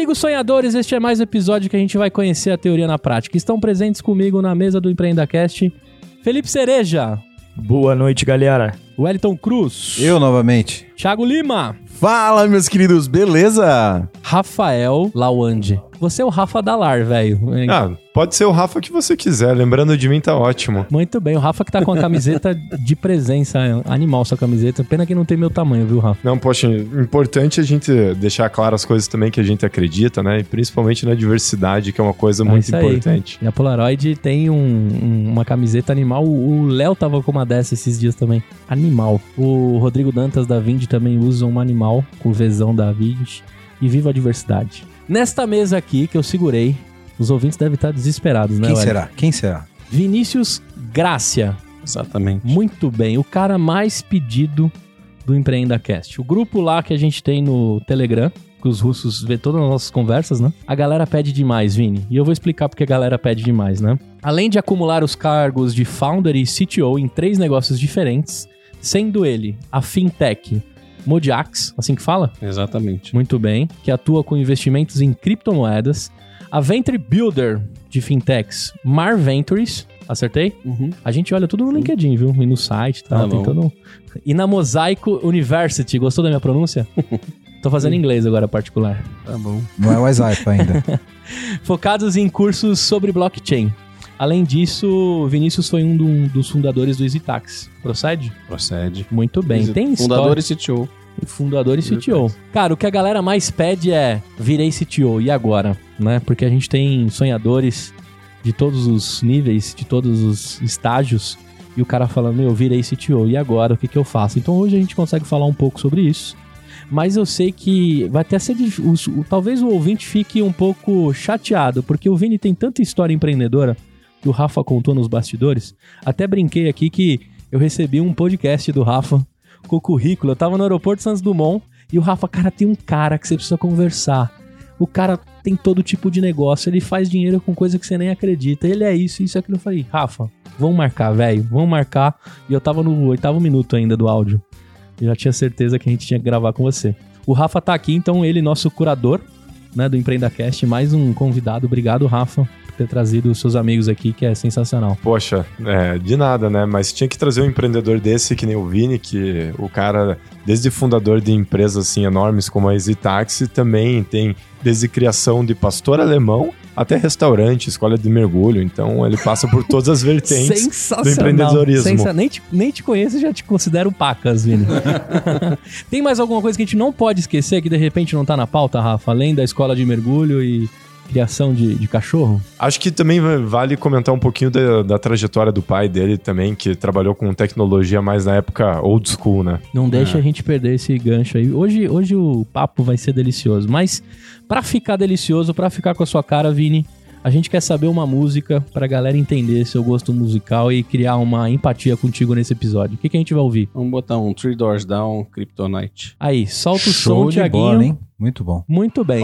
Amigos sonhadores! Este é mais um episódio que a gente vai conhecer a teoria na prática. Estão presentes comigo na mesa do EmpreendaCast Felipe Cereja, Boa noite, galera. Wellington Cruz, Eu novamente. Thiago Lima, Fala, meus queridos, beleza? Rafael Lawande. Você é o Rafa Dalar, velho. Ah, pode ser o Rafa que você quiser. Lembrando de mim, tá ótimo. Muito bem, o Rafa que tá com a camiseta de presença, animal sua camiseta. Pena que não tem meu tamanho, viu, Rafa? Não, poxa, importante a gente deixar claro as coisas também que a gente acredita, né? E principalmente na diversidade, que é uma coisa É muito aí. importante. E a Polaroid tem um- um- uma camiseta animal. O Léo tava com uma dessa esses dias também. Animal. O Rodrigo Dantas da Vind também usa uma animal com o Vzão da Vind. E viva a diversidade. Nesta mesa aqui que eu segurei, os ouvintes devem estar desesperados, né? Quem Wellington? será? Quem será? Vinícius Grácia. Exatamente. Muito bem, o cara mais pedido do EmpreendaCast. O grupo lá que a gente tem no Telegram, que os russos vê todas as nossas conversas, né? A galera pede demais, Vini. E eu vou explicar porque a galera pede demais, né? Além de acumular os cargos de founder e CTO em três negócios diferentes, sendo ele a fintech Modiax, assim que fala? Exatamente. Muito bem, que atua com investimentos em criptomoedas. A Venture Builder de fintechs Mar Ventures, acertei? Uhum. A gente olha tudo no LinkedIn, viu? E no site e tal. Tá tem todo um... E na Mosaico University, gostou da minha pronúncia? Tô fazendo inglês agora, particular. Tá bom. Não é o WhatsApp ainda. Focados em cursos sobre blockchain. Além disso, Vinícius foi um do- dos fundadores do EasyTax. Procede? Procede. Muito bem. Tem Fundador e história- CTO. Fundador e CTO. Cara, o que a galera mais pede é virei CTO, e agora? Né? Porque a gente tem sonhadores de todos os níveis, de todos os estágios, e o cara falando, meu, virei CTO, e agora? O que, que eu faço? Então hoje a gente consegue falar um pouco sobre isso. Mas eu sei que vai até ser. dif- os- o- talvez o ouvinte fique um pouco chateado, porque o Vini tem tanta história empreendedora que o Rafa contou nos bastidores. Até brinquei aqui que eu recebi um podcast do Rafa com o currículo. Eu tava no aeroporto Santos Dumont e o Rafa, cara, tem um cara que você precisa conversar. O cara tem todo tipo de negócio, ele faz dinheiro com coisa que você nem acredita. Ele é isso, isso, aquilo. Eu falei, Rafa, vamos marcar, velho, vamos marcar. E eu tava no oitavo minuto ainda do áudio. Eu já tinha certeza que a gente tinha que gravar com você. O Rafa tá aqui, então ele, nosso curador, né, do EmpreendaCast, mais um convidado. Obrigado, Rafa, ter trazido os seus amigos aqui, que é sensacional. Poxa, é, de nada, né? Mas tinha que trazer um empreendedor desse, que nem o Vini, que o cara, desde fundador de empresas assim enormes como a Easy Taxi, também tem desde criação de pastor alemão até restaurante, escola de mergulho. Então ele passa por todas as vertentes do empreendedorismo. Sensa- Nem, te, nem te conheço e já te considero pacas, Vini. Tem mais alguma coisa que a gente não pode esquecer que de repente não tá na pauta, Rafa? Além da escola de mergulho e criação de, de cachorro? Acho que também va- vale comentar um pouquinho da, da trajetória do pai dele também, que trabalhou com tecnologia mais na época old school, né? Não deixa a gente perder esse gancho aí. Hoje, hoje o papo vai ser delicioso, mas pra ficar delicioso, pra ficar com a sua cara, Vini, a gente quer saber uma música pra galera entender seu gosto musical e criar uma empatia contigo nesse episódio. O que, que a gente vai ouvir? Vamos botar um Three Doors Down, Kryptonite. Aí, solta o som, Show de Tiaguinho. bola, hein? Muito bom. Muito bem.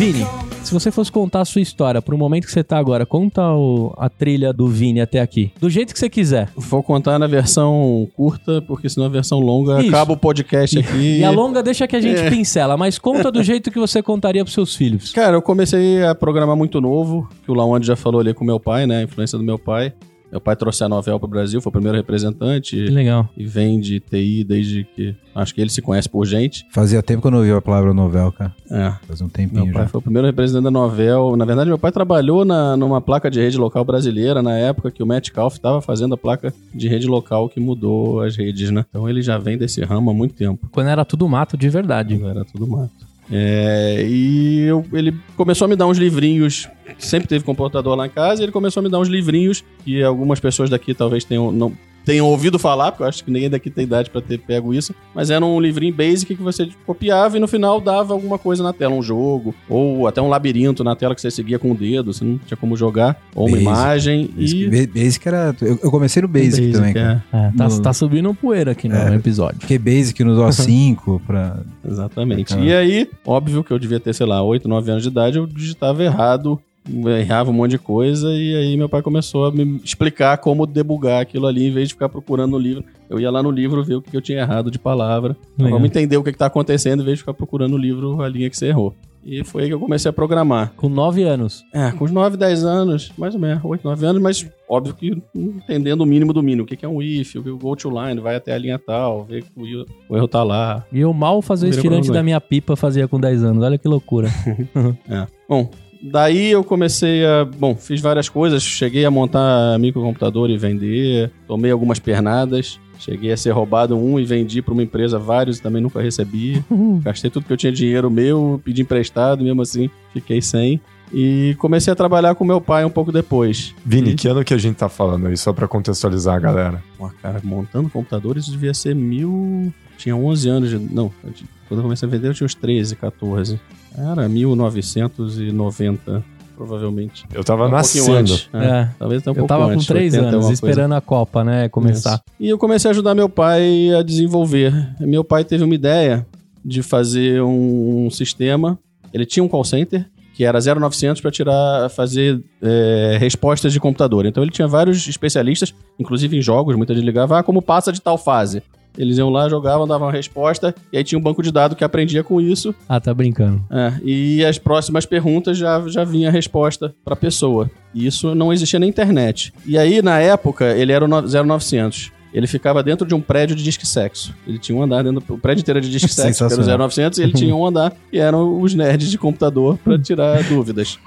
Vini, se você fosse contar a sua história pro momento que você tá agora, conta o- a trilha do Vini até aqui. Do jeito que você quiser. Vou contar na versão curta, porque senão a versão longa Isso. acaba o podcast aqui. E a longa deixa que a gente É. pincela, mas conta do jeito que você contaria pros seus filhos. Cara, eu comecei a programar muito novo, que o Lawande já falou ali com meu pai, né? A influência do meu pai. Meu pai trouxe a Novel pro Brasil, foi o primeiro representante. Que legal. E vende TI desde que. Acho que ele se conhece por gente. Fazia tempo que eu não ouvi a palavra novel, cara. É. Faz um tempinho Meu pai já. foi o primeiro representante da Novel. Na verdade, meu pai trabalhou na, numa placa de rede local brasileira na época que o Matt Calf estava fazendo a placa de rede local que mudou as redes, né? Então ele já vem desse ramo há muito tempo. Quando era tudo mato de verdade. Era tudo mato. É, e eu- ele começou a me dar uns livrinhos. Sempre teve computador lá em casa, e ele começou a me dar uns livrinhos que algumas pessoas daqui talvez tenham, não, tenham ouvido falar, porque eu acho que ninguém daqui tem idade pra ter pego isso. Mas era um livrinho basic que você copiava e no final dava alguma coisa na tela, um jogo, ou até um labirinto na tela que você seguia com o dedo, você não tinha como jogar, ou uma Basic. imagem. Basic, E. Ba- Basic era. Eu, eu comecei no Basic, também, cara. é, É, tá, No- tá subindo um poeira aqui no É. episódio. Fiquei Basic no DOS5 pra. Exatamente. Bacana. E aí, óbvio que eu devia ter, sei lá, 8, 9 anos de idade, eu digitava errado, errava um monte de coisa, e aí meu pai começou a me explicar como debugar aquilo ali, em vez de ficar procurando no livro. Eu ia lá no livro ver o que eu tinha errado de palavra. Então, Legal. vamos entender o que está acontecendo, em vez de ficar procurando no livro a linha que você errou. E foi aí que eu comecei a programar. Com 9 anos. É, com uns 9, 10 anos, mais ou menos, 8, 9 anos, mas óbvio que entendendo o mínimo do mínimo. O que é um if, o que é o go to line, vai até a linha tal, ver que o erro- tá lá, E eu mal fazia o estirante da minha pipa fazia com 10 anos. Olha que loucura. É. Bom, daí eu comecei a. Bom, fiz várias coisas. Cheguei a montar microcomputador e vender. Tomei algumas pernadas. Cheguei a ser roubado um e vendi para uma empresa vários e também nunca recebi. Gastei tudo que eu tinha dinheiro meu, pedi emprestado, mesmo assim fiquei sem. E comecei a trabalhar com meu pai um pouco depois. Vini, E- que ano que a gente tá falando aí, só pra contextualizar a galera? Pô, cara, montando computadores isso devia ser mil. Tinha 11 anos de. Não, quando eu comecei a vender eu tinha uns 13, 14. Era 1990, provavelmente. Eu tava Um nascendo. antes. É, É. Talvez até um eu pouco tava com antes, 3 80 e anos, esperando a Copa, né? Começar. Isso. E eu comecei a ajudar meu pai a desenvolver. Meu pai teve uma ideia de fazer um sistema. Ele tinha um call center que era 0900 para tirar, fazer é, respostas de computador. Então ele tinha vários especialistas, inclusive em jogos, muita gente ligava, ah, como passa de tal fase. Eles iam lá, jogavam, davam uma resposta, e aí tinha um banco de dados que aprendia com isso. Ah, tá brincando. É, e as próximas perguntas já, já vinha a resposta para a pessoa. E isso não existia na internet. E aí, na época, ele era o no- 0900. Ele ficava dentro de um prédio de disque sexo. Ele tinha um andar dentro do o prédio inteiro era de disque sexo, que era o Sensacional. 0900, e ele tinha um andar, que eram os nerds de computador para tirar dúvidas.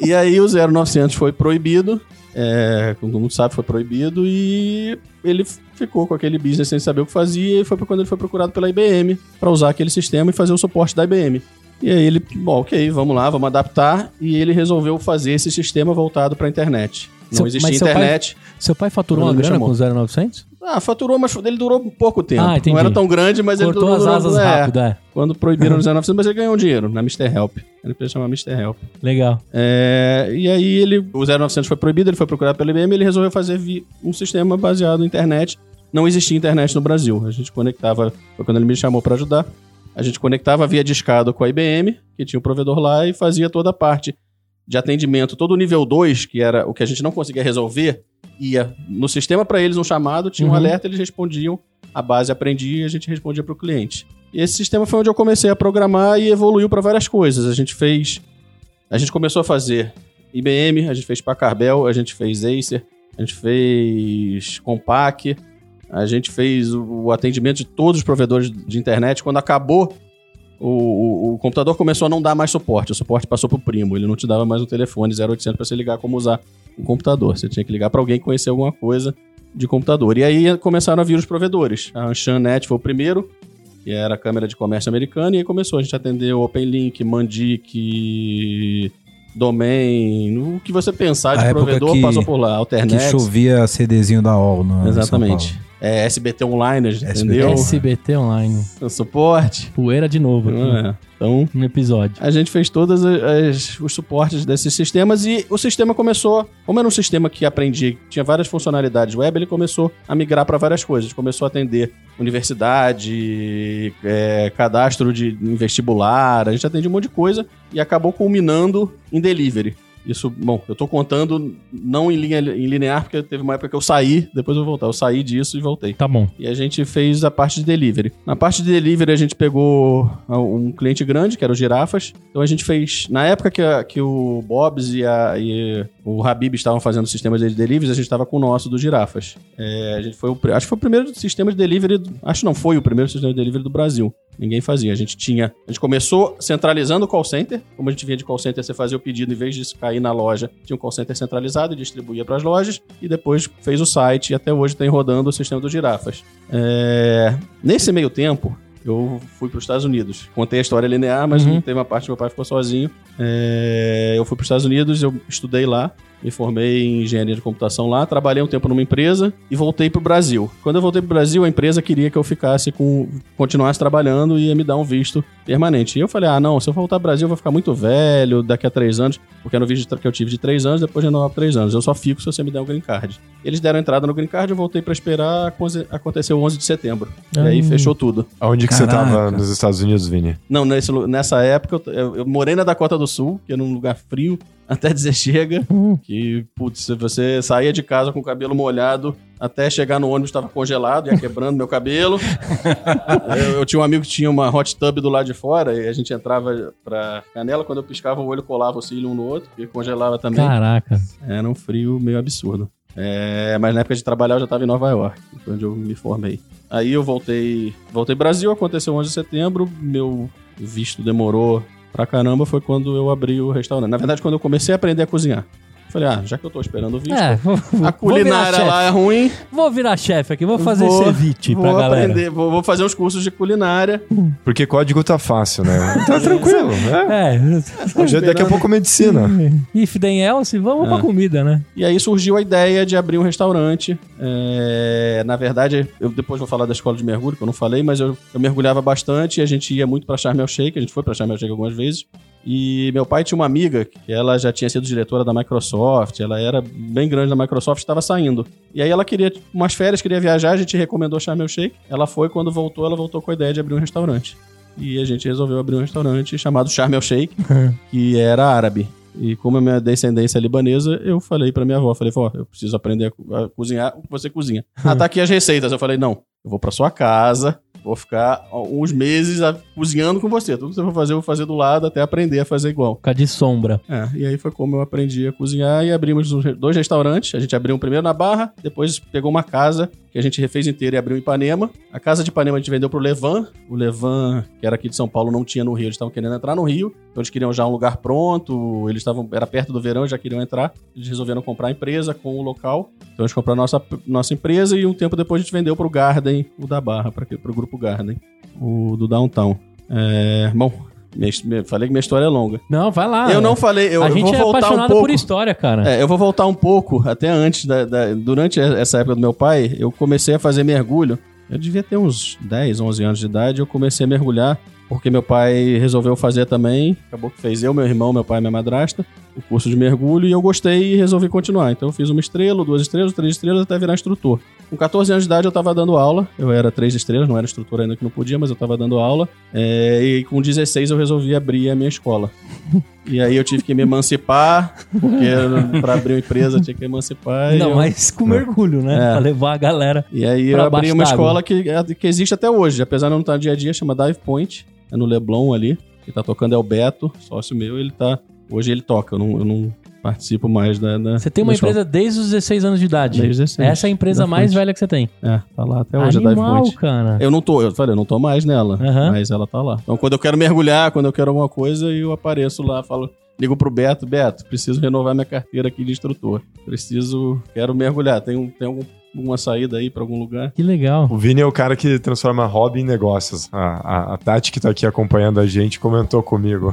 E aí o 0900 foi proibido, é, como todo mundo sabe, foi proibido, e ele ficou com aquele business sem saber o que fazia, e foi quando ele foi procurado pela IBM para usar aquele sistema e fazer o suporte da IBM. E aí ele, bom, ok, vamos lá, vamos adaptar, e ele resolveu fazer esse sistema voltado para a internet. Não Seu- existia seu pai- internet. Seu pai faturou uma grana com chamou. o 0900? Ah, faturou, mas ele durou pouco tempo. Ah. Não era tão grande, mas Cortou ele as durou... asas é, rápido, é. Quando proibiram os 0900, mas ele ganhou dinheiro na Mr. Help. Ele empresa chamava Mr. Help. Legal. É, e aí ele, o 0900 foi proibido, ele foi procurado pela IBM, ele resolveu fazer um sistema baseado na internet. Não existia internet no Brasil. A gente conectava, foi quando ele me chamou para ajudar. A gente conectava via discado com a IBM, que tinha um provedor lá, e fazia toda a parte de atendimento. Todo o nível 2, que era o que a gente não conseguia resolver, ia no sistema para eles um chamado, tinha um Uhum. alerta, eles respondiam, a base aprendia e a gente respondia para o cliente. E esse sistema foi onde eu comecei a programar e evoluiu para várias coisas. A gente fez a gente começou a fazer IBM, a gente fez Packard Bell, a gente fez Acer, a gente fez Compaq, a gente fez o, o atendimento de todos os provedores de internet. Quando acabou, o, o- o computador começou a não dar mais suporte. O suporte passou pro primo, ele não te dava mais um telefone 0800 para você ligar como usar um computador. Você tinha que ligar para alguém que conhecia alguma coisa de computador. E aí começaram a vir os provedores. A Anshannet foi o primeiro, que era a Câmara de Comércio Americana, e aí começou. A gente atendeu OpenLink, Mandic, Domain, o que você pensar de A provedor que- passou por lá. Que Alternex. chovia CDzinho da OL. No, Exatamente. É, SBT Online, entendeu? SBT Online. O suporte. Poeira de novo aqui É. Então, no episódio. a gente fez todos os suportes desses sistemas e o sistema começou, como era um sistema que aprendia, tinha várias funcionalidades web, ele começou a migrar para várias coisas. Começou a atender universidade, é, cadastro de em vestibular, a gente atendia um monte de coisa e acabou culminando em delivery. Isso, bom, eu tô contando não em linha em linear, porque teve uma época que eu saí, depois eu vou voltar. Eu saí disso e voltei. Tá bom. E a gente fez a parte de delivery. Na parte de delivery, a gente pegou um cliente grande, que era o Girafas. Então a gente fez. Na época que, a- que o Bob's e, a- e o Habib estavam fazendo o sistema de deliveries, a gente estava com o nosso do Girafas. É, a gente foi o, acho que foi o primeiro sistema de delivery. do- Acho não foi o primeiro sistema de delivery do Brasil. Ninguém fazia. A gente tinha. A gente começou centralizando o call center. Como a gente vinha de call center, você fazia o pedido, em vez de cair na loja, tinha um call center centralizado e distribuía para as lojas. E depois fez o site e até hoje tem rodando o sistema do Girafas. É, Nesse meio tempo, eu fui para os Estados Unidos. Contei a história linear, mas Uhum. teve uma parte que meu pai ficou sozinho. É, Eu fui para os Estados Unidos, eu estudei lá, me formei em engenharia de computação lá, trabalhei um tempo numa empresa e voltei para o Brasil. Quando eu voltei para o Brasil, a empresa queria que eu ficasse com, continuasse trabalhando e ia me dar um visto permanente. E eu falei, ah, não, se eu voltar para o Brasil, eu vou ficar muito velho daqui a três anos, porque era no vídeo que eu tive de três anos, depois de renovar por três anos. Eu só fico se você me der um green card. Eles deram entrada no green card, eu voltei para esperar, aconte- aconteceu 11 de setembro. E aí Ah. fechou tudo. Aonde que você Caraca. tava nos Estados Unidos, Vini? Não, nesse nessa época eu, eu- eu morei na Dakota do Sul, que era um lugar frio, até dizer chega. Hum. Que, putz, se você saía de casa com o cabelo molhado, até chegar no ônibus estava congelado, ia quebrando meu cabelo. eu, eu tinha um amigo que tinha uma hot tub do lado de fora, e a gente entrava pra canela, quando eu piscava o olho colava o cílio um no outro, e congelava também. Caraca. Era um frio meio absurdo. É, mas na época de trabalhar eu já estava em Nova York, onde eu me formei. Aí eu voltei, voltei Brasil, aconteceu 11 de setembro, meu visto demorou pra caramba, foi quando eu abri o restaurante. Na verdade, quando eu comecei a aprender a cozinhar. Falei, ah, já que eu tô esperando o visto, É, vou, a vou virar culinária lá é ruim, Vou virar chefe aqui, vou fazer Vou- ceviche vou pra galera. aprender, vou, vou fazer uns cursos de culinária. Porque código tá fácil, né? Tá tranquilo, né? É, Já Daqui a pouco medicina. if then else, vamos pra É. comida, né? E aí surgiu a ideia de abrir um restaurante. É, na verdade, eu depois vou falar da escola de mergulho, que eu não falei, mas eu, eu mergulhava bastante e a gente ia muito pra Sharm el Sheikh, a gente foi pra Sharm el Sheikh algumas vezes. E meu pai tinha uma amiga que ela já tinha sido diretora da Microsoft, ela era bem grande da Microsoft, estava saindo. E aí ela queria umas férias, queria viajar, a gente recomendou Sharm el Sheikh. Ela foi, quando voltou, ela voltou com a ideia de abrir um restaurante. E a gente resolveu abrir um restaurante chamado Sharm el Sheikh, que era árabe. E como a minha descendência é libanesa, eu falei pra minha avó, falei, vó, eu preciso aprender a co- a cozinhar o que você cozinha. ah, tá aqui as receitas. Eu falei, não, eu vou pra sua casa, vou ficar uns meses a- cozinhando com você. Tudo que você for fazer, eu vou fazer do lado até aprender a fazer igual. Ficar de sombra. É, e aí foi como eu aprendi a cozinhar e abrimos dois restaurantes. A gente abriu um primeiro na Barra, depois pegou uma casa que a gente refez inteira e abriu em Ipanema. A casa de Ipanema a gente vendeu pro Levan. O Levan, que era aqui de São Paulo, não tinha no Rio, eles estavam querendo entrar no Rio. Então eles queriam já um lugar pronto, eles estavam, era perto do verão, já queriam entrar. Eles resolveram comprar a empresa com o local. Então eles compraram a nossa, nossa empresa e um tempo depois a gente vendeu pro Garden, o da Barra, para pro grupo Garden, o do Downtown. É, bom, minha falei que minha história é longa. Não, vai lá. eu não falei, eu, a eu gente vou é voltar um apaixonado pouco. por história, cara. É, eu vou voltar um pouco, até antes da, da- Durante essa época do meu pai, eu comecei a fazer mergulho. Eu devia ter uns 10, 11 anos de idade. Eu comecei a mergulhar, porque meu pai resolveu fazer também. Acabou que fez eu, meu irmão, meu pai e minha madrasta, o curso de mergulho, e eu gostei e resolvi continuar. Então eu fiz uma estrela, duas estrelas, três estrelas, até virar instrutor. Com 14 anos de idade eu tava dando aula. Eu era três estrelas, não era instrutor ainda que não podia, mas eu tava dando aula. É, e com 16 eu resolvi abrir a minha escola. E aí eu tive que me emancipar, porque pra abrir uma empresa tinha que emancipar. não, eu- mas com mergulho, né? É. Pra levar a galera. E aí eu abri uma escola que, é, que existe até hoje, apesar de não estar no dia a dia, chama Dive Point, é no Leblon ali. Quem tá tocando é o Beto, sócio meu, ele tá. Hoje ele toca, eu não, eu não participo mais da. da Você tem uma empresa desde os 16 anos de idade. Desde 16. Essa é a empresa mais velha que você tem. É, tá lá até hoje, a Dive Animal, cara. Eu não tô, eu falei, eu não tô mais nela, Aham. mas ela tá lá. Então quando eu quero mergulhar, quando eu quero alguma coisa, eu apareço lá, falo, ligo pro Beto, Beto, preciso renovar minha carteira aqui de instrutor. Preciso, quero mergulhar. Tem, um, tem algum, alguma saída aí pra algum lugar? Que legal. O Vini é o cara que transforma hobby em negócios. A, a, a Tati, que tá aqui acompanhando a gente, comentou comigo.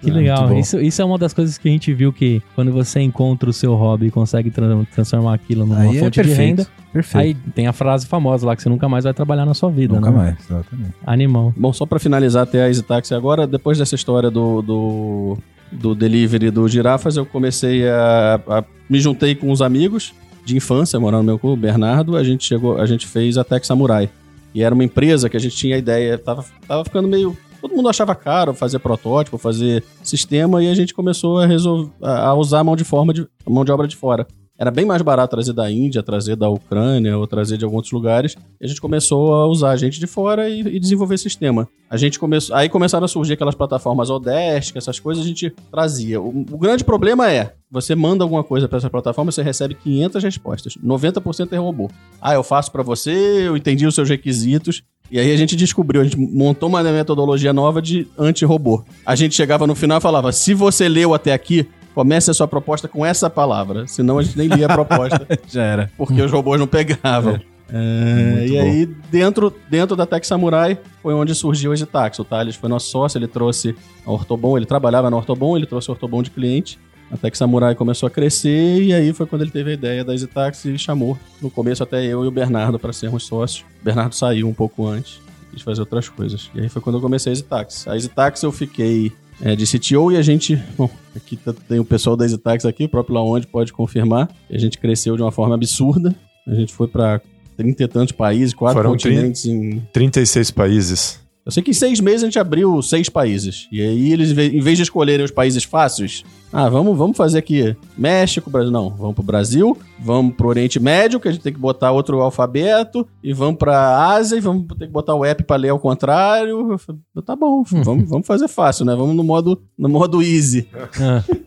Que É, legal. bom. Isso, isso é uma das coisas que a gente viu que quando você encontra o seu hobby e consegue tra- transformar aquilo numa Aí é fonte de perfeito. renda, Perfeito. aí tem a frase famosa lá que você nunca mais vai trabalhar na sua vida, Nunca né? mais, exatamente. Animal. Bom, só pra finalizar até a Easy Taxi agora, depois dessa história do, do, do delivery do Girafas, eu comecei a, a- Me juntei com os amigos de infância, morando no meu clube, Bernardo, a gente chegou, a gente fez a Tech Samurai. E era uma empresa que a gente tinha a ideia, tava, tava ficando meio todo mundo achava caro fazer protótipo, fazer sistema, e a gente começou a, resolver, a usar a mão de forma de mão de obra de fora. Era bem mais barato trazer da Índia, trazer da Ucrânia ou trazer de alguns outros lugares. E a gente começou a usar gente de fora e, e desenvolver sistema. A gente começou, aí começaram a surgir aquelas plataformas Odesk, essas coisas a gente trazia. O, o grande problema é, você manda alguma coisa para essa plataforma, você recebe 500 respostas. 90% é robô. Ah, eu faço para você, eu entendi os seus requisitos. E aí a gente descobriu, a gente montou uma metodologia nova de anti-robô. A gente chegava no final e falava: se você leu até aqui, comece a sua proposta com essa palavra. Senão a gente nem lia a proposta. Já era. Porque os robôs não pegavam. É, e bom. aí, dentro, dentro da Tech Samurai, foi onde surgiu o Exitax. O Thales foi nosso sócio, ele trouxe a Ortobon, ele trabalhava na Ortobon, ele trouxe a Ortobon de cliente. A Tech Samurai começou a crescer e aí foi quando ele teve a ideia da Exitax e chamou, no começo até eu e o Bernardo para sermos sócios. O Bernardo saiu um pouco antes, quis fazer outras coisas. E aí foi quando eu comecei a Exitax. A Exitax eu fiquei é, de CTO e a gente, bom, aqui tá- tem o pessoal da Exitax aqui, o próprio Laonde pode confirmar. A gente cresceu de uma forma absurda. A gente foi para 30 e tantos países, quatro Foram continentes em 36 países. eu sei que em seis meses a gente abriu seis países. E aí eles, em vez de escolherem os países fáceis, ah, vamos, vamos fazer aqui México, Brasil. Não, vamos pro Brasil, vamos pro Oriente Médio, que a gente tem que botar outro alfabeto, e vamos pra Ásia, e vamos ter que botar o app pra ler ao contrário. Falei, tá bom, vamos, vamos fazer fácil, né? Vamos no modo, no modo easy.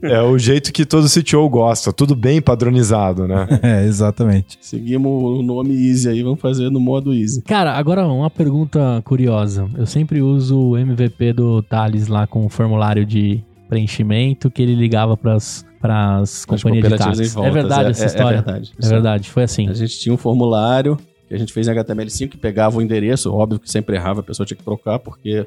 É o jeito que todo CTO gosta, tudo bem padronizado, né? É, exatamente. Seguimos o nome easy aí, vamos fazer no modo easy. Cara, agora uma pergunta curiosa. Eu sempre uso o MVP do Thales lá com o formulário de preenchimento que ele ligava pras, pras As companhias de táxi. voltas. É verdade essa história? É verdade. É verdade, foi assim. A gente tinha um formulário que a gente fez em HTML5 que pegava o endereço, óbvio que sempre errava, a pessoa tinha que trocar, porque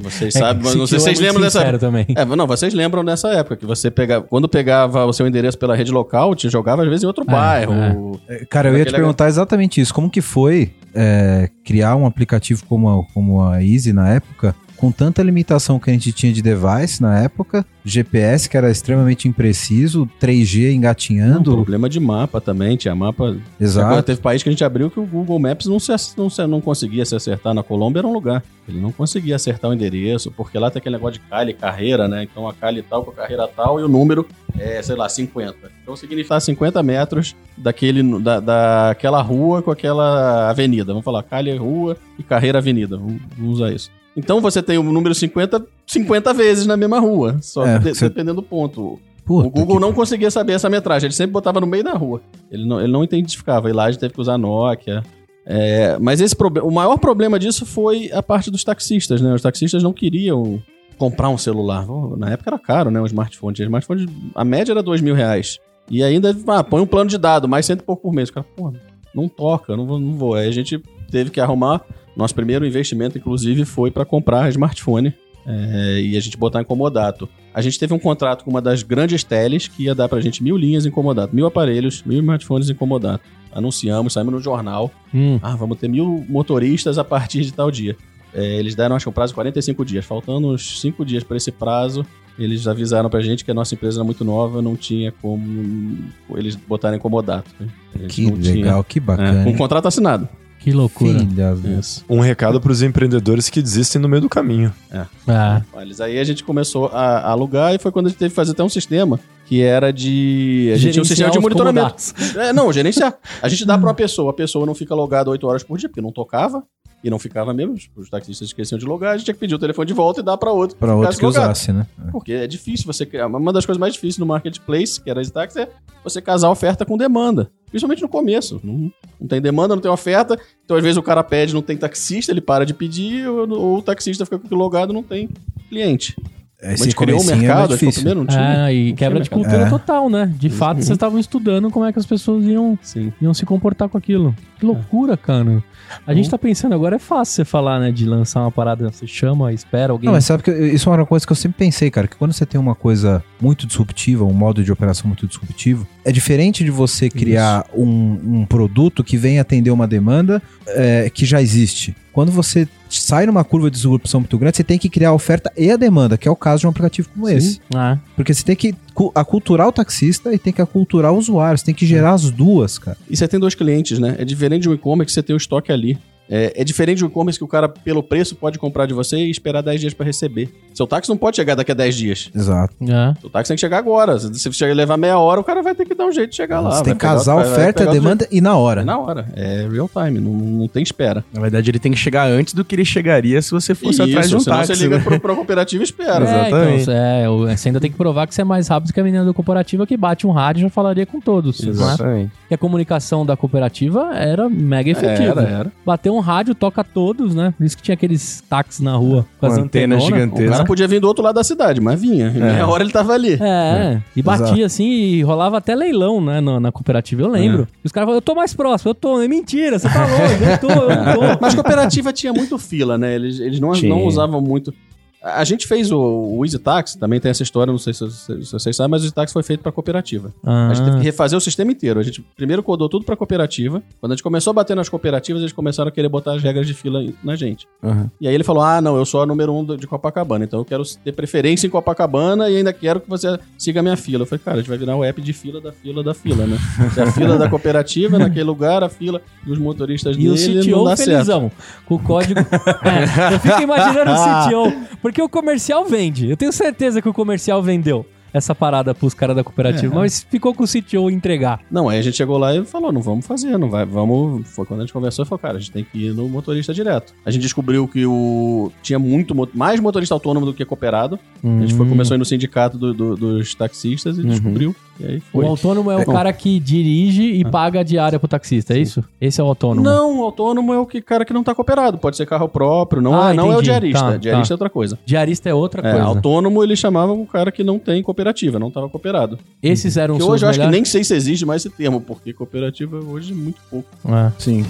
vocês sabem, mas não sei se vocês lembram dessa também. É, não, vocês lembram dessa época que você pegava, quando pegava o seu endereço pela rede local, te jogava às vezes em outro É, bairro. É, Cara, eu ia te perguntar exatamente isso. Como que foi é, criar um aplicativo como a, como a Easy na época, com tanta limitação que a gente tinha de device na época, GPS que era extremamente impreciso, 3G Um engatinhando. problema de mapa também, tinha mapa. Agora Exato. teve país que a gente abriu que o Google Maps não, se, não, se- não conseguia se acertar. Na Colômbia era um lugar. Ele não conseguia acertar o endereço, porque lá tem aquele negócio de Cali, carreira, né? Então a Cali tal com a carreira tal e o número é, sei lá, 50. Então significa 50 metros daquele, da, daquela rua com aquela avenida. Vamos falar Cali rua e carreira avenida. Vamos, vamos usar isso. Então você tem o número 50 50 vezes na mesma rua, só É, de- você- dependendo do ponto. Puta o Google que- não conseguia saber essa metragem, ele sempre botava no meio da rua. Ele não, ele não identificava. E lá a gente teve que usar Nokia. É, mas esse o maior problema disso foi a parte dos taxistas, né? Os taxistas não queriam comprar um celular. Na época era caro, né? O smartphone. Tinha smartphone, a média era dois mil reais. E ainda, ah, põe um plano de dado, mais cento e pouco por mês. O cara, pô, não toca, não vou, não vou. Aí a gente teve que arrumar. Nosso primeiro investimento, inclusive, foi para comprar smartphone é, e a gente botar em comodato. A gente teve um contrato com uma das grandes teles que ia dar pra gente mil linhas em comodato, mil aparelhos, mil smartphones em comodato. Anunciamos, saímos no jornal. Hum, Ah, vamos ter mil motoristas a partir de tal dia. É, eles deram, acho que um prazo de 45 dias. Faltando uns 5 dias para esse prazo, eles avisaram pra gente que a nossa empresa era muito nova, não tinha como eles botarem comodato. né? A Que não tinha- legal, que É, bacana. com hein? contrato assinado. Que loucura. Filhas Isso. Um recado para os empreendedores que desistem no meio do caminho. Ah, Eles aí a gente começou a, a alugar e foi quando a gente teve que fazer até um sistema que era de. A gente tinha um sistema de monitoramento. É, não, gerenciar. A gente dá pra uma pessoa, a pessoa não fica logada 8 horas por dia, porque não tocava. E não ficava mesmo, os taxistas esqueciam de logar, a gente tinha que pedir o telefone de volta e dar pra outro. Pra outro que logado. usasse, né? Porque é difícil você criar. Uma das coisas mais difíceis no marketplace, que era as táxi, é você casar oferta com demanda. Principalmente no começo. Não, não tem demanda, não tem oferta. Então, às vezes, o cara pede, não tem taxista, ele para de pedir, ou, ou o taxista fica com logado, não tem cliente. A Esse gente criou o comecinho mercado, é foi o primeiro, não tinha. Ah, e Não quebra de mercado. cultura É. total, né? De fato, vocês estavam estudando como é que as pessoas iam, Sim. iam se comportar com aquilo. Que loucura, cara. A gente tá pensando agora, é fácil você falar, né? De lançar uma parada, você chama, espera alguém. Não, mas sabe que isso é uma coisa que eu sempre pensei, cara, que quando você tem uma coisa muito disruptiva, um modo de operação muito disruptivo, é diferente de você criar um, um produto que vem atender uma demanda é, que já existe. Quando você sai numa curva de disrupção muito grande, você tem que criar a oferta e a demanda, que é o caso de um aplicativo como esse. Ah, Porque você tem que cu- aculturar o taxista e tem que aculturar o usuário, você tem que gerar as duas, cara. E você tem dois clientes, né? É diferente de um e-commerce que você tem o estoque ali. É, é diferente do e-commerce que o cara, pelo preço, pode comprar de você e esperar 10 dias pra receber. Seu táxi não pode chegar daqui a 10 dias. Exato. É. O táxi tem que chegar agora. Se você chegar levar meia hora, o cara vai ter que dar um jeito de chegar lá. Você vai tem que casar oferta e pegar a o demanda e na hora. É na hora. É real time, não, não tem espera. Na verdade, ele tem que chegar antes do que ele chegaria se você fosse atrás de um senão táxi. você liga né? pro, pra cooperativa e espera. É, Exatamente. então, é, você ainda tem que provar que você é mais rápido que a menina da cooperativa que bate um rádio e já falaria com todos. Né? Exatamente. E a comunicação da cooperativa era mega efetiva. Era, era. Bateu um rádio, toca todos, né? Por isso que tinha aqueles táxis na rua com as Com antena antenonas. gigantesca. O cara podia vir do outro lado da cidade, mas vinha. Em meia hora ele tava ali. É, e batia assim e rolava até leilão, né, na, na cooperativa, eu lembro. E os caras falavam, eu tô mais próximo, eu tô, é mentira, você tá longe, eu tô, eu não tô. Mas cooperativa tinha muito fila, né? Eles, eles não, Tinha. não usavam muito. A gente fez o, o Easy Taxi, também tem essa história, não sei se, se- se vocês sabem, mas o Easy Taxi foi feito para cooperativa. Ah, A gente teve que refazer o sistema inteiro. A gente primeiro codou tudo para cooperativa. Quando a gente começou a bater nas cooperativas, eles começaram a querer botar as regras de fila na gente. Aham. E aí ele falou: Ah, não, eu sou a número um de Copacabana, então eu quero ter preferência em Copacabana e ainda quero que você siga a minha fila. Eu falei, cara, a gente vai virar o app de fila da fila da fila, né? Se a fila da cooperativa naquele lugar, a fila dos motoristas E o dele não CTO dá certo. felizão, com o código. É, eu fico imaginando o CTO, porque o comercial vende. Eu tenho certeza que o comercial vendeu essa parada pros caras da cooperativa, mas ficou com o CTO entregar. Não, aí a gente chegou lá e falou, não vamos fazer, não vai, vamos... Foi quando a gente conversou e falou, cara, a gente tem que ir no motorista direto. A gente descobriu que o... tinha muito, mais motorista autônomo do que cooperado. A gente foi, começou a ir no sindicato do- do- dos taxistas e descobriu. O autônomo é o cara que dirige e paga a diária pro taxista, é isso? Esse é o autônomo. Não, o autônomo é o que, cara que não tá cooperado. Pode ser carro próprio, não, Ah, é, não é o entendi. diarista. Tá, diarista tá. é outra coisa. Diarista é outra É, coisa. autônomo eles chamavam o cara que não tem cooperativa, não tava cooperado. Esses eram Que os hoje eu seus acho que melhores? nem sei se existe mais esse termo, porque cooperativa hoje é muito pouco. É. Sim.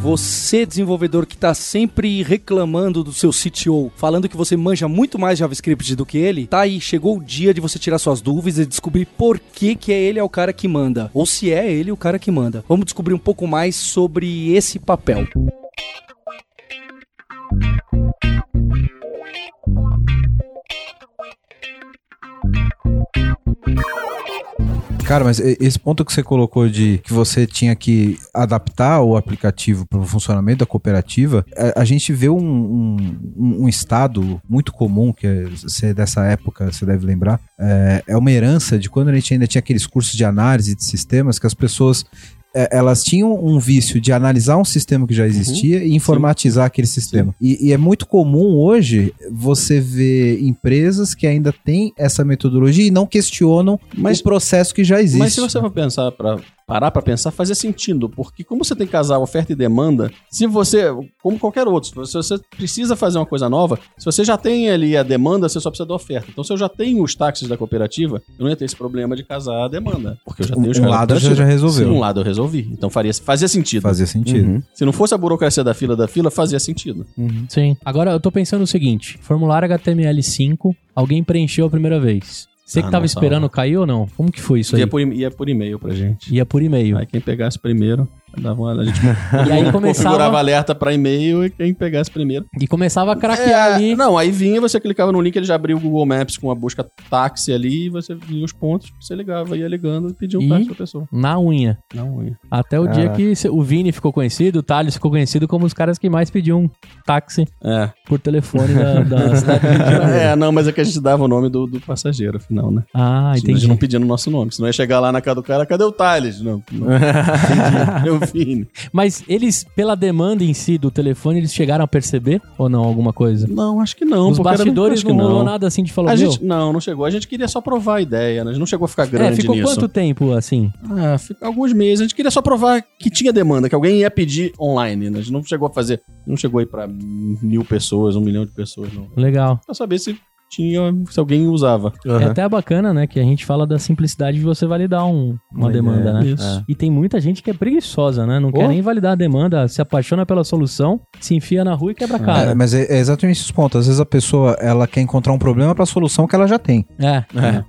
Você, desenvolvedor que está sempre reclamando do seu CTO, falando que você manja muito mais JavaScript do que ele, tá aí, chegou o dia de você tirar suas dúvidas e descobrir por que, que é ele é o cara que manda. Ou se é ele o cara que manda. Vamos descobrir um pouco mais sobre esse papel. Cara, mas esse ponto que você colocou de que você tinha que adaptar o aplicativo para o funcionamento da cooperativa, a, a gente vê um, um, um- estado muito comum, que é, você dessa época, você deve lembrar, é, é uma herança de quando a gente ainda tinha aqueles cursos de análise de sistemas que as pessoas é, elas tinham um vício de analisar um sistema que já existia e informatizar aquele sistema. E, e é muito comum hoje você ver empresas que ainda têm essa metodologia e não questionam Mas- o processo que já existe. Mas se você for pensar para parar pra pensar, fazia sentido, porque como você tem que casar oferta e demanda, se você, como qualquer outro, se você precisa fazer uma coisa nova, se você já tem ali a demanda, você só precisa da oferta. Então se eu já tenho os táxis da cooperativa, eu não ia ter esse problema de casar a demanda, porque eu já Um- tenho os um lado cooperativa. já resolveu. Sim, um lado eu resolvi. Então faria, fazia sentido. Fazia sentido. Se não fosse a burocracia da fila da fila, fazia sentido. Sim. Agora eu tô pensando o seguinte: formulário HTML5, alguém preencheu a primeira vez. Você que Ah, tava não, esperando cair ou não? Como que foi isso aí? Ia por, ia por e-mail pra gente. Ia por e-mail. Aí quem pegasse primeiro, dava uma, a gente E aí configurava começava, alerta pra e-mail e quem pegasse primeiro. e começava a craquear É, ali. Não, aí vinha, você clicava no link, ele já abriu o Google Maps com a busca táxi ali, e você vinha os pontos, você ligava, ia ligando e pedia um E? táxi pra pessoa. Na unha. Não, ia. Até o dia que o Vini ficou conhecido, o Thales ficou conhecido como os caras que mais pediam táxi É. por telefone da, da cidade é, não, mas é que a gente dava o nome do, do passageiro, afinal, né? Ah, a entendi. gente não pedia no nosso nome, senão ia chegar lá na casa do cara, cadê o Thales? Não, não. Entendi. Eu Mas eles, pela demanda em si do telefone, eles chegaram a perceber ou não alguma coisa? Não, acho que não. Os era- bastidores que não rolou nada assim de falar, A gente, não, não chegou. A gente queria só provar a ideia, né? A gente não chegou a ficar É, grande ficou nisso. quanto tempo assim? Ah, alguns meses. A gente queria só provar que tinha demanda, que alguém ia pedir online. Né? A gente não chegou a fazer. Não chegou aí pra mil pessoas, um milhão de pessoas, não. Legal. Pra saber se tinha. se alguém usava. É até bacana, né? Que a gente fala da simplicidade de você validar um- uma Uma demanda, ideia, né? isso. E tem muita gente que é preguiçosa, né? Não quer Oh. nem validar a demanda, se apaixona pela solução, se enfia na rua e quebra a É, cara. mas é, é exatamente esse ponto. Às vezes a pessoa ela quer encontrar um problema para a solução que ela já tem. É.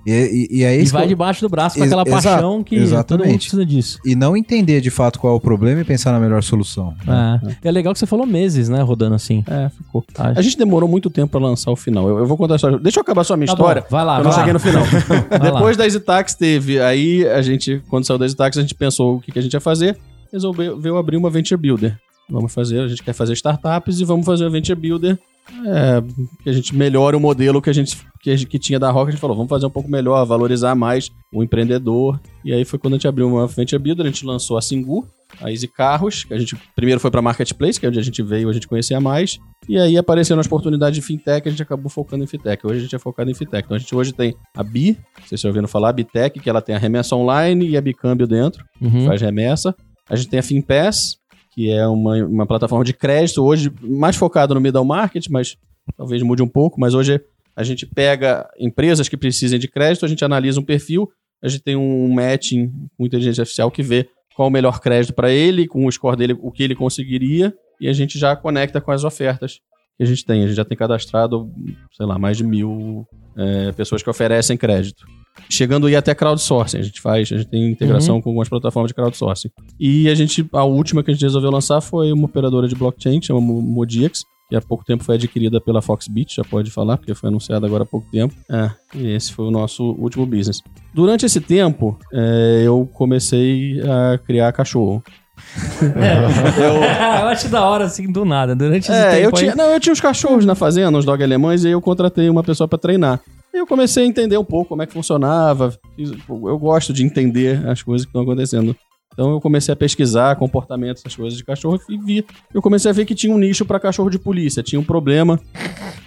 E, e, e é E isso vai eu- debaixo do braço com Ex- aquela exato, paixão que todo mundo exatamente. precisa disso. e não entender de fato qual é o problema e pensar na melhor solução. né? É. é legal que você falou meses, né? Rodando assim. É, ficou. Tá. A gente demorou muito tempo pra lançar o final. Eu, eu vou contar a história só, deixa eu acabar só a minha Tá história. bom, vai lá, eu não vai cheguei lá. no final. Lá. Depois da EasyTax teve, aí a gente, quando saiu da EasyTax, a gente pensou o que, que a gente ia fazer, resolveu abrir uma Venture Builder. Vamos fazer, a gente quer fazer startups e vamos fazer uma Venture Builder é, que a gente melhore o modelo que a gente que, a gente- que tinha da Rocket. A gente falou, vamos fazer um pouco melhor, valorizar mais o empreendedor. E aí foi quando a gente abriu uma Venture Builder, a gente lançou a Singu, a Easy Carros, que a gente primeiro foi para Marketplace, que é onde a gente veio, a gente conhecia mais. E aí apareceram as oportunidades de fintech, a gente acabou focando em fintech. Hoje a gente é focado em fintech. Então a gente hoje tem a Bi, vocês estão ouvindo falar, a Bitec, que ela tem a remessa online e a Bicâmbio dentro, Uhum. faz remessa. A gente tem a FinPass, que é uma, uma plataforma de crédito, hoje mais focado no middle market, mas talvez mude um pouco, mas hoje a gente pega empresas que precisem de crédito, a gente analisa um perfil, a gente tem um matching com inteligência artificial que vê qual o melhor crédito para ele, com o score dele, o que ele conseguiria, e a gente já conecta com as ofertas que a gente tem. A gente já tem cadastrado, sei lá, mais de mil é, pessoas que oferecem crédito. Chegando aí até crowdsourcing, a gente faz, a gente tem integração com algumas plataformas de crowdsourcing. E a gente, a última que a gente resolveu lançar foi uma operadora de blockchain, chama Mo- Modix, que há pouco tempo foi adquirida pela Foxbit, já pode falar, porque foi anunciada agora há pouco tempo. É, e esse foi o nosso último business. Durante esse tempo, é, eu comecei a criar cachorro. eu acho da hora, assim, do nada. Durante esse É, tempo eu aí- tinha, não, eu tinha os cachorros na fazenda, uns dog alemães, e aí eu contratei uma pessoa pra treinar. E eu comecei a entender um pouco como é que funcionava. Eu gosto de entender as coisas que estão acontecendo. Então eu comecei a pesquisar comportamento, essas coisas de cachorro e vi. Eu comecei a ver que tinha um nicho pra cachorro de polícia. Tinha um problema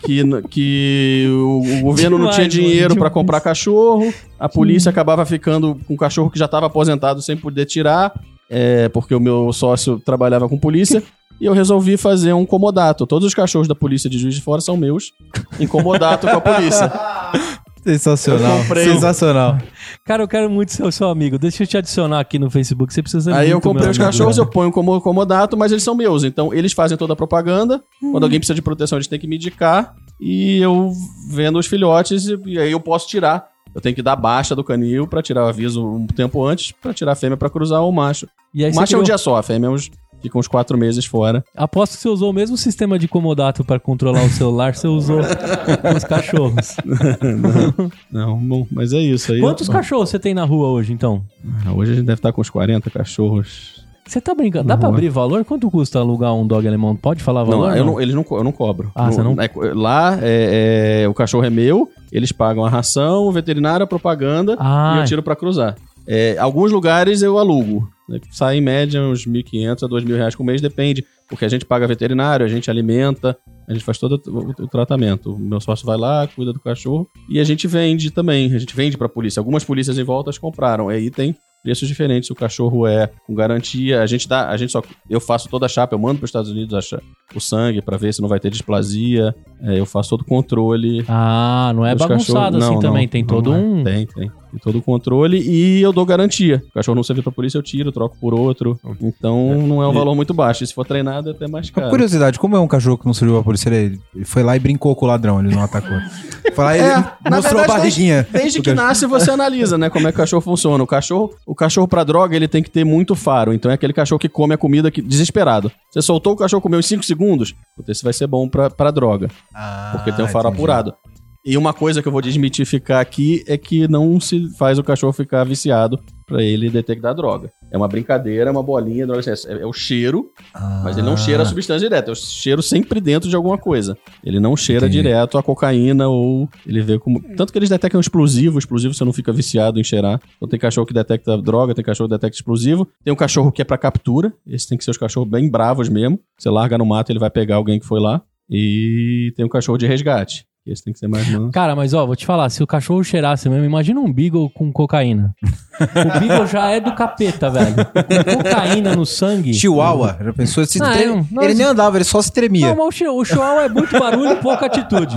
que, que o, o governo não tinha dinheiro pra demais. comprar cachorro. A polícia acabava ficando com um cachorro que já estava aposentado sem poder tirar, é, porque o meu sócio trabalhava com polícia. E eu resolvi fazer um comodato. Todos os cachorros da polícia de Juiz de Fora são meus, em comodato com a polícia. Sensacional. Sensacional. Cara, eu quero muito ser o seu amigo. Deixa eu te adicionar aqui no Facebook. Você precisa Aí eu comprei os cachorros, eu ponho como comodato, mas eles são meus. Então eles fazem toda a propaganda. Quando alguém precisa de proteção, eles têm que me indicar. E eu vendo os filhotes e, e aí eu posso tirar. Eu tenho que dar baixa do canil pra tirar o aviso um tempo antes, pra tirar a fêmea pra cruzar o macho. E aí O macho é um criou- dia só, a fêmea é uns, fica uns quatro meses fora. Aposto que você usou o mesmo sistema de comodato pra controlar o celular, você usou com os cachorros. Não, bom, mas é isso aí. Quantos cachorros você tem na rua hoje, então? Ah, Hoje a gente deve estar com uns 40 cachorros. Você tá brincando? Dá pra Uhum. abrir valor? Quanto custa alugar um dog alemão? Pode falar valor? Não, eu não, eles não, eu não cobro. Ah, você não- é- lá, é, é, o cachorro é meu, eles pagam a ração, o veterinário, a propaganda Ah, e eu tiro pra cruzar. É, alguns lugares eu alugo. Né, que Sai em média uns 1.500 a 2.000 reais por mês, depende. Porque a gente paga veterinário, a gente alimenta, a gente faz todo o, o tratamento. O meu sócio vai lá, cuida do cachorro. E a gente vende também. A gente vende pra polícia. Algumas polícias em voltas compraram. Aí tem preços diferentes. O cachorro é com garantia. A gente dá, a gente só. Eu faço toda a chapa, eu mando para os Estados Unidos o sangue pra ver se não vai ter displasia. É, eu faço todo o controle. Ah, não é bagunçado cachorros- assim não, também. não, tem não todo é. um. Tem, tem. Tem todo o controle e eu dou garantia. O cachorro não servir pra polícia, eu tiro, troco por outro. Então não é um E- valor muito baixo. E se for treinado, é até mais Uma caro. curiosidade, como é um cachorro que não serviu pra polícia? Ele foi lá e brincou com o ladrão, ele não atacou. Foi lá e É, mostrou a verdade, barriguinha. Desde do que cachorro. nasce, você analisa, né? Como é que o cachorro funciona. O cachorro, o cachorro pra droga, ele tem que ter muito faro. Então é aquele cachorro que come a comida que, desesperado. Você soltou o cachorro, comeu em 5 segundos, puta, esse vai ser bom pra, pra droga. Porque tem um faro Ah, entendi. apurado. E uma coisa que eu vou desmitificar aqui é que não se faz o cachorro ficar viciado pra ele detectar droga. É uma brincadeira, é uma bolinha, droga, assim, é, é o cheiro, mas ele não Ah. cheira a substância direta, é o cheiro sempre dentro de alguma coisa. Ele não cheira Entendi. direto a cocaína ou ele vê como. Tanto que eles detectam explosivo, explosivo você não fica viciado em cheirar. Então tem cachorro que detecta droga, tem cachorro que detecta explosivo. Tem um cachorro que é pra captura, esse tem que ser os cachorros bem bravos mesmo. Você larga no mato, ele vai pegar alguém que foi lá. E tem um cachorro de resgate. Esse tem que ser mais manso. Cara, mas ó, vou te falar, se o cachorro cheirasse mesmo, imagina um Beagle com cocaína. o Beagle já é do capeta, velho. Com cocaína no sangue. Chihuahua, já pensou? Se Não, tre- eu- não, ele nem andava, ele só se tremia. Não, mas o chi- o Chihuahua é muito barulho e pouca atitude.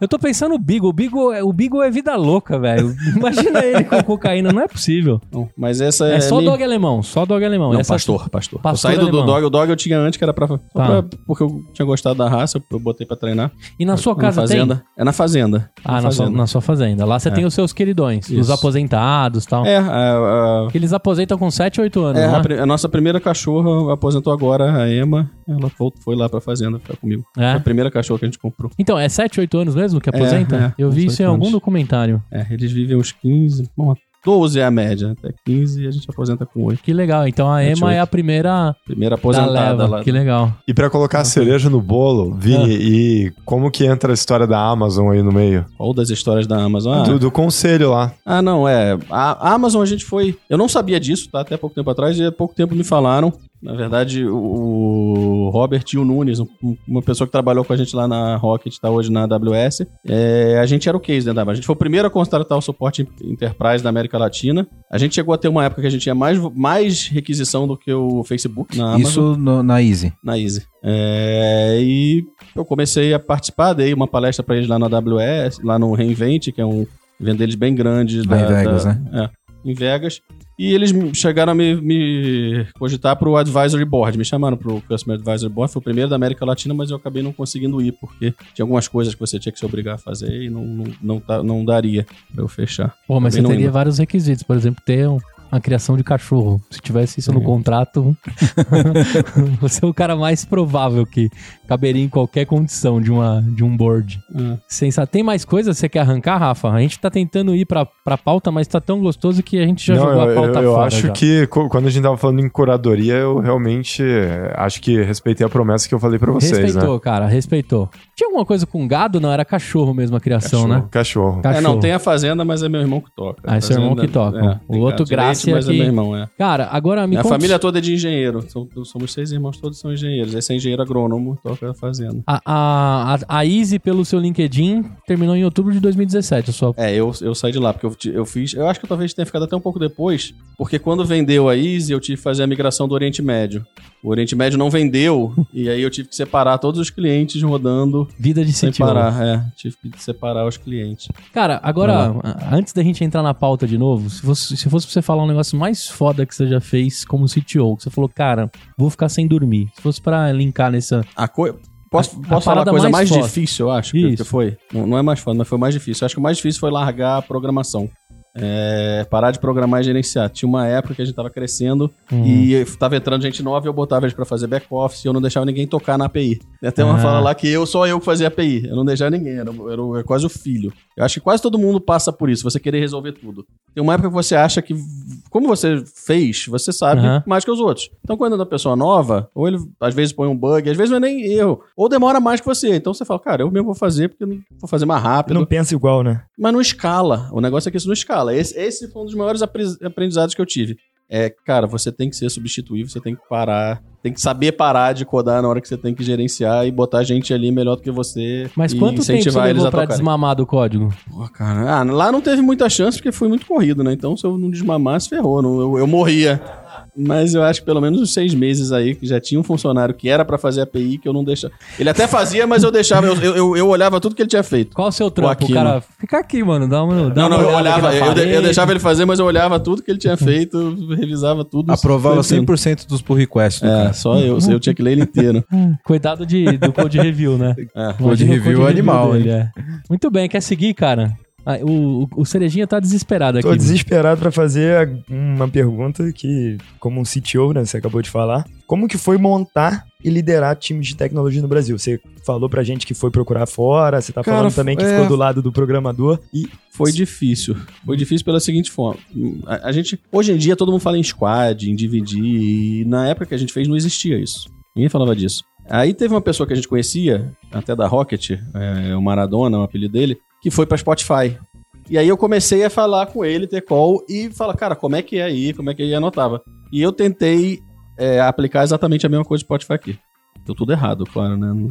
Eu tô pensando no Beagle. O Beagle, é- o Beagle é vida louca, velho. Imagina ele com cocaína, não é possível. Não, mas essa é. É, só minha- dog alemão, só dog alemão. Não, Essa- pastor, pastor. Pastor eu saí do, do dog. O dog eu tinha antes, que era pra, Tá. pra- Porque eu tinha gostado da raça, eu, botei pra treinar. E na sua na casa tem? Fazenda. É na fazenda. Ah, na sua, fazenda. na sua fazenda. Lá você É. tem os seus queridões, os Isso. aposentados e tal. É, a- Que eles aposentam com 7, 8 anos, é, né? a, pri- a nossa primeira cachorra aposentou agora, a Emma. Ela foi lá pra fazenda ficar comigo. É? Foi a primeira cachorra que a gente comprou. Então, é 7, 8 anos mesmo que aposenta? é, Eu vi isso em algum anos. documentário. É, eles vivem uns 15, bom, 12 é a média, até 15 e a gente aposenta com 8. Que legal. Então a 7, Emma é a primeira Primeira da aposentada leva. lá. Que legal. E pra colocar a cereja no bolo, Vini, e como que entra a história da Amazon aí no meio? Qual das histórias da Amazon? Ah, Do, do conselho lá. Ah, não, é. A a Amazon a gente foi. Eu não sabia disso, tá? Até pouco tempo atrás, e há pouco tempo me falaram. Na verdade, o Robert e o Nunes, um- uma pessoa que trabalhou com a gente lá na Rocket, tá hoje na AWS, é, a gente era o case, né, da A gente foi o primeiro a contratar o suporte Enterprise da América Latina. A gente chegou a ter uma época que a gente tinha mais, mais requisição do que o Facebook na Amazon Isso no- na Easy. na Easy. É, e eu comecei a participar, dei uma palestra pra eles lá na AWS, lá no Reinvent, que é um evento deles bem grande. Lá em Vegas, da- né? É, em Vegas. E eles chegaram a me, me cogitar pro Advisory Board, me chamaram pro Customer Advisory Board, foi o primeiro da América Latina, mas eu acabei não conseguindo ir, porque tinha algumas coisas que você tinha que se obrigar a fazer e não, não, não, tá- não daria pra eu fechar. Pô, mas Acabei você teria indo. vários requisitos. Por exemplo, ter um- uma criação de cachorro. Se tivesse isso no Uhum. contrato, você é o cara mais provável que caberia em qualquer condição de, uma, de um board. É. Sensa... Tem mais coisas que você quer arrancar, Rafa? A gente tá tentando ir pra, pra pauta, mas tá tão gostoso que a gente já Não, jogou eu, a pauta eu- eu fora. acho já. que quando a gente tava falando em curadoria, eu realmente eh, acho que respeitei a promessa que eu falei pra vocês, Respeitou, né? cara, respeitou. Tinha alguma coisa com gado? Não, era cachorro mesmo a criação, Cachorro. né? Cachorro. Cachorro. É, não, tem a Fazenda, mas é meu irmão que toca. Ah, é seu irmão que toca. é, O outro gato leite, mas aqui- é meu irmão, é. Cara, agora me Minha conta- família toda é de engenheiro. Somos seis irmãos, todos são engenheiros. Esse é engenheiro agrônomo, toca a fazenda. A, a, a, a Easy, pelo seu LinkedIn, terminou em outubro de 2017. A sua... É, eu, eu saí de lá, porque eu, eu fiz. Eu acho que eu talvez tenha ficado até um pouco depois, porque quando vendeu a Easy, eu tive que fazer a migração do Oriente Médio. O Oriente Médio não vendeu, e aí eu tive que separar todos os clientes rodando Vida de CTO. parar. É, tive que separar os clientes. Cara, agora, antes da gente entrar na pauta de novo, se fosse, se fosse pra você falar um negócio mais foda que você já fez como CTO, que você falou, cara, vou ficar sem dormir. Se fosse pra linkar nessa. A coi- Posso, A- a posso falar a coisa mais mais, difícil, eu acho, que, Isso. que foi? Não, não é mais foda, mas foi mais difícil. Eu acho que o mais difícil foi largar a programação. É, parar de programar e gerenciar. Tinha uma época que a gente tava crescendo Hum. e tava entrando gente nova e eu botava eles pra fazer back-office e eu não deixava ninguém tocar na API. Tem até uma Ah. fala lá que eu só eu que fazia API. Eu não deixava ninguém, era, era, era quase o filho. Eu acho que quase todo mundo passa por isso, você querer resolver tudo. Tem uma época que você acha que, como você fez, você sabe Aham. mais que os outros. Então, quando é uma pessoa nova, ou ele às vezes põe um bug, às vezes não é nem erro, ou demora mais que você. Então você fala, cara, eu mesmo vou fazer porque eu vou fazer mais rápido. Não pensa igual, né? Mas não escala. O negócio é que isso não escala. Esse, esse foi um dos maiores apre- aprendizados que eu tive. É, cara, você tem que ser substituível, você tem que parar, tem que saber parar de codar na hora que você tem que gerenciar e botar gente ali melhor do que você. Mas quanto tempo você levou pra desmamar do código? Pô, cara, ah, lá não teve muita chance porque foi muito corrido, né? Então se eu não desmamasse, ferrou. Não, eu, eu morria. Mas eu acho que pelo menos uns seis meses aí que já tinha um funcionário que era pra fazer API que eu não deixava. Ele até fazia, mas eu deixava, eu, eu, eu- olhava tudo que ele tinha feito. Qual o seu trampo? O cara, fica aqui, mano, dá uma. Dá Não, não, uma eu olhava, eu, de- eu deixava ele fazer, mas eu olhava tudo que ele tinha feito, revisava tudo. Aprovava Foi assim. 100% dos pull requests do É, cara. só eu, eu tinha que ler ele inteiro. Cuidado de, do code review, né? É. Code Imagina o review animal, dele, é. Muito bem, quer seguir, cara? Ah, o, o, Cerejinha tá desesperado aqui. Tô desesperado pra fazer uma pergunta que, como um CTO, né, você acabou de falar, como que foi montar e liderar times de tecnologia no Brasil? Você falou pra gente que foi procurar fora, você tá Cara, falando também que é. ficou do lado do programador e Foi difícil. Foi difícil pela seguinte forma. A, a gente, hoje em dia, todo mundo fala em squad, em dividir, e na época que a gente fez não existia isso. Ninguém falava disso. Aí teve uma pessoa que a gente conhecia, até da Rocket, é, o Maradona, o apelido dele, que foi pra Spotify. E aí eu comecei a falar com ele, ter call, e falar, cara, como é que é aí, como é que é? E anotava. E eu tentei é, aplicar exatamente a mesma coisa do Spotify aqui. Deu tudo errado, claro, né?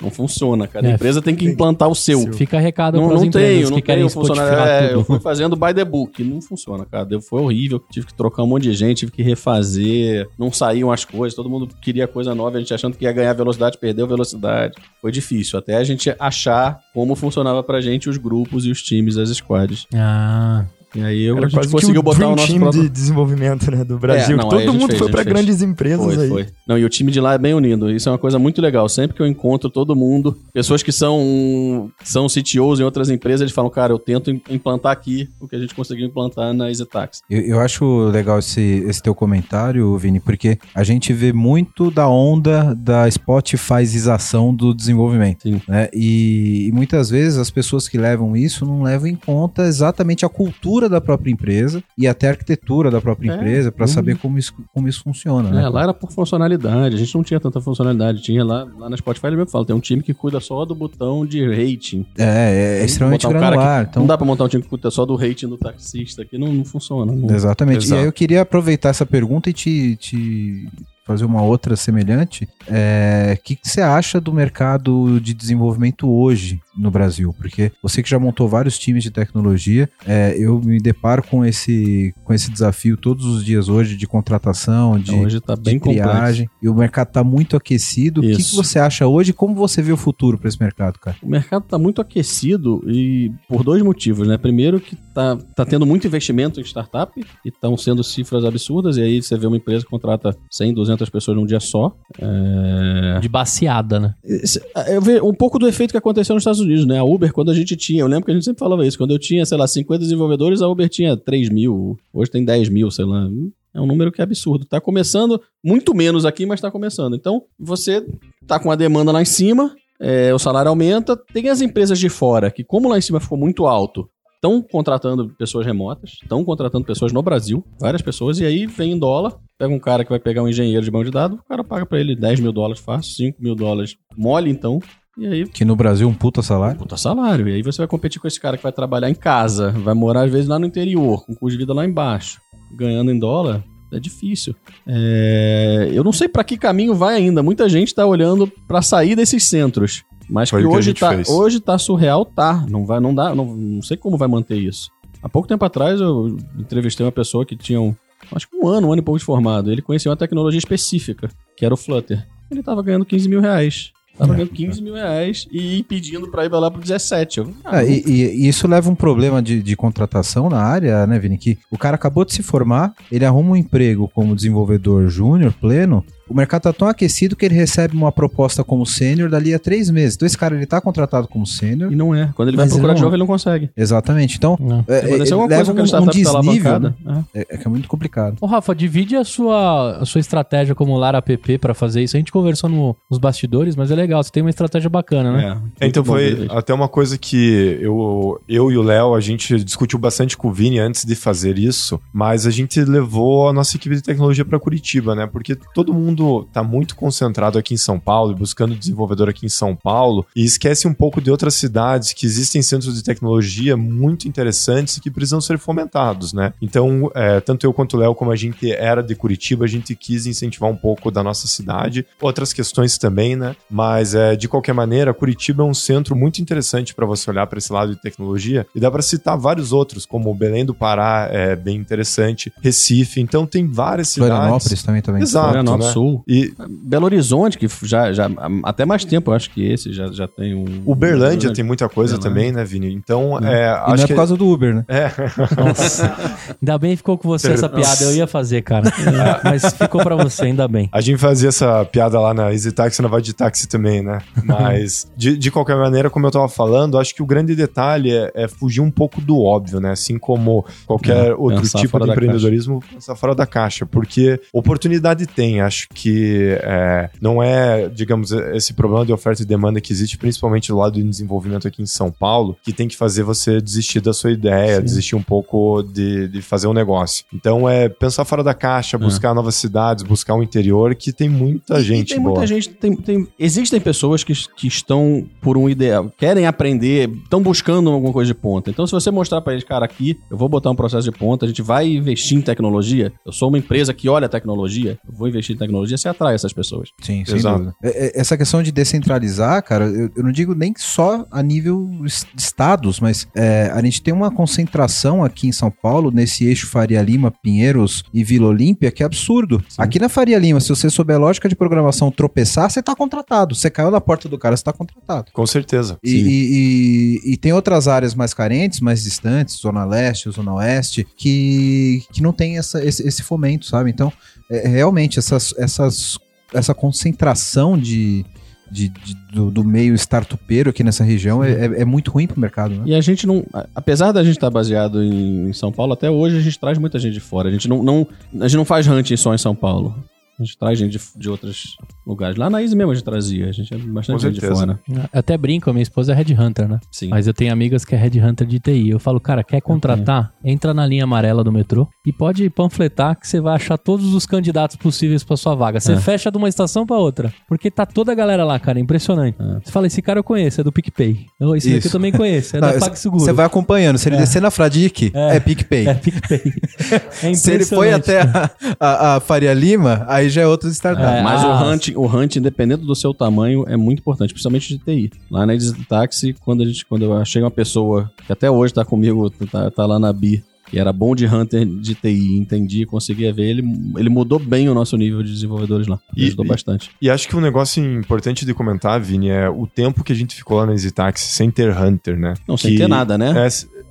Não, funciona, cara. A É, empresa tem que implantar o seu. Fica recado Não, não empresas tenho, que não querem tenho funcionário. É, eu fui fazendo by the book. Não funciona, cara. Deu- Foi horrível. Tive que trocar um monte de gente, tive que refazer. Não saíam as coisas. Todo mundo queria coisa nova. A gente achando que ia ganhar velocidade, perdeu velocidade. Foi difícil. Até a gente achar como funcionava pra gente os grupos e os times, as squads. Ah, E aí eu, a Era gente quase conseguiu que o botar o nosso Team próprio... de desenvolvimento né, do Brasil. É, não, todo mundo fez, foi a pra gente fez. grandes empresas Foi, aí. foi. Não, e o time de lá é bem unido. Isso é uma coisa muito legal. Sempre que eu encontro todo mundo, pessoas que são, são CTOs em outras empresas, eles falam, cara, eu tento im- implantar aqui o que a gente conseguiu implantar na EasyTax. Eu, eu acho legal esse, esse teu comentário, Vini, porque a gente vê muito da onda da Spotifyização do desenvolvimento. Sim. né? E, e muitas vezes as pessoas que levam isso não levam em conta exatamente a cultura da própria empresa e até a arquitetura da própria É, empresa para uhum. saber como isso, como isso funciona. né? É, lá era por funcionalidade, a gente não tinha tanta funcionalidade. Tinha lá, lá na Spotify, ele mesmo fala, tem um time que cuida só do botão de rating. É, é, extremamente Botar um cara granular. que- então, Não dá pra montar um time que cuida só do rating do taxista, que não, não funciona. não- Exatamente. Exato. E aí eu queria aproveitar essa pergunta e te, te fazer uma outra semelhante. É, O que, que você acha do mercado de desenvolvimento hoje no Brasil? Porque você que já montou vários times de tecnologia, é, eu me deparo com esse, com esse desafio todos os dias hoje de contratação, de, Então, hoje tá de bem complexo. triagem, e o mercado está muito aquecido. O que, que Isso. você acha hoje e como você vê o futuro para esse mercado, cara? O mercado está muito aquecido e por dois motivos, né? Primeiro que tá, tá tendo muito investimento em startup e estão sendo cifras absurdas, e aí você vê uma empresa que contrata 100, 200 pessoas num dia só. É... De baseada, né? Esse- Eu vejo um pouco do efeito que aconteceu nos Estados Unidos, né? A Uber, quando a gente tinha, eu lembro que a gente sempre falava isso, quando eu tinha, sei lá, 50 desenvolvedores, a Uber tinha 3 mil, hoje tem 10 mil, sei lá. É um número que é absurdo. Tá começando, muito menos aqui, mas tá começando. Então, você tá com a demanda lá em cima, é, o salário aumenta, tem as empresas de fora, que como lá em cima ficou muito alto, estão contratando pessoas remotas, estão contratando pessoas no Brasil, várias pessoas, e aí vem em dólar, pega um cara que vai pegar um engenheiro de banco de dados, o cara paga pra ele 10 mil dólares fácil, 5 mil dólares mole, então, e aí Que no Brasil é um puta salário. puta salário. E aí você vai competir com esse cara que vai trabalhar em casa, vai morar às vezes lá no interior, com custo de vida lá embaixo, ganhando em dólar. É difícil. É, Eu não sei pra que caminho vai ainda. Muita gente tá olhando pra sair desses centros. Mas Foi que hoje tá, fez. hoje tá surreal, tá. Não vai, não dá, não, não sei como vai manter isso. Há pouco tempo atrás eu entrevistei uma pessoa que tinha um, acho que um ano, um ano e pouco de formado. Ele conhecia uma tecnologia específica, que era o Flutter. Ele tava ganhando 15 mil reais. Tava ganhando 15 mil reais e pedindo pra ir lá pro 17. Eu, ah, e, e- e isso leva um problema de, de contratação na área, né, Vini? Que o cara acabou de se formar, ele arruma um emprego como desenvolvedor júnior, pleno. O mercado tá tão aquecido que ele recebe uma proposta como sênior dali a três meses. Então esse cara ele tá contratado como sênior. E não é. Quando ele vai procurar ele de não novo, ele não consegue. Exatamente. Então é, acontecer é, leva um, um tá desnível. né? é. É, é que é muito complicado. Ô, Rafa, divide a sua, a sua estratégia como Lara app pra fazer isso. A gente conversou no- nos bastidores, mas é legal. Você tem uma estratégia bacana, né? É, Então muito bom foi ver. até uma coisa que eu, eu e o Léo, a gente discutiu bastante com o Vini antes de fazer isso, mas a gente levou a nossa equipe de tecnologia para Curitiba, né? Porque todo mundo tá muito concentrado aqui em São Paulo, e buscando desenvolvedor aqui em São Paulo, e esquece um pouco de outras cidades que existem centros de tecnologia muito interessantes e que precisam ser fomentados, né? Então, é, tanto eu quanto o Léo, como a gente era de Curitiba, a gente quis incentivar um pouco da nossa cidade, outras questões também, né? Mas é, de qualquer maneira, Curitiba é um centro muito interessante para você olhar para esse lado de tecnologia e dá para citar vários outros, como Belém do Pará é bem interessante, Recife, então tem várias cidades. Florianópolis também também. Exato, Florianópolis né? Sul. E Belo Horizonte, que já, já até mais tempo, eu acho que esse já, já tem um. Uberlândia tem muita coisa Uberlândia. também, né, Vini? Então, Hum. é, E acho não é que por causa do Uber, né? é, Nossa. ainda bem que ficou com você essa piada. Eu ia fazer, cara. Mas ficou pra você, ainda bem. A gente fazia essa piada lá na Easy Taxi, na Vai de Táxi também, né? Mas, de, de qualquer maneira, como eu tava falando, acho que o grande detalhe é, é fugir um pouco do óbvio, né? Assim como qualquer É, outro tipo de empreendedorismo, pensar fora da caixa. Porque oportunidade tem. Acho que é, não é, digamos, esse problema de oferta e demanda que existe, principalmente do lado do desenvolvimento aqui em São Paulo, que tem que fazer você desistir da sua ideia, Sim. desistir um pouco de, de fazer um negócio. Então, é pensar fora da caixa, buscar novas cidades, buscar o interior, que tem muita gente e tem boa. muita gente. Tem, tem- existem pessoas que, que estão por um ideal, querem aprender, estão buscando alguma coisa de ponta. Então, se você mostrar pra eles, cara, aqui eu vou botar um processo de ponta, a gente vai investir em tecnologia. Eu sou uma empresa que olha a tecnologia, eu vou investir em tecnologia. Tecnologia, você atrai essas pessoas. Sim, sem Exato. dúvida. É, é, Essa questão de descentralizar, cara, eu, eu não digo nem só a nível de estados, mas é, a gente tem uma concentração aqui em São Paulo, nesse eixo Faria Lima, Pinheiros e Vila Olímpia, que é absurdo. Aqui na Faria Lima, se você souber a lógica de programação tropeçar, você tá contratado. Você caiu na porta do cara, você tá contratado. Com certeza. E, e- e- e tem outras áreas mais carentes, mais distantes, Zona Leste, Zona Oeste, que, que não tem essa, esse, esse fomento, sabe? Então, é, realmente, essas, essas, essa concentração de, de- de- do, do meio startupeiro aqui nessa região é, é- é muito ruim pro mercado, né? E a gente não. Apesar da gente estar baseado em, em São Paulo, até hoje a gente traz muita gente de fora. A gente não, não, a gente não faz hunting só em São Paulo. A gente traz gente de, de outros lugares. Lá na Easy mesmo a gente trazia. A gente é bastante gente de fora. Eu até brinco, a minha esposa é Red Hunter, né? Sim. Mas eu tenho amigas que é Red Hunter de TI. Eu falo, cara, quer contratar? Entra na linha amarela do metrô e pode panfletar que você vai achar todos os candidatos possíveis pra sua vaga. Você É. fecha de uma estação pra outra. Porque tá toda a galera lá, cara. É impressionante. Você fala, esse cara eu conheço, é do PicPay. Oh, esse daqui Isso. eu também conheço, é Não, da PagSeguro. Você vai acompanhando. Se ele descer na Fradique, é, PicPay. É PicPay. É Se ele foi até a, a- a Faria Lima, aí já é outra startup. É, Mas ah, o hunting, o hunting, dependendo do seu tamanho, é muito importante, principalmente de TI. Lá na Easy Taxi, quando, a gente, quando chega uma pessoa que até hoje tá comigo, tá, tá lá na BI, que era bom de hunter de TI, entendi, conseguia ver, ele, ele mudou bem o nosso nível de desenvolvedores lá. E- ajudou e- bastante. E acho que um negócio importante de comentar, Vini, é o tempo que a gente ficou lá na Easy Taxi sem ter Hunter, né? Não, sem Que- ter nada, né? É,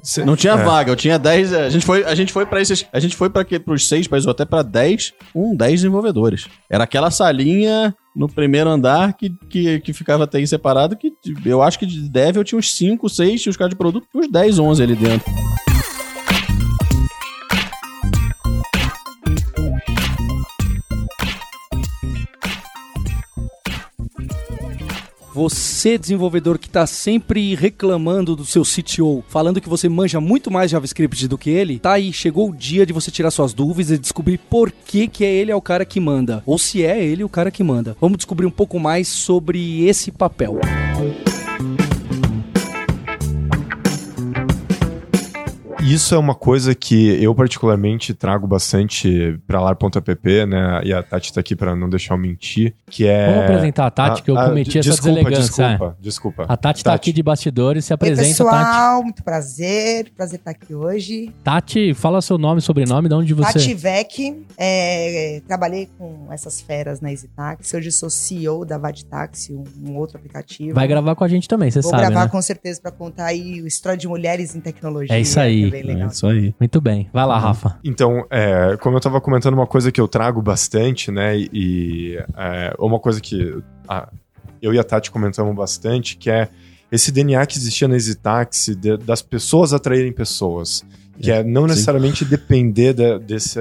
c- c- Não tinha é. vaga, eu tinha 10. A gente foi, a gente foi para esses. A gente foi para os seis países, ou até para 10, um 10 desenvolvedores. Era aquela salinha no primeiro andar que, que, que ficava até aí separado, que eu acho que de dev eu tinha uns 5, 6, tinha os caras de produto, tinha uns 10, 11 ali dentro. Você, desenvolvedor que tá sempre reclamando do seu CTO, falando que você manja muito mais JavaScript do que ele, tá aí, chegou o dia de você tirar suas dúvidas e descobrir por que, que é ele é o cara que manda. Ou se é ele o cara que manda. Vamos descobrir um pouco mais sobre esse papel. Isso é uma coisa que eu particularmente trago bastante pra lar.app, né? E a Tati tá aqui pra não deixar eu mentir, que é... Vamos apresentar a Tati, que eu cometi de- essa desculpa, deselegância. é. Desculpa, desculpa. A Tati tá aqui de bastidores, se Oi, apresenta, Tati. pessoal, muito prazer, prazer estar aqui hoje. Tati, fala seu nome, sobrenome, de onde você... Tati Vec, é, trabalhei com essas feras na EasyTaxi, hoje sou CEO da Vadtaxi, um, um outro aplicativo. Vai gravar com a gente também, você Vou sabe, gravar né? com certeza para contar aí o história de mulheres em tecnologia. É isso aí. é bem legal. É isso aí. Muito bem. Vai lá, Rafa. Então, é, como eu tava comentando, uma coisa que eu trago bastante, né? E é, uma coisa que a- eu e a Tati comentamos bastante, que é esse DNA que existia na EasyTaxi, de- das pessoas atraírem pessoas. Que é, não sim. necessariamente depender da- desse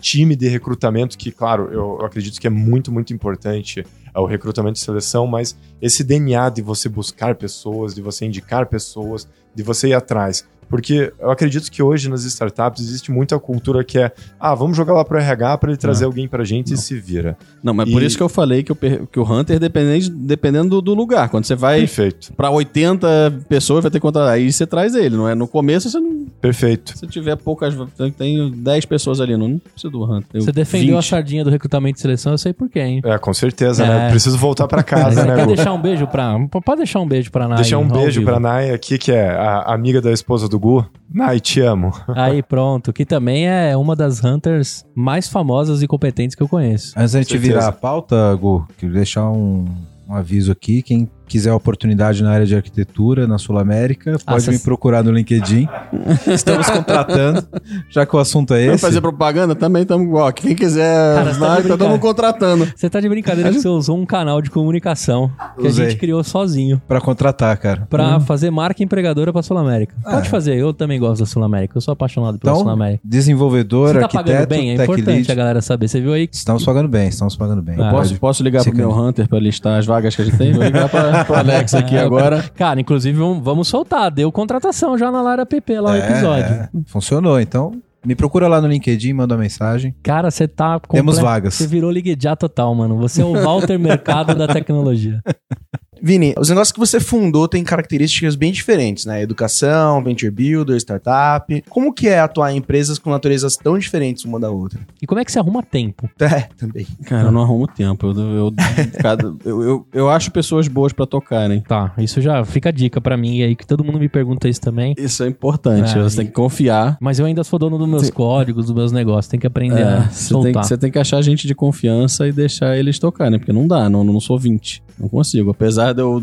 time de recrutamento, que, claro, eu, eu acredito que é muito, muito importante é o recrutamento e seleção, mas esse DNA de você buscar pessoas, de você indicar pessoas, de você ir atrás. Porque eu acredito que hoje nas startups existe muita cultura que é, ah, vamos jogar lá pro RH para ele trazer Não. alguém pra gente Não. e se vira. Não, mas por E- isso que eu falei que, o per- que o Hunter depende, dependendo do, do lugar. Quando você vai Perfeito, pra 80 pessoas, vai ter que contratar. Aí você traz ele, não é? No começo, você não. perfeito. Se tiver poucas. Tem 10 pessoas ali, não, não precisa do Hunter. Você defendeu 20. a sardinha do recrutamento e seleção, eu sei por quê, hein? É, com certeza, É. né? Eu Preciso voltar pra casa, né, quer deixar um beijo pra... Pode deixar um beijo pra Nai. Deixar um beijo pra Nai aqui, que é a amiga da esposa do Gu. Nai, te amo. Aí, pronto. Que também é uma das Hunters mais famosas e competentes que eu conheço. Antes da gente Certeza. virar a pauta, Gu, queria deixar um, um aviso aqui. Quem quiser oportunidade na área de arquitetura na Sul América, pode cê- me procurar no LinkedIn. Estamos contratando, já que o assunto é Vamos esse. fazer propaganda também, estamos igual. Quem quiser, Cara, você tá brincadeira. mundo contratando. Você tá de brincadeira que você usou um canal de comunicação que a Usei. gente criou sozinho Pra contratar, cara. pra fazer marca empregadora pra Sul América. Pode Ah. fazer, eu também gosto da Sul América. Eu sou apaixonado pela Sul Então, América. desenvolvedor, Você tá arquiteto, pagando bem? É tech importante lead. a galera saber. Você viu aí? Estamos pagando bem, estamos pagando bem. Ah, Posso, posso ligar pro meu Hunter pra listar as vagas que a gente tem? Vou ligar pra, pro Alex aqui É, agora. Cara, inclusive vamos, soltar. Deu contratação já na Lara PP lá o É, episódio. é, funcionou, então me procura lá no LinkedIn, manda uma mensagem. Cara, você tá... Temos vagas. Você virou Ligue Já total, mano. Você é o Walter Mercado da tecnologia. Vini, os negócios que você fundou têm características bem diferentes, né? Educação, venture builder, startup. Como que é atuar em empresas com naturezas tão diferentes uma da outra? E como é que você arruma tempo? É, também. Cara, eu não arrumo tempo. Eu, eu, cada- eu, eu, eu acho pessoas boas pra tocarem. Tá, isso já fica a dica pra mim aí, que todo mundo me pergunta isso também. Isso é importante. É, você tem que confiar. Mas eu ainda sou dono dos meus Sim. códigos, dos meus negócios. Tem que aprender É, a você, tem, soltar. que- você tem que achar gente de confiança e deixar eles tocarem, porque não dá, não, não sou 20. Não consigo. Apesar de eu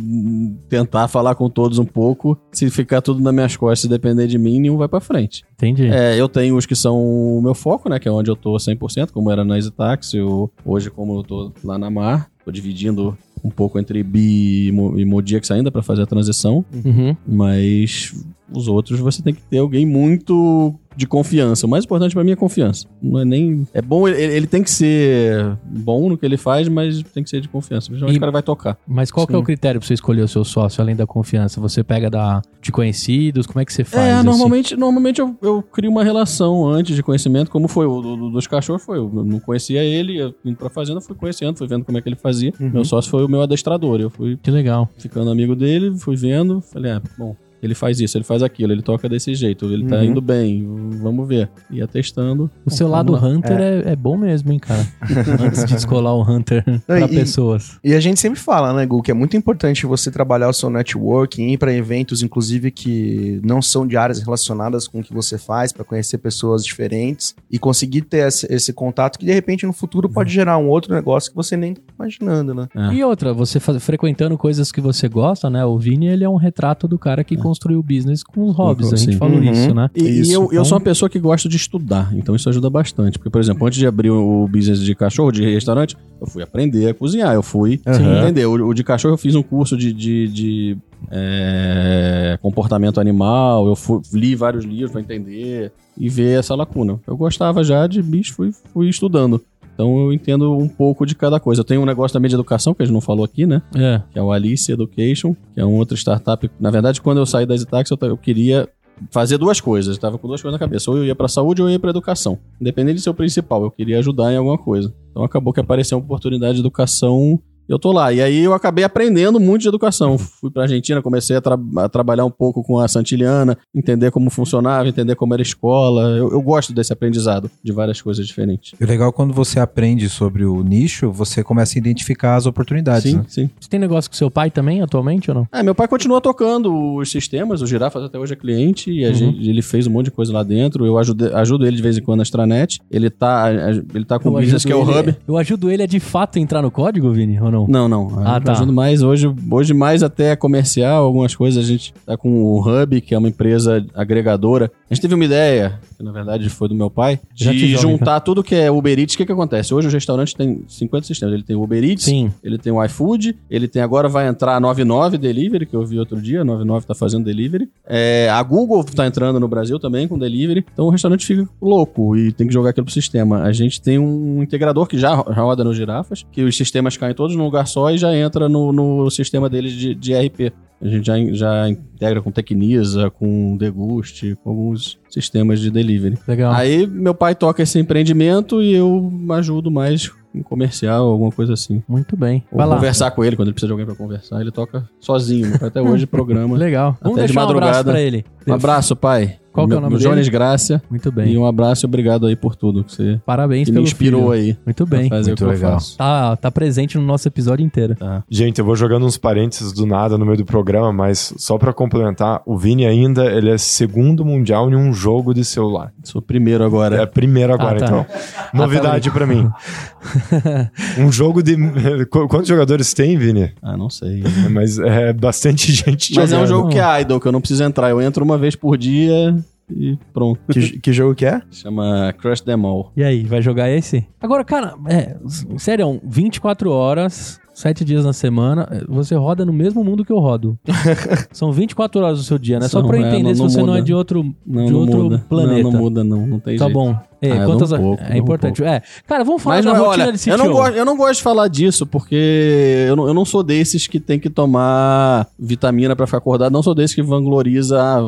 tentar falar com todos um pouco, se ficar tudo nas minhas costas e depender de mim, nenhum vai pra frente. Entendi. É, eu tenho os que são o meu foco, né? Que é onde eu tô 100%, como era na EasyTaxi, ou hoje como eu tô lá na Mar. Tô dividindo um pouco entre Bi e Mo- Modiax ainda pra fazer a transição. Uhum. Mas os outros você tem que ter alguém muito de confiança. O mais importante pra mim é confiança. Não é nem. É bom, ele, ele tem que ser bom no que ele faz, mas tem que ser de confiança. Principalmente E- o cara vai tocar. Mas qual que é o Sim. critério pra você escolher o seu sócio, além da confiança? Você pega da, de conhecidos? Como é que você faz? É, assim? normalmente, normalmente eu, eu crio uma relação antes de conhecimento, como foi o do- do- dos cachorros, foi. Eu não conhecia ele, eu indo pra fazenda, fui conhecendo, fui vendo como é que ele fazia. Meu sócio foi o meu adestrador. Eu fui Que legal. ficando amigo dele, fui vendo, falei, ah, bom, ele faz isso, ele faz aquilo, ele toca desse jeito, ele tá Uhum. indo bem, vamos ver. Ia testando. O seu lado lá. Hunter é. é bom mesmo, hein, cara? Antes de descolar o Hunter pra e- pessoas. E a gente sempre fala, né, Gu, que é muito importante você trabalhar o seu networking, ir para eventos, inclusive, que não são de áreas relacionadas com o que você faz, para conhecer pessoas diferentes e conseguir ter esse, esse contato que, de repente, no futuro pode gerar um outro negócio que você nem tá imaginando, né? É. E outra, você faz- frequentando coisas que você gosta, né? O Vini, ele é um retrato do cara que construiu o business com os hobbies. A gente Sim. falou Uhum. isso, né? E, e Isso, eu, eu então- sou uma pessoa que gosta de estudar, então isso ajuda bastante. Porque, por exemplo, antes de abrir o business de cachorro, de restaurante, eu fui aprender a cozinhar, eu fui Aham. entender. O, o de cachorro eu fiz um curso de, de, de, é, comportamento animal, eu fui- li vários livros pra entender e ver essa lacuna. Eu gostava já de bicho, fui, fui estudando. Então eu entendo um pouco de cada coisa. Eu tenho um negócio também de educação, que a gente não falou aqui, né? É. que é o Alice Education, que é um outro startup. Na verdade, quando eu saí da Zitax, eu, eu queria fazer duas coisas. Eu tava com duas coisas na cabeça. Ou eu ia pra saúde ou eu ia pra educação. Independente de ser o principal, eu queria ajudar em alguma coisa. Então acabou que apareceu uma oportunidade de educação eu tô lá. E aí eu acabei aprendendo muito de educação. Fui pra Argentina, comecei a, tra- a trabalhar um pouco com a Santiliana, entender como funcionava, entender como era a escola. Eu, eu gosto desse aprendizado de várias coisas diferentes. E o legal é quando você aprende sobre o nicho, você começa a identificar as oportunidades, Sim, né? sim. Você tem negócio com seu pai também, atualmente, ou não? É, meu pai continua tocando os sistemas, o Girafas até hoje é cliente, e a Uhum. gente- ele fez um monte de coisa lá dentro. Eu ajudo, ajudo ele de vez em quando na extranet. Ele tá, ele tá com o business que é o ele, Hub. Eu ajudo ele a de fato entrar no código, Vini, ou não? Não, não. Ah, eu tá. ajudo mais hoje, hoje mais até comercial, algumas coisas a gente tá com o Hub, que é uma empresa agregadora. A gente teve uma ideia, que na verdade foi do meu pai, Já de tive, juntar tudo que é Uber Eats. O que que acontece? Hoje o restaurante tem 50 sistemas. Ele tem o Uber Eats, Sim. ele tem o iFood, ele tem agora vai entrar a 99 Delivery, que eu vi outro dia, a 99 tá fazendo delivery. É, a Google tá entrando no Brasil também com delivery. Então o restaurante fica louco e tem que jogar aquilo pro sistema. A gente tem um integrador que já ro- roda nos girafas, que os sistemas caem todos num lugar só e já entra no, no sistema deles de, de RP. A gente já, já integra com Tecnisa, com Deguste, com alguns sistemas de delivery. Legal. Aí meu pai toca esse empreendimento e eu ajudo mais em comercial, alguma coisa assim. Muito bem. Ou Vai lá. conversar com ele quando ele precisa de alguém pra conversar. Ele toca sozinho. Até hoje programa. Legal. Vamos Até de deixar um abraço madrugada. pra ele. Um abraço, pai. Qual que é o nome Jones dele? Graça. Muito bem. E um abraço e obrigado aí por tudo que você Parabéns que me pelo inspirou filho. aí. Muito bem. fazer Muito o que eu legal. faço. Tá, tá presente no nosso episódio inteiro. Tá. Gente, eu vou jogando uns parênteses do nada no meio do programa, mas só pra complementar, o Vini ainda ele é segundo mundial em um jogo de celular. Sou primeiro agora. É primeiro agora, Ah, tá. então. Novidade pra mim. Um jogo de. Qu- Quantos jogadores tem, Vini? Ah, não sei. Mas é bastante gente Mas é um jogando. jogo que é idle, que eu não preciso entrar. Eu entro uma vez por dia e pronto. Que, que jogo que é? Chama Crush Them All. E aí, vai jogar esse? Agora, cara, é, sério, 24 horas, 7 dias na semana, é, você roda no mesmo mundo que eu rodo. São 24 horas do seu dia, né? Só São, pra eu é, entender não- se não você não é muda. de outro, Não, de não outro muda. planeta. Não, não muda, não. Não tem Tá jeito. bom. É, Ah, eu quantas dou um pouco, é dou um importante. É, cara, vamos falar Mas, da rotina olha, de eu não, gosto, eu não gosto de falar disso, porque eu não, eu não sou desses que tem que tomar vitamina pra ficar acordado. Não sou desses que vangloriza, ah,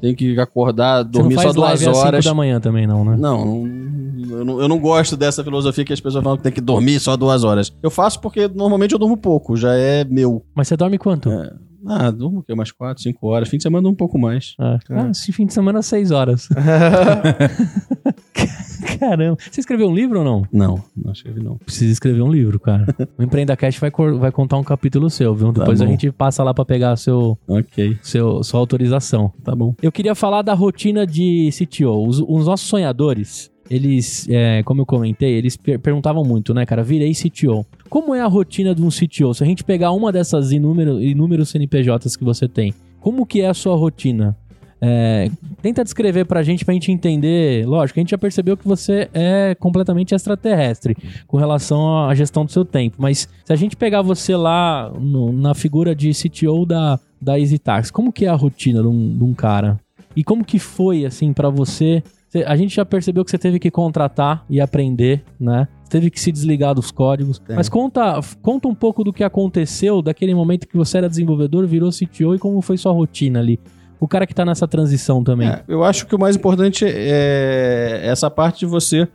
tem que acordar, dormir só duas live às 5 horas. da manhã também, não, né? Não, não- Eu não, eu não gosto dessa filosofia que as pessoas falam que tem que dormir só duas horas. Eu faço porque normalmente eu durmo pouco, já é meu. Mas você dorme quanto? É. Ah, durmo o quê? Umas quatro, cinco horas. Fim de semana, um pouco mais. Ah, ah, esse fim de semana, seis horas. Caramba. Você escreveu um livro ou não? Não, não escrevi não. Precisa escrever um livro, cara. o Empreenda Cash vai, vai contar um capítulo seu, viu? Depois a gente passa lá pra pegar seu, Ok, seu, sua autorização. tá bom. Eu queria falar da rotina de CTO. Os, os nossos sonhadores, eles, é, como eu comentei, eles per- perguntavam muito, né, cara? Virei CTO. Como é a rotina de um CTO? Se a gente pegar uma dessas inúmeros, inúmeros CNPJs que você tem, como que é a sua rotina? É, tenta descrever pra gente, pra gente entender. Lógico, a gente já percebeu que você é completamente extraterrestre com relação à gestão do seu tempo. Mas se a gente pegar você lá no- na figura de CTO da, da EasyTax, como que é a rotina de um, de um cara? E como que foi, assim, pra você? A gente já percebeu que você teve que contratar e aprender, né? Você teve que se desligar dos códigos. É. Mas conta, conta um pouco do que aconteceu daquele momento que você era desenvolvedor, virou CTO e como foi sua rotina ali. O cara que tá nessa transição também. É, eu acho que o mais importante é essa parte de você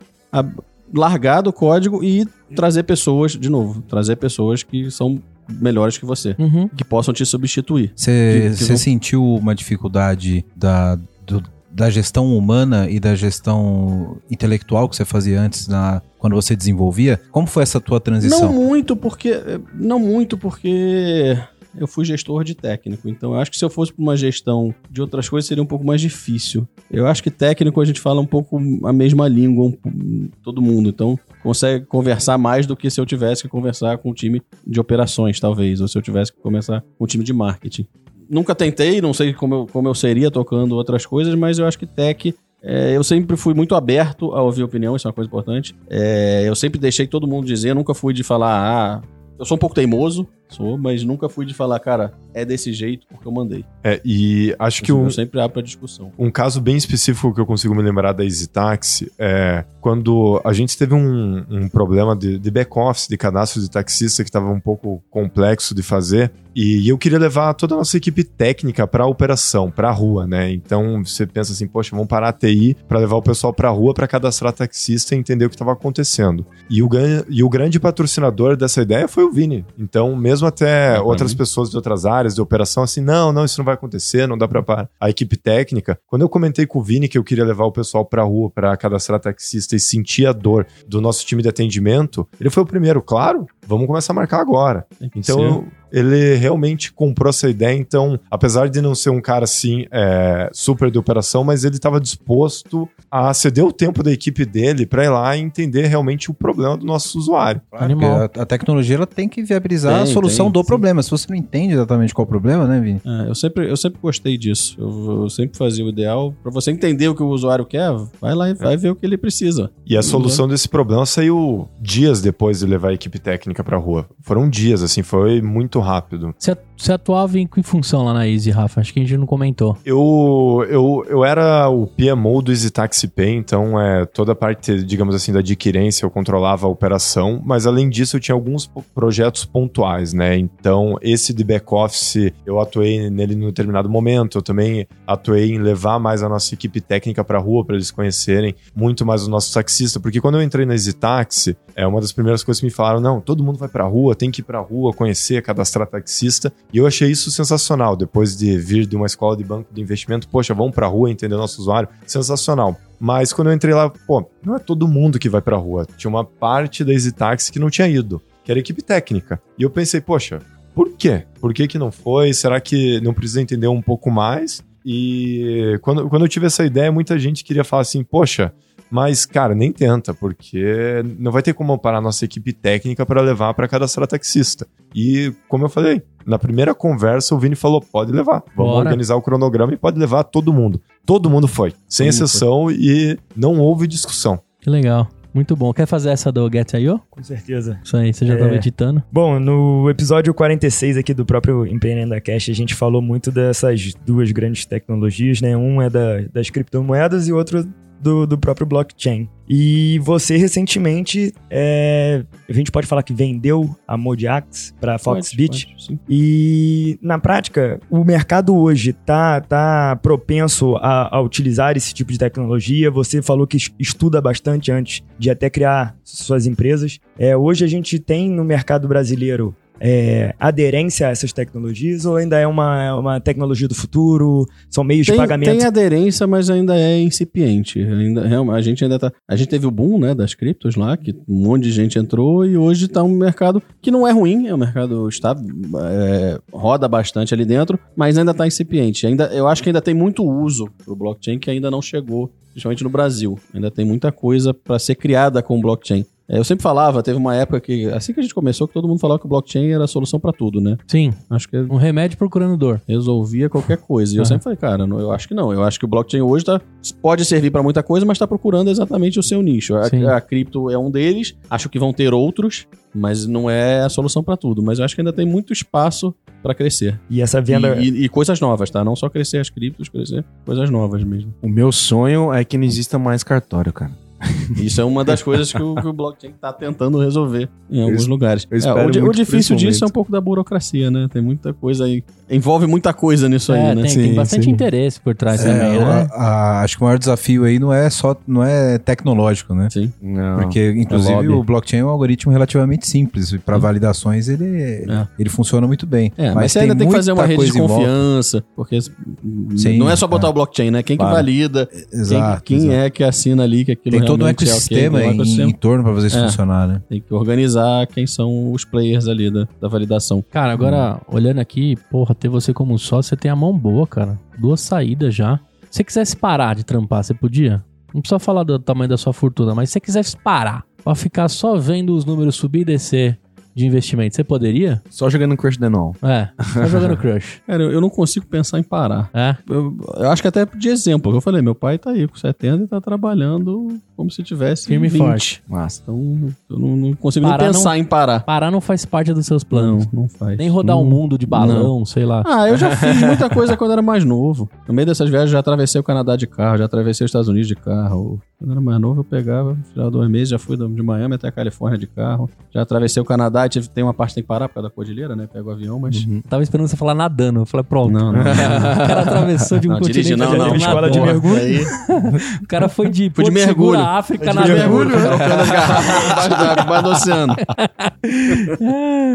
largar do código e trazer pessoas, de novo, trazer pessoas que são melhores que você, Uhum. que possam te substituir. Você vão- sentiu uma dificuldade da, do- da gestão humana e da gestão intelectual que você fazia antes na, quando você desenvolvia? Como foi essa tua transição? Não muito porque não muito porque eu fui gestor de técnico, então eu acho que se eu fosse para uma gestão de outras coisas seria um pouco mais difícil. Eu acho que técnico a gente fala um pouco a mesma língua, um- todo mundo, então consegue conversar mais do que se eu tivesse que conversar com o time de operações, talvez, ou se eu tivesse que conversar com o time de marketing. Nunca tentei, não sei como eu, como eu seria tocando outras coisas, mas eu acho que tech é, eu sempre fui muito aberto a ouvir opinião, isso é uma coisa importante. É, eu sempre deixei todo mundo dizer, nunca fui de falar, ah, eu sou um pouco teimoso, sou, mas nunca fui de falar, cara, é desse jeito porque eu mandei. É, e acho que eu, um, eu sempre abro pra discussão. um caso bem específico que eu consigo me lembrar da EasyTaxi é quando a gente teve um, um problema de, de back-office, de cadastro de taxista que estava um pouco complexo de fazer. E eu queria levar toda a nossa equipe técnica para a operação, para a rua, né? Então você pensa assim, poxa, vamos parar a TI para levar o pessoal para a rua para cadastrar taxista e entender o que estava acontecendo. E o, e o grande patrocinador dessa ideia foi o Vini. Então, mesmo até outras pessoas de outras áreas de operação, assim, não, não, isso não vai acontecer, não dá para a equipe técnica. Quando eu comentei com o Vini que eu queria levar o pessoal para a rua para cadastrar taxista e sentir a dor do nosso time de atendimento, ele foi o primeiro, claro, vamos começar a marcar agora. Então, ser. ele realmente comprou essa ideia. Então, apesar de não ser um cara assim, é, super de operação, mas ele estava disposto a ceder o tempo da equipe dele para ir lá e entender realmente o problema do nosso usuário. Porque a, a tecnologia ela tem que viabilizar Tem, a solução tem, do sim. problema. Se você não entende exatamente qual é o problema, né, Vini? É, eu, sempre, eu sempre gostei disso. Eu, eu sempre fazia o ideal. Pra você entender o que o usuário quer, vai lá e vai ver o que ele precisa. E a solução desse problema saiu dias depois de levar a equipe técnica para rua. Foram dias, assim, foi muito rápido. Você, atuava em que função lá na Easy, Rafa? Acho que a gente não comentou. Eu, eu, eu era o PMO do EasyTaxi Pay, então é, toda a parte, digamos assim, da adquirência eu controlava a operação, mas além disso eu tinha alguns projetos pontuais, né? Então esse de back-office eu atuei nele num determinado momento, eu também atuei em levar mais a nossa equipe técnica para rua para eles conhecerem muito mais os nossos taxistas, porque quando eu entrei na EasyTaxi, é uma das primeiras coisas que me falaram, não, todo mundo vai para rua, tem que ir para rua, conhecer, cadastrar taxista, e eu achei isso sensacional, depois de vir de uma escola de banco de investimento, poxa, vamos pra rua entender nosso usuário, sensacional. Mas quando eu entrei lá, pô, não é todo mundo que vai pra rua. Tinha uma parte da EasyTaxi que não tinha ido, que era a equipe técnica. E eu pensei, poxa, por quê? Por que que não foi? Será que não precisa entender um pouco mais? E quando, quando eu tive essa ideia, muita gente queria falar assim, poxa, mas, cara, nem tenta, porque não vai ter como parar a nossa equipe técnica para levar para cadastrar taxista. E, como eu falei, na primeira conversa o Vini falou: pode levar, vamos Bora. organizar o cronograma e pode levar todo mundo. Todo mundo foi, sem exceção, e não houve discussão. Que legal. Muito bom. Quer fazer essa do Get.io? Com certeza. Isso aí, você já É. tava editando. Bom, no episódio 46 aqui do próprio Empreendendo Cash, a gente falou muito dessas duas grandes tecnologias, né? Um é da, das criptomoedas e o outro do, do próprio blockchain. E você recentemente, é, a gente pode falar que vendeu a Modiax para Foxbit. E na prática, o mercado hoje tá, tá propenso a, a utilizar esse tipo de tecnologia. Você falou que es- estuda bastante antes de até criar suas empresas. É, hoje a gente tem no mercado brasileiro é, aderência a essas tecnologias ou ainda é uma, uma tecnologia do futuro? São meios Tem, de pagamento? tem aderência, mas ainda é incipiente. Ainda, a gente ainda tá. A gente teve o boom, né, das criptos lá, que um monte de gente entrou e hoje tá um mercado que não é ruim, é um mercado está é, roda bastante ali dentro, mas ainda tá incipiente. Ainda, eu acho que ainda tem muito uso pro blockchain que ainda não chegou, principalmente no Brasil. Ainda tem muita coisa para ser criada com o blockchain. É, eu sempre falava, teve uma época que, assim que a gente começou, que todo mundo falava que o blockchain era a solução para tudo, né? Sim, Acho que um remédio procurando dor. resolvia qualquer coisa. E eu Aham. sempre falei, cara, não, eu acho que não. Eu acho que o blockchain hoje tá, pode servir para muita coisa, mas está procurando exatamente o seu nicho. A, a cripto é um deles. Acho que vão ter outros, mas não é a solução para tudo. Mas eu acho que ainda tem muito espaço para crescer. E essa venda. E, e- e coisas novas, tá? Não só crescer as criptos, crescer coisas novas mesmo. O meu sonho é que não exista mais cartório, cara. Isso é uma das coisas que o, que o blockchain tá tentando resolver em alguns es- lugares. eu É, o, o difícil disso é um pouco da burocracia, né? Tem muita coisa aí. Envolve muita coisa nisso é, aí, né? tem, tem Sim, bastante sim. interesse por trás É, também, né? a- a- acho que o maior desafio aí não é só não é tecnológico, né? Sim. Não. Porque, inclusive, lobby. o blockchain é um algoritmo relativamente simples. e Para validações, ele, É. ele funciona muito bem. É, mas, você ainda tem que fazer uma rede de confiança, porque Sim, não é só botar é. o blockchain, né? Quem que valida, Exato. quem, quem exato. é que assina ali que aquilo Tem todo um é ecossistema tem um em, ecossistema. em torno para fazer isso É. funcionar, né? Tem que organizar quem são os players ali da, da validação. Cara, agora, Hum. olhando aqui, porra, ter você como sócio, você tem a mão boa, cara. Duas saídas já. Se você quisesse parar de trampar, você podia? Não precisa falar do tamanho da sua fortuna, mas se você quisesse parar pra ficar só vendo os números subir e descer de investimento, você poderia? Só jogando Crush Denol. É, só jogando crush. Cara, eu, não consigo pensar em parar. É? Eu, eu acho que até de exemplo, eu falei, meu pai tá aí com 70 e tá trabalhando como se tivesse Firme e 20. forte. Massa. Então, eu não, não consigo Parar nem pensar não- em parar. Parar não faz parte dos seus planos. Não, não faz. Nem rodar o Não. mundo de balão, sei lá. Ah, eu já fiz muita coisa quando era mais novo. No meio dessas viagens, já atravessei o Canadá de carro, já atravessei os Estados Unidos de carro. Quando eu era mais novo, eu pegava, ficava dois meses, já fui de Miami até a Califórnia de carro. Já atravessei o Canadá, tive, tem uma parte que tem que parar por causa da cordilheira, né? Pego o avião, mas... Tava esperando você falar nadando. Eu falei, pronto. Não, não. o cara atravessou de um Não, continente dirige não, não. outro Escola de mergulho. Aí, O cara foi de, Foi de mergulho. Seguro, África, de nadando. mergulho, água, debaixo do oceano.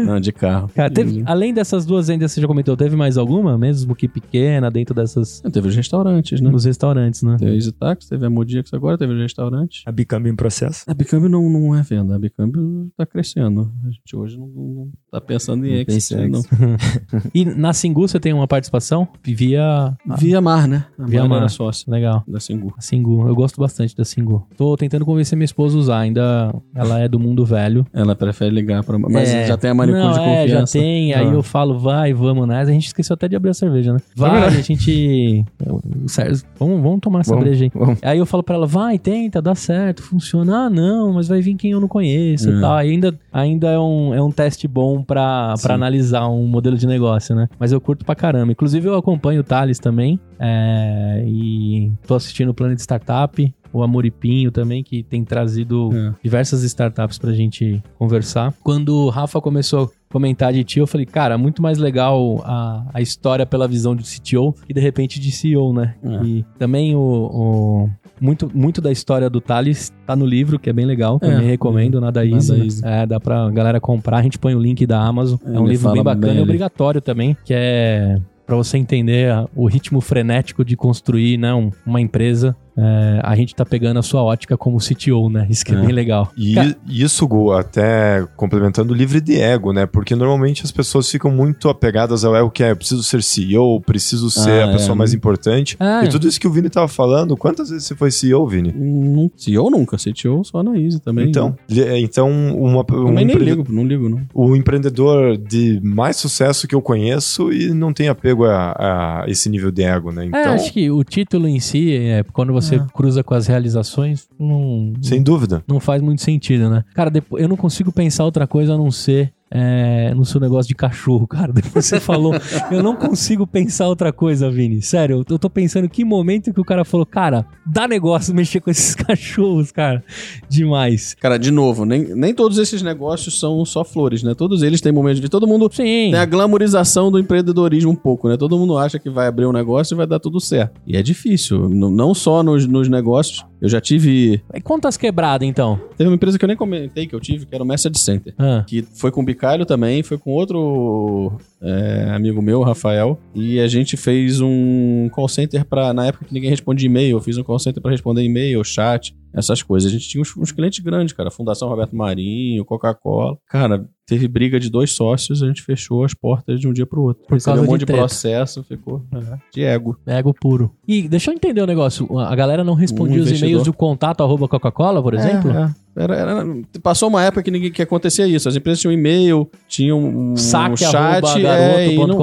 Não, de carro. Cara, teve- além dessas duas vendas que você já comentou, teve mais alguma? Mesmo que pequena, dentro dessas... Teve os restaurantes, né? Nos restaurantes, né? Teve a EasyTax, teve a Modix agora, teve os restaurantes. A Bicambi em processo. A Bicâmbio não, não é venda, a Bicâmbio tá crescendo. A gente hoje não, não tá pensando em pensa em não. E na Singu você tem uma participação? Via... Via Mar, né? A Via Mar Mar. era sócia Legal. da Singu. A Singu, eu gosto bastante da Singu. Tô tentando convencer minha esposa a usar, ainda ela é do mundo velho. Ela prefere ligar pra... Mas É. já tem a manicure Não, de é, já confiança. tem, aí Ah. eu falo, vai, vamos nessa. A gente esqueceu até de abrir a cerveja, né? Vai, a gente... Sério, vamos, vamos tomar essa Vamos, breja aí. vamos. Aí eu falo pra ela, vai, tenta, dá certo, funciona. Ah, não, mas vai vir quem eu não conheço e É. tal. Aí ainda, ainda é, um, é um teste bom pra, pra analisar um modelo de negócio, né? Mas eu curto pra caramba. Inclusive eu acompanho o Thales também. é, e tô assistindo o Planet Startup. O Amoripinho também, que tem trazido É. diversas startups pra gente conversar. Quando o Rafa começou a comentar de ti, eu falei, cara, muito mais legal a, a história pela visão de CTO que de repente de CEO, né? É. E também o- muito, muito da história do Thales tá no livro, que é bem legal, É. também recomendo, nada Nada easy. Easy. É, dá pra galera comprar, a gente põe o link da Amazon. É, É, um livro bem bacana e obrigatório também, que é pra você entender o ritmo frenético de construir né, um- uma empresa. É, a gente tá pegando a sua ótica como CTO, né? Isso que é, É. bem legal. E Ca- isso, Gu, até complementando, livre de ego, né? Porque normalmente as pessoas ficam muito apegadas ao ego que é, eu preciso ser CEO, preciso ser Ah, a pessoa é. mais importante. Ah, E tudo isso que o Vini tava falando, quantas vezes você foi CEO, Vini? Não, CEO nunca, CTO só na Easy também. Então, li- então uma, um nem empre- ligo, não ligo não. o empreendedor de mais sucesso que eu conheço e não tem apego a, a esse nível de ego, né? É, Então, acho que o título em si, é, quando você É. cruza com as realizações, não, sem dúvida. não faz muito sentido, né? Cara, eu não consigo pensar outra coisa a não ser é, no seu negócio de cachorro, cara. Depois você falou, eu não consigo pensar outra coisa, Vini. Sério, eu tô pensando que momento que o cara falou, cara, dá negócio mexer com esses cachorros, cara. Demais. Cara, de novo, nem, nem todos esses negócios são só flores, né? Todos eles têm momentos de. Todo mundo Sim. tem a glamorização do empreendedorismo um pouco, né? Todo mundo acha que vai abrir um negócio e vai dar tudo certo. E é difícil. Não só nos, nos negócios. Eu já tive. E quantas quebradas, então? Teve uma empresa que eu nem comentei que eu tive, que era o Message Center. Ah, Que foi com o Bicalho também, foi com outro é, amigo meu, Rafael. E a gente fez um call center pra. Na época que ninguém respondia e-mail, eu fiz um call center pra responder e-mail, chat, essas coisas. A gente tinha uns, uns clientes grandes, cara. Fundação Roberto Marinho, Coca-Cola. Cara, teve briga de dois sócios, a gente fechou as portas de um dia pro outro. Por causa um de monte de, treta. processo, ficou é, de ego. ego puro. E deixa eu entender o negócio. A galera não respondia Um os e-mails do contato arroba Coca-Cola, por exemplo? É, é. Era- era- passou uma época que ninguém que acontecia isso. As empresas tinham e-mail, tinham um, Saque chat. é, e não-.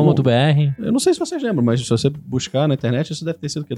Eu não sei se vocês lembram, mas se você buscar na internet, isso deve ter sido que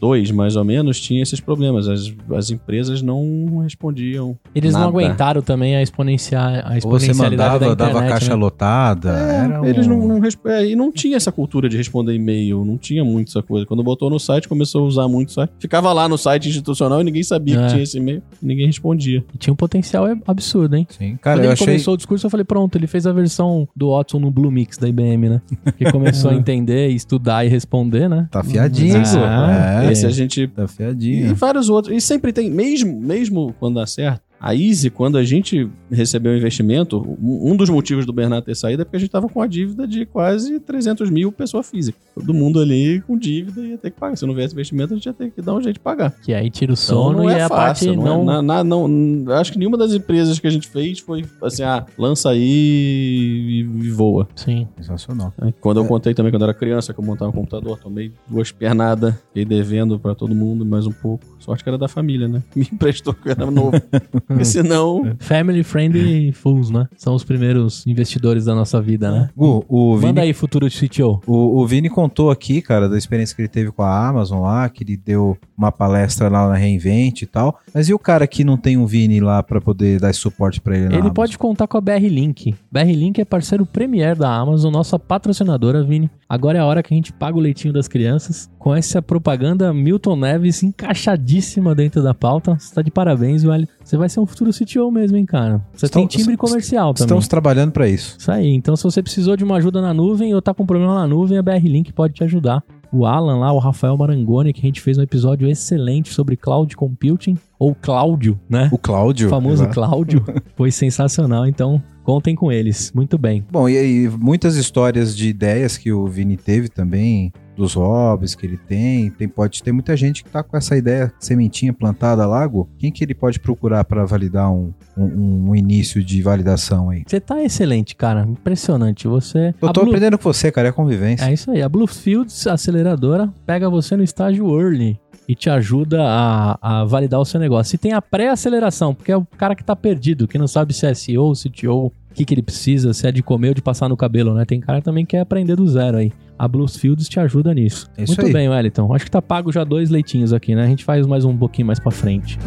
2002, mais ou menos, tinha esses problemas. As, as empresas não respondiam. Eles não nada. aguentaram também a exponenciar a Ou você exponencialidade mandava, da internet, dava caixa né? lotada. É, era eles um- não, não é, e não tinha essa cultura de responder e-mail, não tinha muito essa coisa. Quando botou no site, começou a usar muito site. Ficava lá no site institucional e ninguém sabia É. que tinha esse e-mail, ninguém respondia. E Tinha um potencial absurdo, hein? Sim, cara, Quando eu ele achei... começou o discurso, eu falei, pronto, ele fez a versão do Watson no Blue Mix da IBM, né? Que começou a entender, estudar e responder, né? Tá fiadinho. Ah, É, Esse a gente tá E fiadinho. vários outros. E sempre tem, mesmo, mesmo quando dá certo. A Easy, quando a gente recebeu o investimento, um dos motivos do Bernardo ter saído é porque a gente tava com a dívida de quase 300 mil pessoa física. Todo mundo ali com dívida ia ter que pagar. Se não viesse investimento, a gente ia ter que dar um jeito de pagar. Que aí tira o Então, sono não e é a fácil, parte não, não... é- na- não- n- acho que nenhuma das empresas que a gente fez foi assim, ah, lança aí e, e voa. Sim. Sensacional. Quando eu É. contei também, quando eu era criança, que eu montava um computador, tomei duas pernadas, fiquei devendo pra todo mundo mais um pouco. Sorte que era da família, né? Me emprestou que eu era novo. Porque senão. Family Friendly Fools, né? São os primeiros investidores da nossa vida, né? Gu, o Manda Vini, aí, futuro CTO. o, o Vini contou aqui, cara, da experiência que ele teve com a Amazon lá, que ele deu uma palestra lá na Reinvent e tal. Mas e o cara que não tem um Vini lá pra poder dar esse suporte pra ele na Ele Amazon? pode contar com a BR Link. BR Link é parceiro premier da Amazon, nossa patrocinadora, Vini. Agora é a hora que a gente paga o leitinho das crianças. Com essa propaganda Milton Neves encaixadíssima dentro da pauta. Você tá de parabéns, velho. Você vai ser um futuro CTO mesmo, hein, cara. Você Estão- tem timbre comercial também. Estamos trabalhando pra isso. Isso aí. Então, se você precisou de uma ajuda na nuvem ou tá com problema na nuvem, a BR Link pode te ajudar. O Alan lá, o Rafael Marangoni, que a gente fez um episódio excelente sobre cloud computing, ou Cláudio, né? O Cláudio. O famoso exato. Cláudio. Foi sensacional, então contem com eles. Muito bem. Bom, e aí, muitas histórias de ideias que o Vini teve também, dos hobbies que ele tem. tem pode ter muita gente que tá com essa ideia, sementinha plantada lá, Gu. Quem que ele pode procurar para validar um, um, um início de validação aí? Você tá excelente, cara. Impressionante. Você. Eu tô Blue- aprendendo com você, cara, é convivência. É isso aí. A Bluefields aceleradora pega você no estágio early e te ajuda a, a validar o seu negócio. E tem a pré-aceleração, porque é o cara que tá perdido, que não sabe se é SEO, CTO, o que, que ele precisa, se é de comer ou de passar no cabelo, né? Tem cara também que quer aprender do zero aí. A Bluefields te ajuda nisso. É isso Muito aí. bem, Wellington. Acho que tá pago já dois leitinhos aqui, né? A gente faz mais um pouquinho mais pra frente.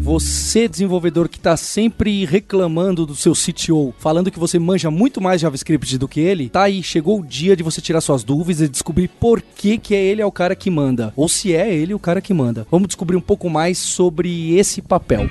Você, desenvolvedor que está sempre reclamando do seu CTO, falando que você manja muito mais JavaScript do que ele, tá aí, chegou o dia de você tirar suas dúvidas e descobrir por que, que é ele é o cara que manda. Ou se é ele o cara que manda. Vamos descobrir um pouco mais sobre esse papel.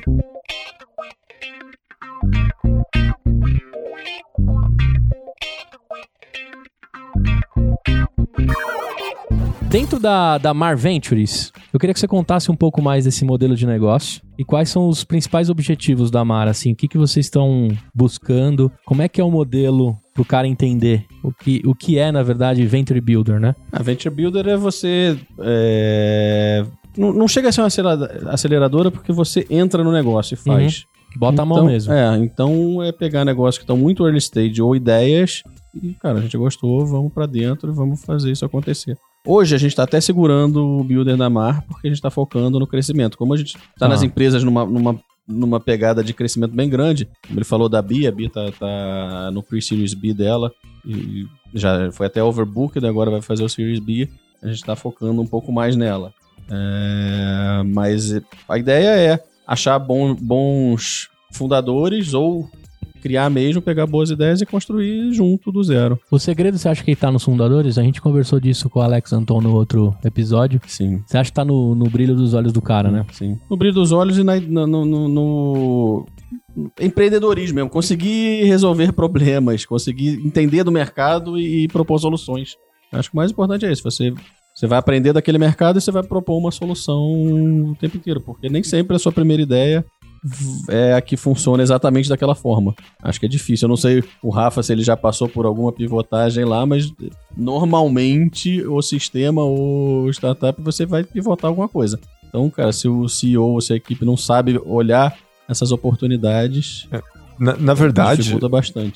Dentro da, da Mar Ventures, eu queria que você contasse um pouco mais desse modelo de negócio e quais são os principais objetivos da Mar, assim, o que, que vocês estão buscando, como é que é o modelo pro cara entender o que, o que é, na verdade, Venture Builder, né? A Venture Builder é você. é, Não, chega a ser uma acelera- aceleradora porque você entra no negócio e faz. Bota a mão Então, mesmo. É, então é pegar negócios que estão muito early stage ou ideias e, cara, a gente gostou, vamos pra dentro e vamos fazer isso acontecer. Hoje a gente tá até segurando o Builder da Mar porque a gente tá focando no crescimento. Como a gente tá Ah. nas empresas numa, numa, numa pegada de crescimento bem grande, como ele falou da Bia, a Bia tá, tá no pre-series B dela e já foi até overbooked, agora vai fazer o Series B. A gente tá focando um pouco mais nela. É, mas a ideia é achar bom- bons fundadores ou criar mesmo, pegar boas ideias e construir junto do zero. O segredo, você acha que tá nos fundadores? A gente conversou disso com o Alex Anton no outro episódio. Sim. Você acha que tá no, no brilho dos olhos do cara, né? Sim. No brilho dos olhos e na- no, no- no- empreendedorismo mesmo. Conseguir resolver problemas, conseguir entender do mercado e, propor soluções. Acho que o mais importante é isso. Você, você vai aprender daquele mercado e você vai propor uma solução o tempo inteiro. Porque nem sempre a sua primeira ideia é a que funciona exatamente daquela forma. Acho que é difícil. Eu não sei o Rafa se ele já passou por alguma pivotagem lá, mas normalmente o sistema ou startup você vai pivotar alguma coisa. Então, cara, se o CEO ou se a equipe não sabe olhar essas oportunidades, Na, na verdade,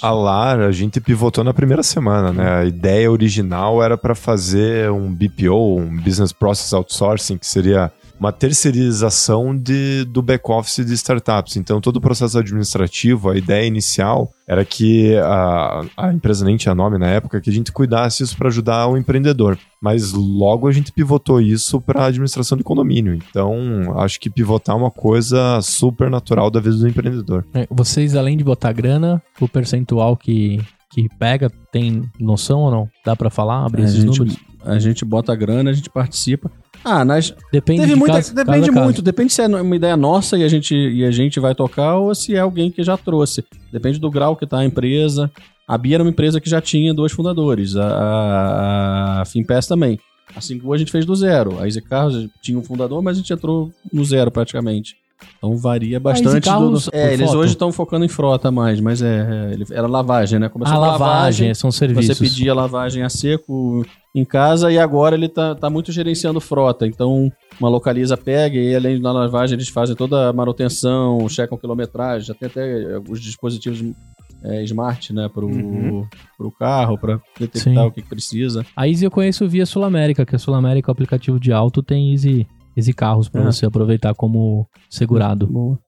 a LAR, a gente pivotou na primeira semana, né? A ideia original era para fazer um BPO, um Business Process Outsourcing, que seria uma terceirização de, do back-office de startups. Então, todo o processo administrativo, a ideia inicial era que a, a empresa nem tinha nome na época, que a gente cuidasse isso para ajudar o empreendedor. Mas logo a gente pivotou isso para administração de condomínio. Então, acho que pivotar é uma coisa super natural da vida do empreendedor. É, Vocês, além de botar grana, o percentual que, que pega, tem noção ou não? Dá pra falar? Abrir a, esses gente, números? a gente bota a grana, a gente participa. Ah, nas, Depende Teve de muita, caso- depende caso a caso. muito, depende se é uma ideia nossa e a, gente, e a gente vai tocar ou se é alguém que já trouxe. Depende do grau que tá a empresa. A Bia era uma empresa que já tinha dois fundadores, a, a, a Finpass também. A Singu a gente fez do zero. A Easy Carros tinha um fundador, mas a gente entrou no zero praticamente. Então varia bastante. Carros, do, é, por eles foto? hoje estão focando em frota mais, mas é, é, ele- era lavagem, né? Começou Ah, com lavagem, são serviços. Você pedia lavagem a seco em casa e agora ele tá, tá muito gerenciando frota. Então, uma localiza pega e além da lavagem eles fazem toda a manutenção, checam quilometragem, já tem até eh, os dispositivos eh, smart, né, pro, Uhum. pro carro, para detectar Sim. o que, que precisa. A Easy eu conheço via Sul América, que a Sul América, o aplicativo de auto, tem Easy, Easy Carros pra É. você aproveitar como segurado. Boa.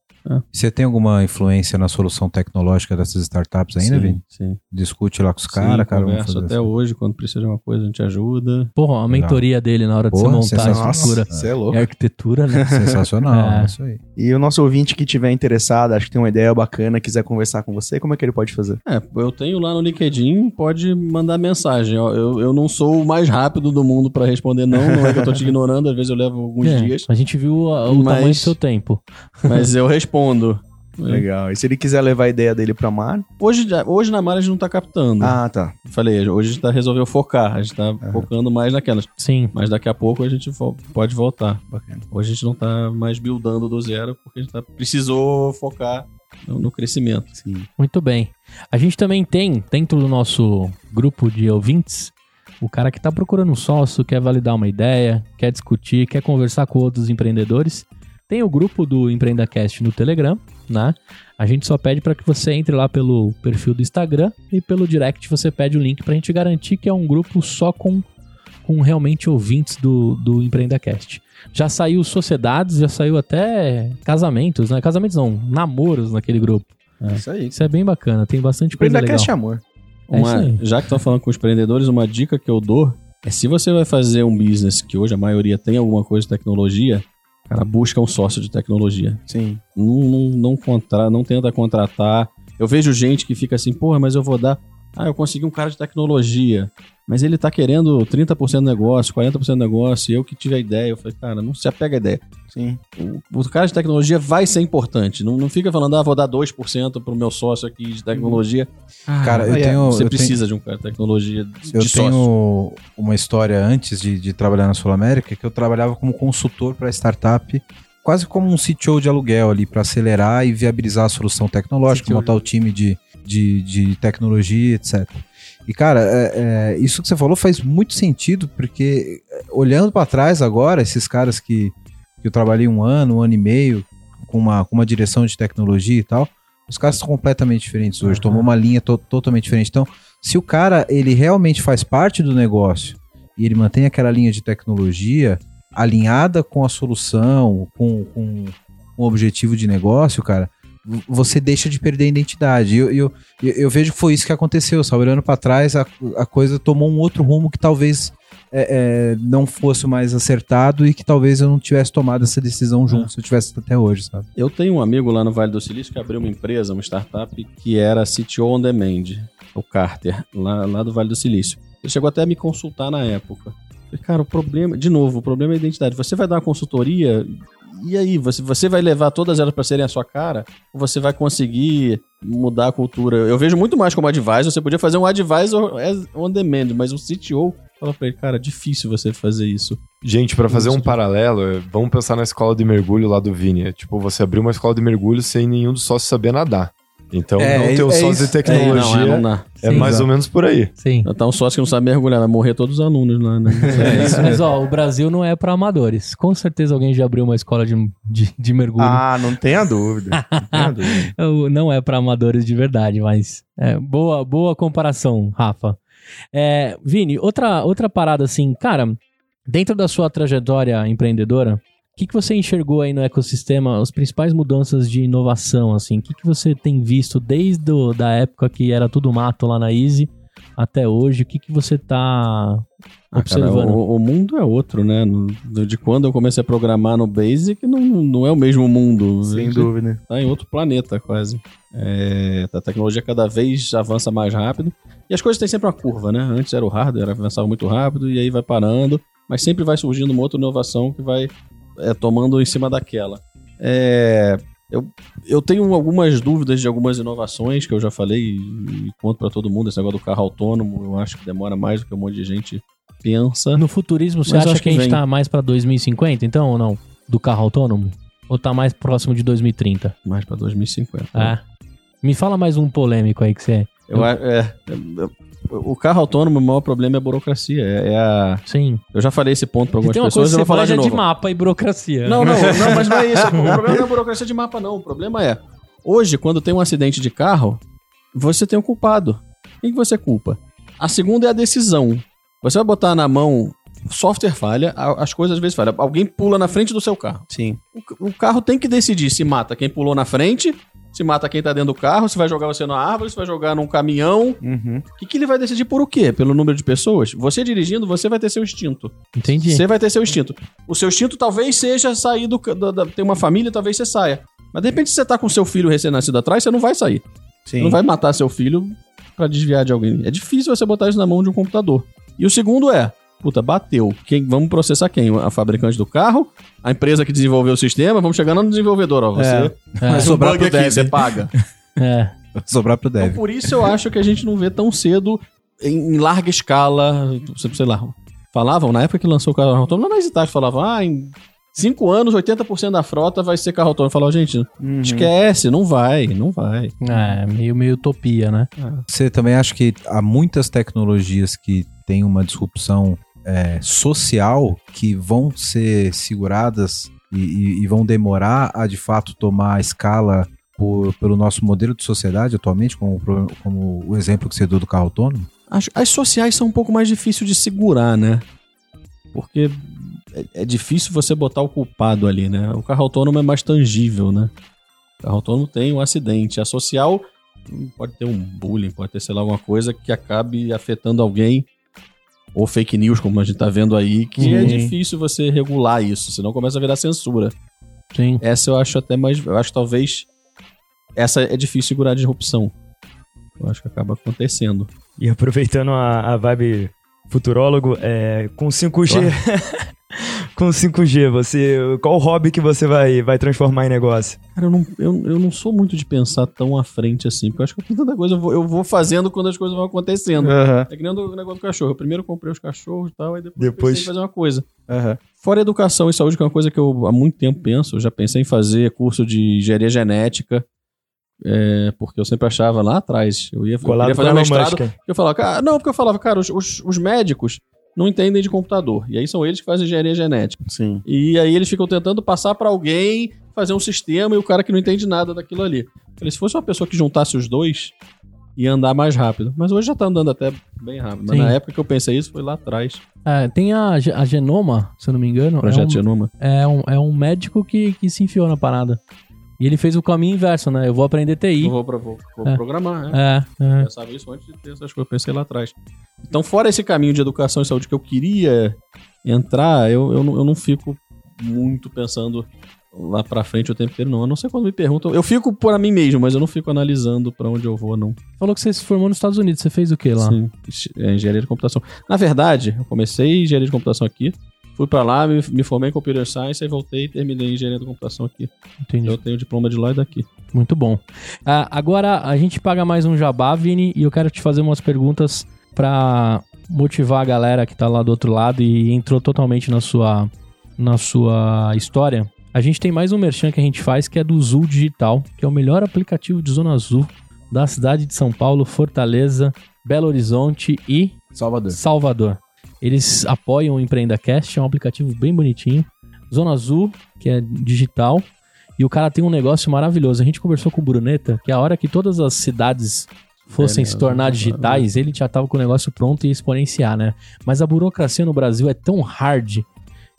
Você tem alguma influência na solução tecnológica dessas startups ainda, Sim, Vini? sim. Discute lá com os caras, cara. fazer até assim. hoje, quando precisa de uma coisa, a gente ajuda. Porra, a mentoria dele na hora de Porra, você montar a sensacional. estrutura. Você é louco. É arquitetura, né? Sensacional, É. é isso aí. E o nosso ouvinte que tiver interessado, acho que tem uma ideia bacana, quiser conversar com você, como é que ele pode fazer? É, eu tenho lá no LinkedIn, pode mandar mensagem. ó. Eu, eu não sou o mais rápido do mundo pra responder, não. Não é que eu tô te ignorando, às vezes eu levo alguns É, dias. A gente viu a- o Mas- tamanho do seu tempo. Mas eu respondo. Legal. E se ele quiser levar a ideia dele pra mar? Hoje, hoje na Mara a gente não tá captando. Ah, tá. Falei, hoje a gente tá, resolveu focar. A gente tá focando mais naquelas. Sim. Mas daqui a pouco a gente vo- pode voltar. Bacana. Hoje a gente não tá mais buildando do zero, porque a gente tá, precisou focar no, no crescimento. Sim. Muito bem. A gente também tem, dentro do nosso grupo de ouvintes, o cara que tá procurando um sócio, quer validar uma ideia, quer discutir, quer conversar com outros empreendedores. Tem o grupo do EmpreendaCast no Telegram, né? A gente só pede para que você entre lá pelo perfil do Instagram e pelo direct você pede o link pra gente garantir que é um grupo só com, com realmente ouvintes do, do EmpreendaCast. Já saiu sociedades, já saiu até casamentos, né? Casamentos não, namoros naquele grupo. Isso aí. Isso é bem bacana, tem bastante coisa legal. Empreendacast Amor. É Uma- aí. já que estão falando com os empreendedores, uma dica que eu dou é se você vai fazer um business que hoje a maioria tem alguma coisa de tecnologia, cara, busca um sócio de tecnologia. Sim. Não, não, não, contra, não tenta contratar. Eu vejo gente que fica assim, porra, mas eu vou dar. Ah, eu consegui um cara de tecnologia. Mas ele tá querendo 30% do negócio, 40% do negócio, e eu que tive a ideia. Eu falei, cara, não se apega à ideia. Sim. O, o cara de tecnologia vai ser importante. Não, não fica falando, ah, vou dar 2% pro meu sócio aqui de tecnologia. Cara, eu Ah, é, tenho- Você eu precisa de um cara de tecnologia de Eu sócio. tenho uma história antes de, de trabalhar na Sul América que eu trabalhava como consultor para startup, quase como um CTO de aluguel ali, para acelerar e viabilizar a solução tecnológica, CTO. montar o time de, de, de tecnologia, etc. E, cara, é- é, isso que você falou faz muito sentido, porque é, olhando para trás agora, esses caras que, que eu trabalhei um ano, um ano e meio, com uma, com uma direção de tecnologia e tal, os caras são completamente diferentes hoje, tomou uma linha to- totalmente diferente. Então, se o cara ele realmente faz parte do negócio e ele mantém aquela linha de tecnologia alinhada com a solução, com, com o objetivo de negócio, cara, você deixa de perder a identidade. Eu, eu, eu, vejo que foi isso que aconteceu, sabe? Olhando para trás, a, a coisa tomou um outro rumo que talvez é, é, não fosse mais acertado e que talvez eu não tivesse tomado essa decisão junto se eu tivesse até hoje, sabe? Eu tenho um amigo lá no Vale do Silício que abriu uma empresa, uma startup, que era CTO on Demand, o Carter, lá, lá do Vale do Silício. Ele chegou até a me consultar na época. Cara, o problema, de novo, o problema é a identidade. Você vai dar uma consultoria e aí, você, você vai levar todas elas para serem a sua cara? Ou você vai conseguir mudar a cultura? Eu vejo muito mais como advisor. Você podia fazer um advisor on demand, mas o CTO fala pra ele, cara, difícil você fazer isso. Gente, pra fazer um paralelo, é, vamos pensar na escola de mergulho lá do Vini. É tipo, você abrir uma escola de mergulho sem nenhum dos sócios saber nadar. Então, É, não ter é o sócio isso. de tecnologia É, não, é, não é Sim, mais exato. ou menos por aí. Sim. Tá um sócio que não sabe mergulhar, vai morrer todos os alunos lá, né? É isso, mas ó, o Brasil não é pra amadores. Com certeza alguém já abriu uma escola de, de, de mergulho. Ah, não tenha dúvida. Não tenha dúvida. Não é pra amadores de verdade, mas é, boa, boa comparação, Rafa. É, Vini, outra, outra parada assim, cara, dentro da sua trajetória empreendedora, o que, que você enxergou aí no ecossistema, as principais mudanças de inovação, assim? O que, que você tem visto desde a da época que era tudo mato lá na Easy até hoje? O que, que você tá Ah, cara, observando? o, o mundo é outro, né? De quando eu comecei a programar no Basic, não, não é o mesmo mundo. Sem dúvida. Tá em outro planeta, quase. É, a tecnologia cada vez avança mais rápido. E as coisas têm sempre uma curva, né? Antes era o hardware, avançava muito rápido, e aí vai parando. Mas sempre vai surgindo uma outra inovação que vai é, tomando em cima daquela. É, eu, eu tenho algumas dúvidas de algumas inovações que eu já falei e, e conto pra todo mundo. Esse negócio do carro autônomo, eu acho que demora mais do que um monte de gente pensa. No futurismo, você Mas acha que, que a gente vem. tá mais pra 2050, então, ou não? Do carro autônomo? Ou tá mais próximo de 2030? Mais pra 2050. É. Me fala mais um polêmico aí que você. Eu, é, é, o carro autônomo, o maior problema é a burocracia. É, é a. Sim. Eu já falei esse ponto pra algumas Tem uma pessoas, coisa eu que vou você falar de manja novo. de mapa e burocracia. Não, não, não, mas não é isso. O problema não é a burocracia de mapa, não. O problema é, hoje, quando tem um acidente de carro, você tem um culpado. Quem que você culpa? A segunda é a decisão. Você vai botar na mão, software falha, as coisas às vezes falham. Alguém pula na frente do seu carro. Sim. O, o carro tem que decidir se mata quem pulou na frente, se mata quem tá dentro do carro, se vai jogar você na árvore, se vai jogar num caminhão. Uhum. O que, que ele vai decidir por o quê? Pelo número de pessoas? Você dirigindo, você vai ter seu instinto. Entendi. Você vai ter seu instinto. O seu instinto talvez seja sair do. ter uma família, talvez você saia. Mas de repente, se você tá com seu filho recém-nascido atrás, você não vai sair. Sim. não vai matar seu filho pra desviar de alguém. É difícil você botar isso na mão de um computador. E o segundo é. Puta, bateu. Quem, vamos processar quem? A fabricante do carro? A empresa que desenvolveu o sistema? Vamos chegar no desenvolvedor, ó. Você. É. É. Mas o sobrar bug pro aqui, você paga. É. Sobrar pro Então, dev. por isso eu acho que a gente não vê tão cedo, em, em larga escala, sei sei lá, falavam, na época que lançou o carro autônomo, lá na Hesitate falavam, ah, em 5 anos, 80% da frota vai ser carro autônomo. Eu falava, gente, Uhum. esquece, não vai, não vai. É, meio, meio utopia, né? Você também acha que há muitas tecnologias que têm uma disrupção é, social que vão ser seguradas e, e- e vão demorar a de fato tomar a escala por- pelo nosso modelo de sociedade atualmente, como, como o exemplo que você deu do carro autônomo? As, as sociais são um pouco mais difíceis de segurar, né? Porque é, é difícil você botar o culpado ali, né? O carro autônomo é mais tangível, né? O carro autônomo tem um acidente. A social hum, pode ter um bullying, pode ter, sei lá, alguma coisa que acabe afetando alguém. Ou fake news, como a gente tá vendo aí, que é difícil você regular isso, senão começa a virar censura. Sim. Essa eu acho até mais. Eu acho que talvez. Essa é difícil segurar a disrupção. Eu acho que acaba acontecendo. E aproveitando a, a vibe futurólogo, é, com 5G. com 5G, você. Qual hobby que você vai, vai transformar em negócio? Cara, eu não, eu, eu não sou muito de pensar tão à frente assim, porque eu acho que tanta coisa eu vou, eu vou fazendo quando as coisas vão acontecendo. Aham. É que nem o negócio do cachorro. Eu primeiro comprei os cachorros e tal, aí depois, Depois- fazer uma coisa. Aham. Fora educação e saúde, que é uma coisa que eu há muito tempo penso, eu já pensei em fazer curso de engenharia genética, é, porque eu sempre achava lá atrás, eu ia, eu Colado queria fazer um mestrado, eu falava, cara, não, porque eu falava, cara, os, os, os médicos não entendem de computador, e aí são eles que fazem engenharia genética. Sim. E aí eles ficam tentando passar pra alguém fazer um sistema e o cara que não entende nada daquilo ali. Falei, se fosse uma pessoa que juntasse os dois, ia andar mais rápido. Mas hoje já tá andando até bem rápido. Mas Sim. na época que eu pensei isso foi lá atrás. É, tem a, a Genoma, se eu não me engano. Projeto é um, Genoma. É um, é um médico que, que se enfiou na parada. E ele fez o caminho inverso, né? Eu vou aprender TI. Eu vou, vou, vou É. programar, né? É, é. Eu pensava isso antes de ter essas coisas, eu pensei lá atrás. Então, fora esse caminho de educação e saúde que eu queria entrar, eu, eu, não, eu não fico muito pensando lá pra frente o tempo inteiro, não. Eu não sei quando me perguntam. Eu fico por mim mesmo, mas eu não fico analisando pra onde eu vou, não. Falou que você se formou nos Estados Unidos. Você fez o que lá? Sim, engenharia de computação. Na verdade, eu comecei engenharia de computação aqui, fui pra lá, me, me formei em computer science, aí voltei e terminei engenharia de computação aqui. Entendi. Eu tenho diploma de lá e daqui. Muito bom. Ah, agora a gente paga mais um jabá, Vini, e eu quero te fazer umas perguntas pra motivar a galera que tá lá do outro lado e entrou totalmente na sua, na sua história. A gente tem mais um merchan que a gente faz que é do Zul Digital, que é o melhor aplicativo de Zona Azul da cidade de São Paulo, Fortaleza, Belo Horizonte e Salvador. Salvador. Eles apoiam o EmpreendaCast, é um aplicativo bem bonitinho. Zona Azul, que é digital. E o cara tem um negócio maravilhoso. A gente conversou com o Bruneta que a hora que todas as cidades fossem É, se tornar digitais, ele já tava com o negócio pronto e ia exponenciar, né? Mas a burocracia no Brasil é tão hard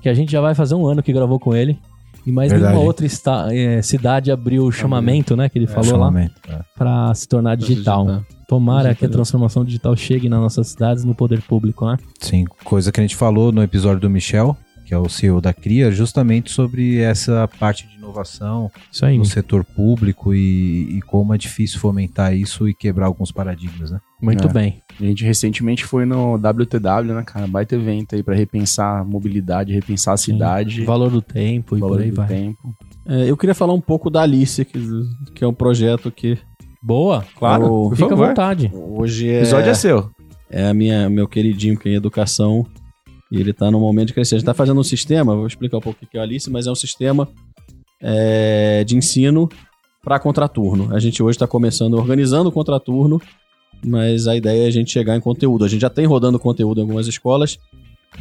que a gente já vai fazer um ano que gravou com ele. E mais Verdade. nenhuma outra esta- eh, cidade abriu o chamamento, né? Que ele É, falou lá, é. pra se tornar digital. digitar. Tomara que a transformação digital chegue nas nossas cidades no poder público, né? Sim, coisa que a gente falou no episódio do Michel, que é o CEO da CRIA, justamente sobre essa parte de inovação Isso aí. no setor público e, e como é difícil fomentar isso e quebrar alguns paradigmas, né? Muito É. bem. A gente recentemente foi no WTW, né, cara? Baita evento aí pra repensar a mobilidade, repensar a cidade, O valor do tempo e valor por aí do vai. tempo. É, eu queria falar um pouco da Alice, que, que é um projeto que Boa. Claro, Ô, Fica à favor. vontade. hoje O é, episódio é seu. é a minha, meu queridinho que é em educação. E ele tá no momento de crescer. A gente tá fazendo um sistema, vou explicar um pouco o que é o Alice, mas é um sistema é, de ensino para contraturno. A gente hoje está começando organizando o contraturno, mas a ideia é a gente chegar em conteúdo. A gente já tem rodando conteúdo em algumas escolas,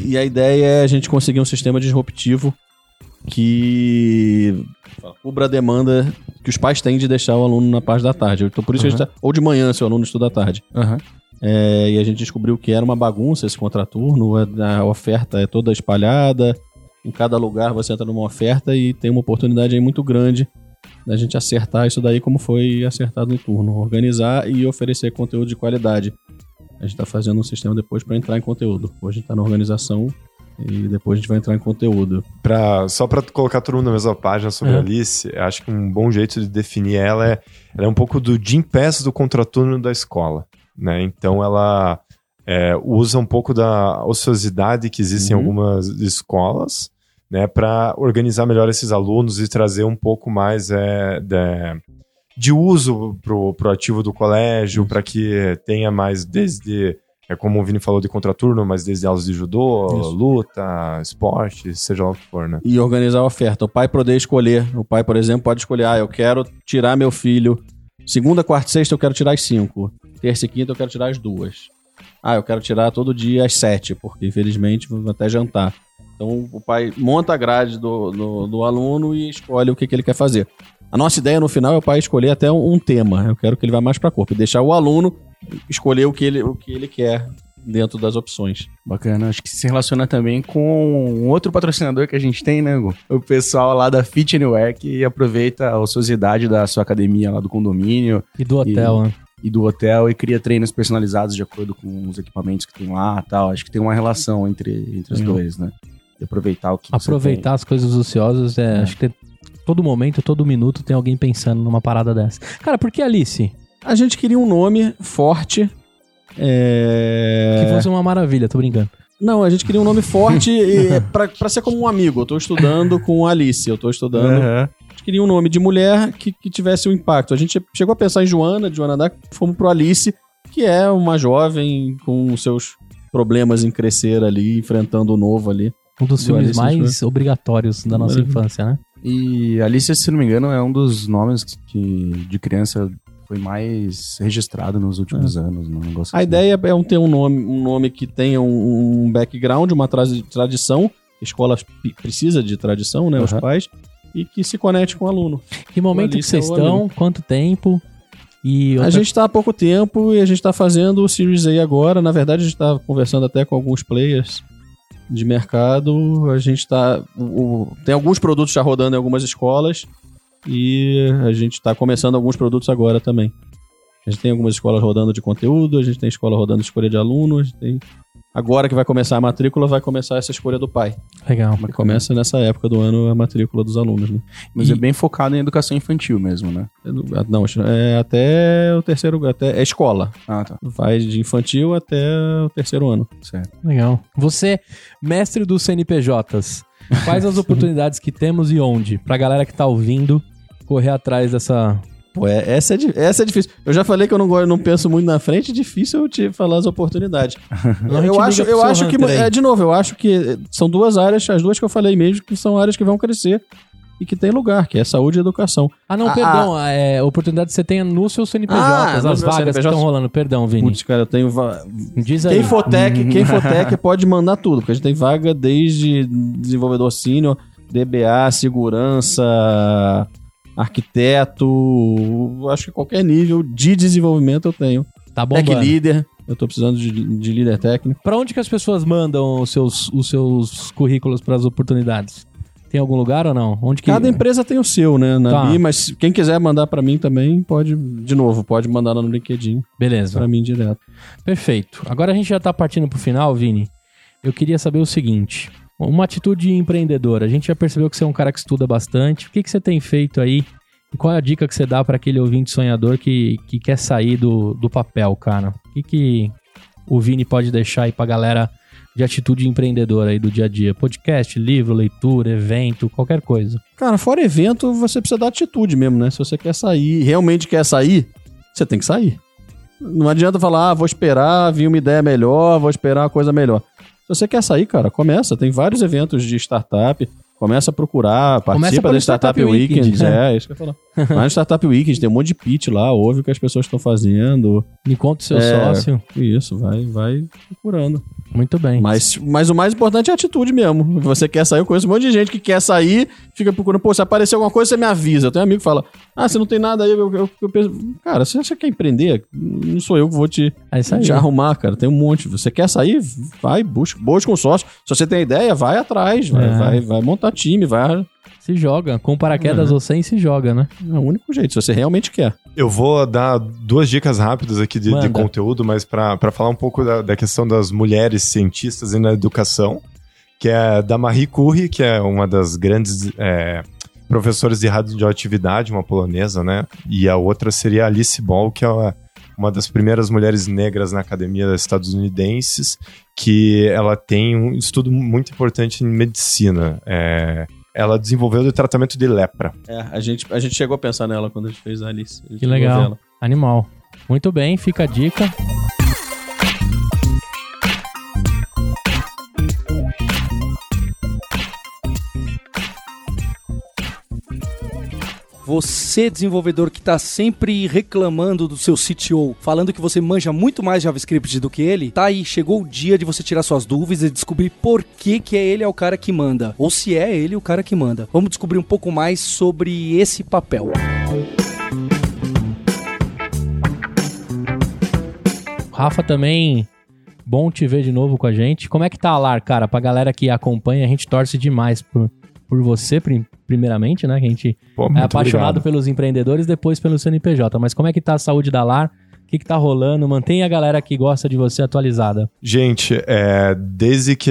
e a ideia é a gente conseguir um sistema disruptivo que cubra a demanda que os pais têm de deixar o aluno na parte da tarde. Então, por isso a gente tá, ou de manhã, se o aluno estuda à tarde. Aham. É, e a gente descobriu que era uma bagunça esse contraturno, a, a oferta é toda espalhada, em cada lugar você entra numa oferta e tem uma oportunidade aí muito grande da gente acertar isso daí como foi acertado no turno, organizar e oferecer conteúdo de qualidade. A gente está fazendo um sistema depois para entrar em conteúdo. Hoje a gente está na organização e depois a gente vai entrar em conteúdo. Pra, só pra colocar todo mundo na mesma página sobre É. a Alice, acho que um bom jeito de definir ela é, ela é um pouco do Jim Pass do contraturno da escola, né? Então ela é, usa um pouco da ociosidade que existe em Uhum. algumas escolas, né? Para organizar melhor esses alunos e trazer um pouco mais é, de, de uso pro, pro ativo do colégio, para que tenha mais desde é como o Vini falou de contraturno, mas desde aulas de judô, Isso. luta, esporte, seja lá o que for, né? e organizar a oferta. O pai poder escolher. O pai, por exemplo, pode escolher: ah, eu quero tirar meu filho. Segunda, quarta e sexta eu quero tirar as cinco. Terça e quinta eu quero tirar as duas. Ah, eu quero tirar todo dia às sete, porque infelizmente vou até jantar. Então o pai monta a grade do, do, do aluno e escolhe o que, que ele quer fazer. A nossa ideia no final é o pai escolher até um, um tema. Eu quero que ele vá mais para corpo. E deixar o aluno escolher o que ele, o que ele quer dentro das opções. Bacana. Acho que se relaciona também com um outro patrocinador que a gente tem, né, Gu? O pessoal lá da Fit Anywhere que aproveita a ociosidade da sua academia lá do condomínio E do hotel, né? e do hotel e cria treinos personalizados de acordo com os equipamentos que tem lá e tal. Acho que tem uma relação entre, entre os dois, né? De aproveitar o que você Aproveitar as coisas ociosas, é, É. acho que tem- todo momento, todo minuto tem alguém pensando numa parada dessa. Cara, por que Alice? A gente queria um nome forte. É... Que fosse uma maravilha, tô brincando. Não, a gente queria um nome forte e, pra, pra ser como um amigo. Eu tô estudando com Alice, eu tô estudando. Aham. A gente queria um nome de mulher que, que tivesse um impacto. A gente chegou a pensar em Joana, de Joana Dark, fomos pro Alice, que é uma jovem com seus problemas em crescer ali, enfrentando o novo ali. Um dos Do filmes Alice, mais obrigatórios da nossa Maravilha. infância, né? E Alice, se não me engano, é um dos nomes que de criança foi mais registrado nos últimos anos. né? Um negócio A assim. ideia é um, ter um nome, um nome que tenha um, um background, uma tra- tradição. A escola precisa de tradição, né? Os Aham. pais. E que se conecte com o aluno. Que momento que vocês é estão? Quanto tempo? E A outra- gente está há pouco tempo e a gente está fazendo o Series A agora. Na verdade, a gente está conversando até com alguns players de mercado. A gente está. Tem alguns produtos já rodando em algumas escolas. E a gente está começando alguns produtos agora também. A gente tem algumas escolas rodando de conteúdo, a gente tem escola rodando de escolha de aluno, a gente tem. Agora que vai começar a matrícula, vai começar essa escolha do pai. Legal. Que começa nessa época do ano a matrícula dos alunos, né? Mas E- é bem focado em educação infantil mesmo, né? Não, é até o terceiro. Até, é escola. Ah, tá. Vai de infantil até o terceiro ano. Certo. Legal. Você, mestre dos CNPJs, quais as oportunidades que temos e onde? Pra galera que tá ouvindo correr atrás dessa. Pô, é- essa, é, essa é difícil. Eu já falei que eu não, gosto- não penso muito na frente, é difícil eu te falar as oportunidades. A eu acho, eu acho que, é, de novo, eu acho que são duas áreas, as duas que eu falei mesmo, que são áreas que vão crescer e que tem lugar, que é saúde e educação. Ah, não, Ah, perdão. É, oportunidade que você tenha no seu CNPJ, Ah, as vagas meu que CNPJ. estão rolando. Perdão, Vini. Putz, cara, eu tenho. va- Diz aí. Quem for tech, quem for tech pode mandar tudo, porque a gente tem vaga desde desenvolvedor sênior, DBA, segurança, arquiteto, acho que qualquer nível de desenvolvimento eu tenho. Tá Tech bombando. leader, eu tô precisando de, de líder técnico. Pra onde que as pessoas mandam os seus, os seus currículos para as oportunidades? Tem algum lugar ou não? Onde que... Cada empresa tem o seu, né, na Tá. Mas quem quiser mandar pra mim também, pode, de novo, pode mandar lá no LinkedIn Beleza. pra mim direto. Perfeito. Agora a gente já tá partindo pro final, Vini. Eu queria saber o seguinte. Uma atitude empreendedora. A gente já percebeu que você é um cara que estuda bastante. O que, que você tem feito aí? E qual é a dica que você dá para aquele ouvinte sonhador que, que quer sair do, do papel, cara? O que, que o Vini pode deixar aí pra galera de atitude empreendedora aí do dia a dia? Podcast, livro, leitura, evento, qualquer coisa. Cara, fora evento, você precisa dar atitude mesmo, né? Se você quer sair, realmente quer sair, você tem que sair. Não adianta falar, ah, vou esperar vir uma ideia melhor, vou esperar uma coisa melhor. Se você quer sair, cara, começa. Tem vários eventos de startup. Começa a procurar, participa da Startup, Startup Weekend, Weekend. né? É, isso que eu falar. Vai no Startup Weekend, tem um monte de pitch lá, ouve o que as pessoas estão fazendo. Encontre seu É, sócio. Isso, vai, vai procurando. Muito bem. Mas, mas o mais importante é a atitude mesmo. Você quer sair, eu conheço um monte de gente que quer sair, fica procurando, pô, se aparecer alguma coisa, você me avisa. Eu tenho um amigo que fala, ah, você não tem nada aí, eu, eu, eu penso, cara, você quer empreender, não sou eu que vou te, É te arrumar, cara. Tem um monte. Você quer sair, vai, busca, busca um sócio. Se você tem ideia, vai atrás, vai, É. vai, vai montar time, vai. Se joga. Com paraquedas Uhum. você e se joga, né? É o único jeito, se você realmente quer. Eu vou dar duas dicas rápidas aqui de, de conteúdo, mas para falar um pouco da, da questão das mulheres cientistas e na educação, que é da Marie Curie, que é uma das grandes é, professoras de radioatividade, uma polonesa, né? E a outra seria a Alice Ball, que é uma, uma das primeiras mulheres negras na academia estadunidenses, que ela tem um estudo muito importante em medicina. É, ela desenvolveu o tratamento de lepra. É, a gente, a gente chegou a pensar nela quando a gente fez a Alice. A Que legal. ela. Animal. Muito bem, fica a dica. Você, desenvolvedor que está sempre reclamando do seu CTO, falando que você manja muito mais JavaScript do que ele, tá aí, chegou o dia de você tirar suas dúvidas e descobrir por que, que é ele é o cara que manda. Ou se é ele o cara que manda. Vamos descobrir um pouco mais sobre esse papel. Rafa também, bom te ver de novo com a gente. Como é que tá a LAR, cara? Pra galera que acompanha, a gente torce demais por, por você, prim- primeiramente, né? Que a gente Pô, é apaixonado obrigado. pelos empreendedores, depois pelo CNPJ. Mas como é que tá a saúde da LAR? O que, que tá rolando? Mantenha a galera que gosta de você atualizada. Gente, é, desde que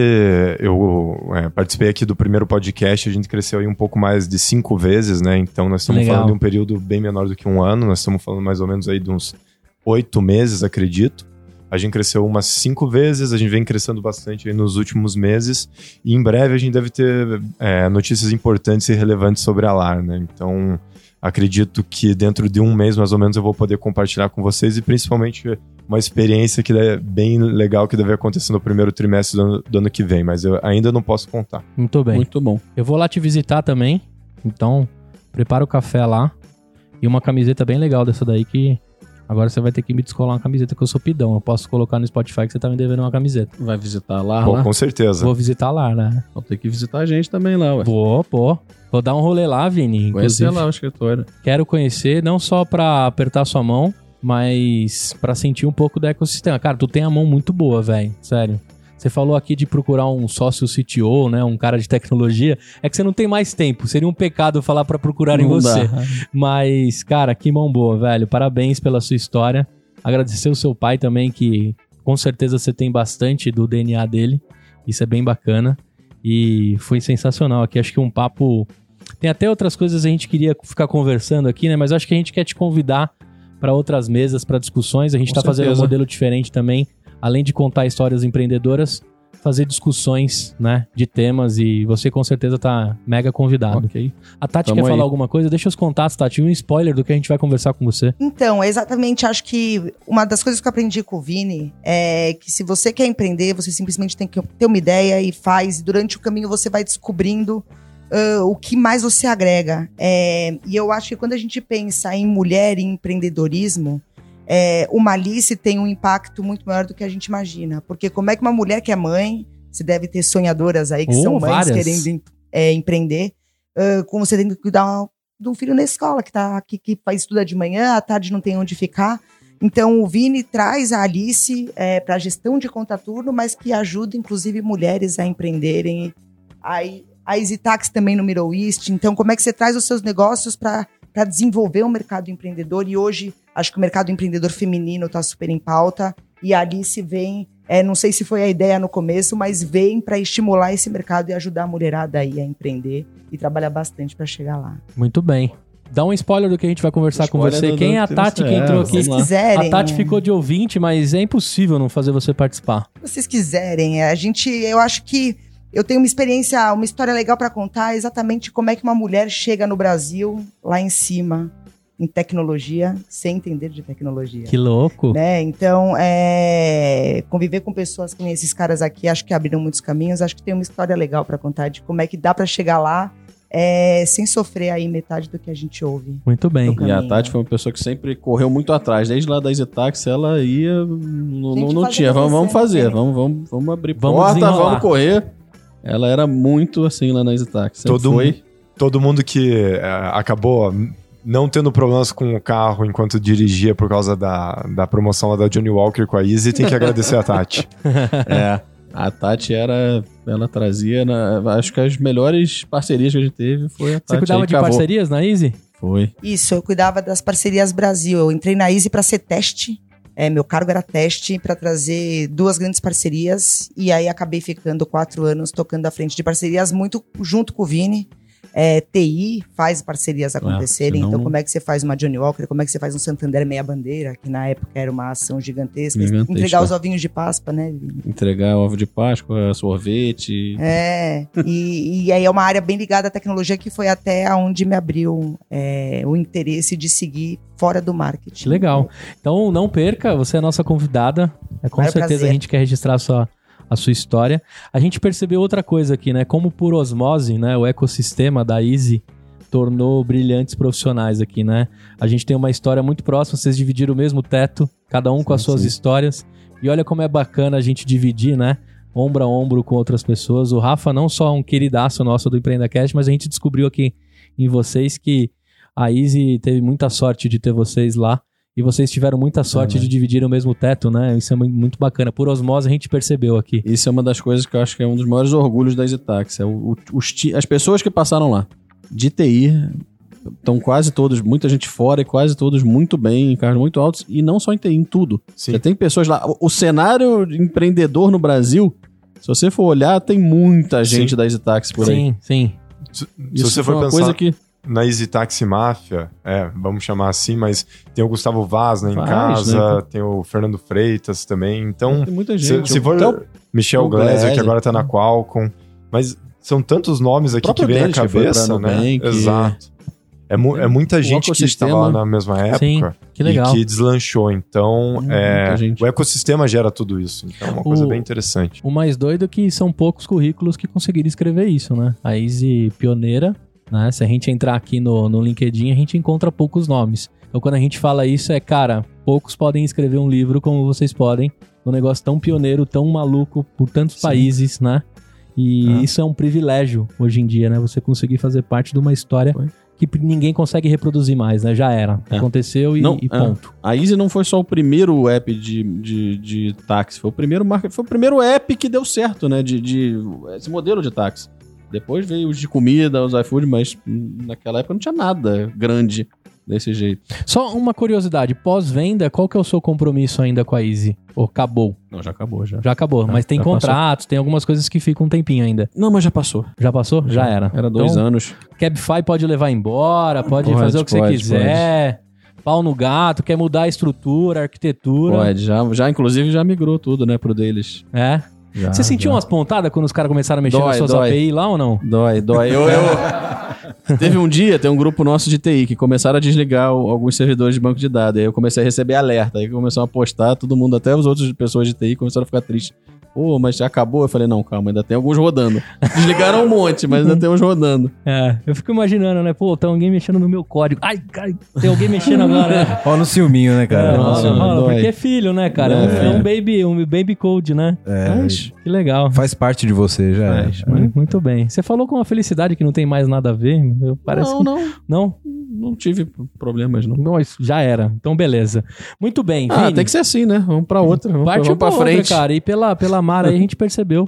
eu é, participei aqui do primeiro podcast, a gente cresceu aí um pouco mais de cinco vezes, né? Então nós estamos Legal. falando de um período bem menor do que um ano, nós estamos falando mais ou menos aí de uns oito meses, acredito. A gente cresceu umas cinco vezes, a gente vem crescendo bastante aí nos últimos meses, e em breve a gente deve ter é, notícias importantes e relevantes sobre a LAR, né? Então acredito que dentro de um mês mais ou menos eu vou poder compartilhar com vocês e principalmente uma experiência que é bem legal que deve acontecer no primeiro trimestre do ano, do ano que vem, mas eu ainda não posso contar. Muito bem. Muito bom. Eu vou lá te visitar também. Então, prepara o café lá. E uma camiseta bem legal dessa daí que. Agora você vai ter que me descolar uma camiseta que eu sou pidão. Eu posso colocar no Spotify que você tá me devendo uma camiseta. Vai visitar lá, Pô, lá. com certeza. Vou visitar lá, né? Vou ter que visitar a gente também lá, ué. Vou, pô. Vou dar um rolê lá, Vini. Conhecer lá o escritório. Quero conhecer, não só pra apertar sua mão, mas pra sentir um pouco do ecossistema. Cara, tu tem a mão muito boa, velho. Sério. Você falou aqui de procurar um sócio CTO, né? Um cara de tecnologia. É que você não tem mais tempo. Seria um pecado falar pra procurar em Não você. dá. Mas, cara, que mão boa, velho. Parabéns pela sua história. Agradecer o seu pai também, que com certeza você tem bastante do DNA dele. Isso é bem bacana. E foi sensacional aqui. Acho que um papo. Tem até outras coisas que a gente queria ficar conversando aqui, né? Mas acho que a gente quer te convidar para outras mesas, para discussões. A gente está fazendo um modelo diferente também. Além de contar histórias empreendedoras, fazer discussões, né? De temas. E você com certeza tá mega convidado. Ok. A Tati Tamo quer aí. falar alguma coisa? Deixa os contatos, Tati. Um spoiler do que a gente vai conversar com você. Então, exatamente, acho que uma das coisas que eu aprendi com o Vini é que se você quer empreender, você simplesmente tem que ter uma ideia e faz. E durante o caminho você vai descobrindo ah, o que mais você agrega. É, e eu acho que quando a gente pensa em mulher e empreendedorismo, é, uma Alice tem um impacto muito maior do que a gente imagina. Porque como é que uma mulher que é mãe, você deve ter sonhadoras aí que Oh, são mães várias. querendo é, empreender, ah, como você tem que cuidar de um filho na escola que tá aqui, que faz estuda de manhã, à tarde não tem onde ficar. Então o Vini traz a Alice para a gestão de contraturno, mas que ajuda inclusive mulheres a empreenderem. Aí a EasyTax também no Middle East. Então como é que você traz os seus negócios para para desenvolver o mercado empreendedor? E hoje acho que o mercado empreendedor feminino está super em pauta e a Alice vem é, não sei se foi a ideia no começo, mas vem para estimular esse mercado e ajudar a mulherada aí a empreender e trabalhar bastante para chegar lá. Muito bem. Dá um spoiler do que a gente vai conversar com você. do- Quem é a Tati que é, entrou vamos aqui? Quiserem, A Tati ficou de ouvinte, mas é impossível não fazer você participar. se vocês quiserem, é, a gente, eu acho que eu tenho uma experiência, uma história legal para contar, exatamente como é que uma mulher chega no Brasil lá em cima em tecnologia, sem entender de tecnologia. Que louco. Né? Então, é, conviver com pessoas que nem esses caras aqui, acho que abriram muitos caminhos. Acho que tem uma história legal para contar de como é que dá para chegar lá é, sem sofrer aí metade do que a gente ouve. Muito bem. E a. Tati foi uma pessoa que sempre correu muito atrás. Desde lá da EasyTaxi, ela ia. Não, não, tinha. Vamos, vamos fazer. Vamos, vamos, vamos abrir Vamos porta, desenrolar. vamos correr. Ela era muito assim lá na. Sempre Todo foi. Todo mundo que é, acabou não tendo problemas com o carro enquanto dirigia por causa da, da promoção lá da Johnny Walker com a Easy tem que agradecer a Tati. É. A Tati era. Ela trazia. na- acho que as melhores parcerias que a gente teve foi a Tati. Você cuidava aí de cavou. parcerias na Easy? Foi. Isso, eu cuidava das parcerias Brasil. Eu entrei na Easy para ser teste. É, meu cargo era teste para trazer duas grandes parcerias e aí acabei ficando quatro anos tocando à frente de parcerias muito junto com o Vini. É, TI faz parcerias acontecerem. senão- Então, como é que você faz uma Johnny Walker? Como é que você faz um Santander Meia Bandeira? Que na época era uma ação gigantesca. Gigantesca. Entregar os ovinhos de Páscoa, né? Entregar ovo de Páscoa, sorvete. É, e, e aí é uma área bem ligada à tecnologia que foi até onde me abriu é, o interesse de seguir fora do marketing. Legal. Então não perca, você é a nossa convidada. É, com certeza prazer. a gente quer registrar sua, a sua história. A gente percebeu outra coisa aqui, né? Como por osmose, né? O ecossistema da Easy tornou brilhantes profissionais aqui, né? A gente tem uma história muito próxima, vocês dividiram o mesmo teto, cada um com as suas sim. histórias. E olha como é bacana a gente dividir, né? Ombro a ombro com outras pessoas. O Rafa não só é um queridaço nosso do EmpreendaCast, mas a gente descobriu aqui em vocês que a Easy teve muita sorte de ter vocês lá. E vocês tiveram muita sorte de dividir o mesmo teto, né? Isso é mu- muito bacana. Por osmose a gente percebeu aqui. Isso é uma das coisas que eu acho que é um dos maiores orgulhos da EasyTaxi. É o- o- os ti- as pessoas que passaram lá de TI estão quase todos, muita gente fora e quase todos muito bem, em cargos muito altos. E não só em TI, em tudo. Sim. Você tem pessoas lá. O, o cenário empreendedor no Brasil, se você for olhar, tem muita gente Sim. da EasyTaxi por aí. Sim, sim. Se, se Isso você foi for uma pensar coisa que na Easy Taxi Máfia, é, vamos chamar assim, mas tem o Gustavo Vaz né, em Faz, casa, né? tem o Fernando Freitas também. Então, tem muita se, gente. se for Até o Michel o Gleiser, que agora tá na Qualcomm, mas são tantos nomes aqui que vem à pra cabeça, né? Nubank. Exato. É, mu- é muita gente que estava lá na mesma época Sim, que legal. e que deslanchou. Então, Hum, é, o ecossistema gera tudo isso. Então, é uma coisa O- bem interessante. O mais doido é que são poucos currículos que conseguiram escrever isso, né? A Easy pioneira, né? Se a gente entrar aqui no, no LinkedIn, a gente encontra poucos nomes. Então quando a gente fala isso é, cara, poucos podem escrever um livro como vocês podem, um negócio tão pioneiro, tão maluco por tantos países, né? E Ah. isso é um privilégio hoje em dia, né? Você conseguir fazer parte de uma história Foi. que ninguém consegue reproduzir mais, né? Já era. É. Aconteceu e, Não, e é. ponto. A Easy não foi só o primeiro app de, de, de táxi, foi o primeiro marca, foi o primeiro app que deu certo, né? De, de esse modelo de táxi. Depois veio os de comida, os iFood, mas naquela época não tinha nada grande desse jeito. Só uma curiosidade, pós-venda, qual que é o seu compromisso ainda com a Easy? Ou acabou? Não, já acabou já. Já acabou, mas tem já contratos, tem algumas coisas que ficam um tempinho ainda. Não, mas já passou. Já passou? Já, era. Era dois Então, anos. Cabify pode levar embora, pode, Pode, fazer o que você pode, quiser. Pau no gato, quer mudar a estrutura, a arquitetura. Pode, já, já inclusive já migrou tudo, né, pro deles. É. Já, Você sentiu já. umas pontadas quando os caras começaram a mexer Dói, nas suas dói. API lá ou não? Dói, dói. Eu, eu... Teve um dia, tem um grupo nosso de TI que começaram a desligar o- alguns servidores de banco de dados. Aí eu comecei a receber alerta. Aí começaram a postar, todo mundo, até as outras pessoas de TI começaram a ficar tristes. Pô, mas já acabou? Eu falei, não, calma, ainda tem alguns rodando. Desligaram um monte, mas ainda tem uns rodando. É, eu fico imaginando, né? Pô, tem alguém mexendo no meu código. Ai, ai, tem alguém mexendo agora, né? Ó no ciúminho, né, cara? É, rola, rola, dói. porque é filho, né, cara? É, um- É. é um baby, um baby code, né? É, Mas, que legal. faz parte de você, já. é. Mas, mas muito bem. Você falou com uma felicidade que não tem mais nada a ver. Eu, parece não, que... não, Não? não tive problemas, não. Não, isso já era. Então, beleza. Muito bem. Ah, Vini, tem que ser assim, né? Vamos pra outra. Vamos, Partiu vamos pra pra outra, frente. cara. E pela, pela Mara aí a gente percebeu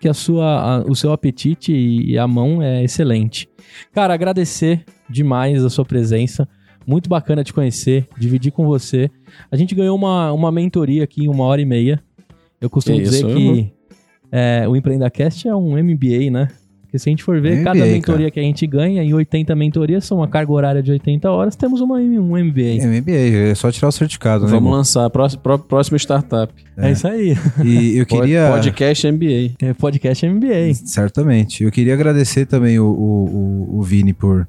que a sua, a- o seu apetite e a mão é excelente. Cara, agradecer demais a sua presença. Muito bacana te conhecer, dividir com você. A gente ganhou uma, uma mentoria aqui em uma hora e meia. Eu costumo dizer que uhum. é, o EmpreendaCast é um MBA, né? Porque se a gente for ver, MBA, cada mentoria cara. que a gente ganha, em 80 mentorias, são uma carga horária de 80 horas, temos uma, um MBA. MBA, é só tirar o certificado, né? Vamos lançar. Próximo, pró- próximo startup. É, isso aí. E eu queria. Podcast MBA. É podcast MBA. Certamente. Eu queria agradecer também o, o, o- o Vini por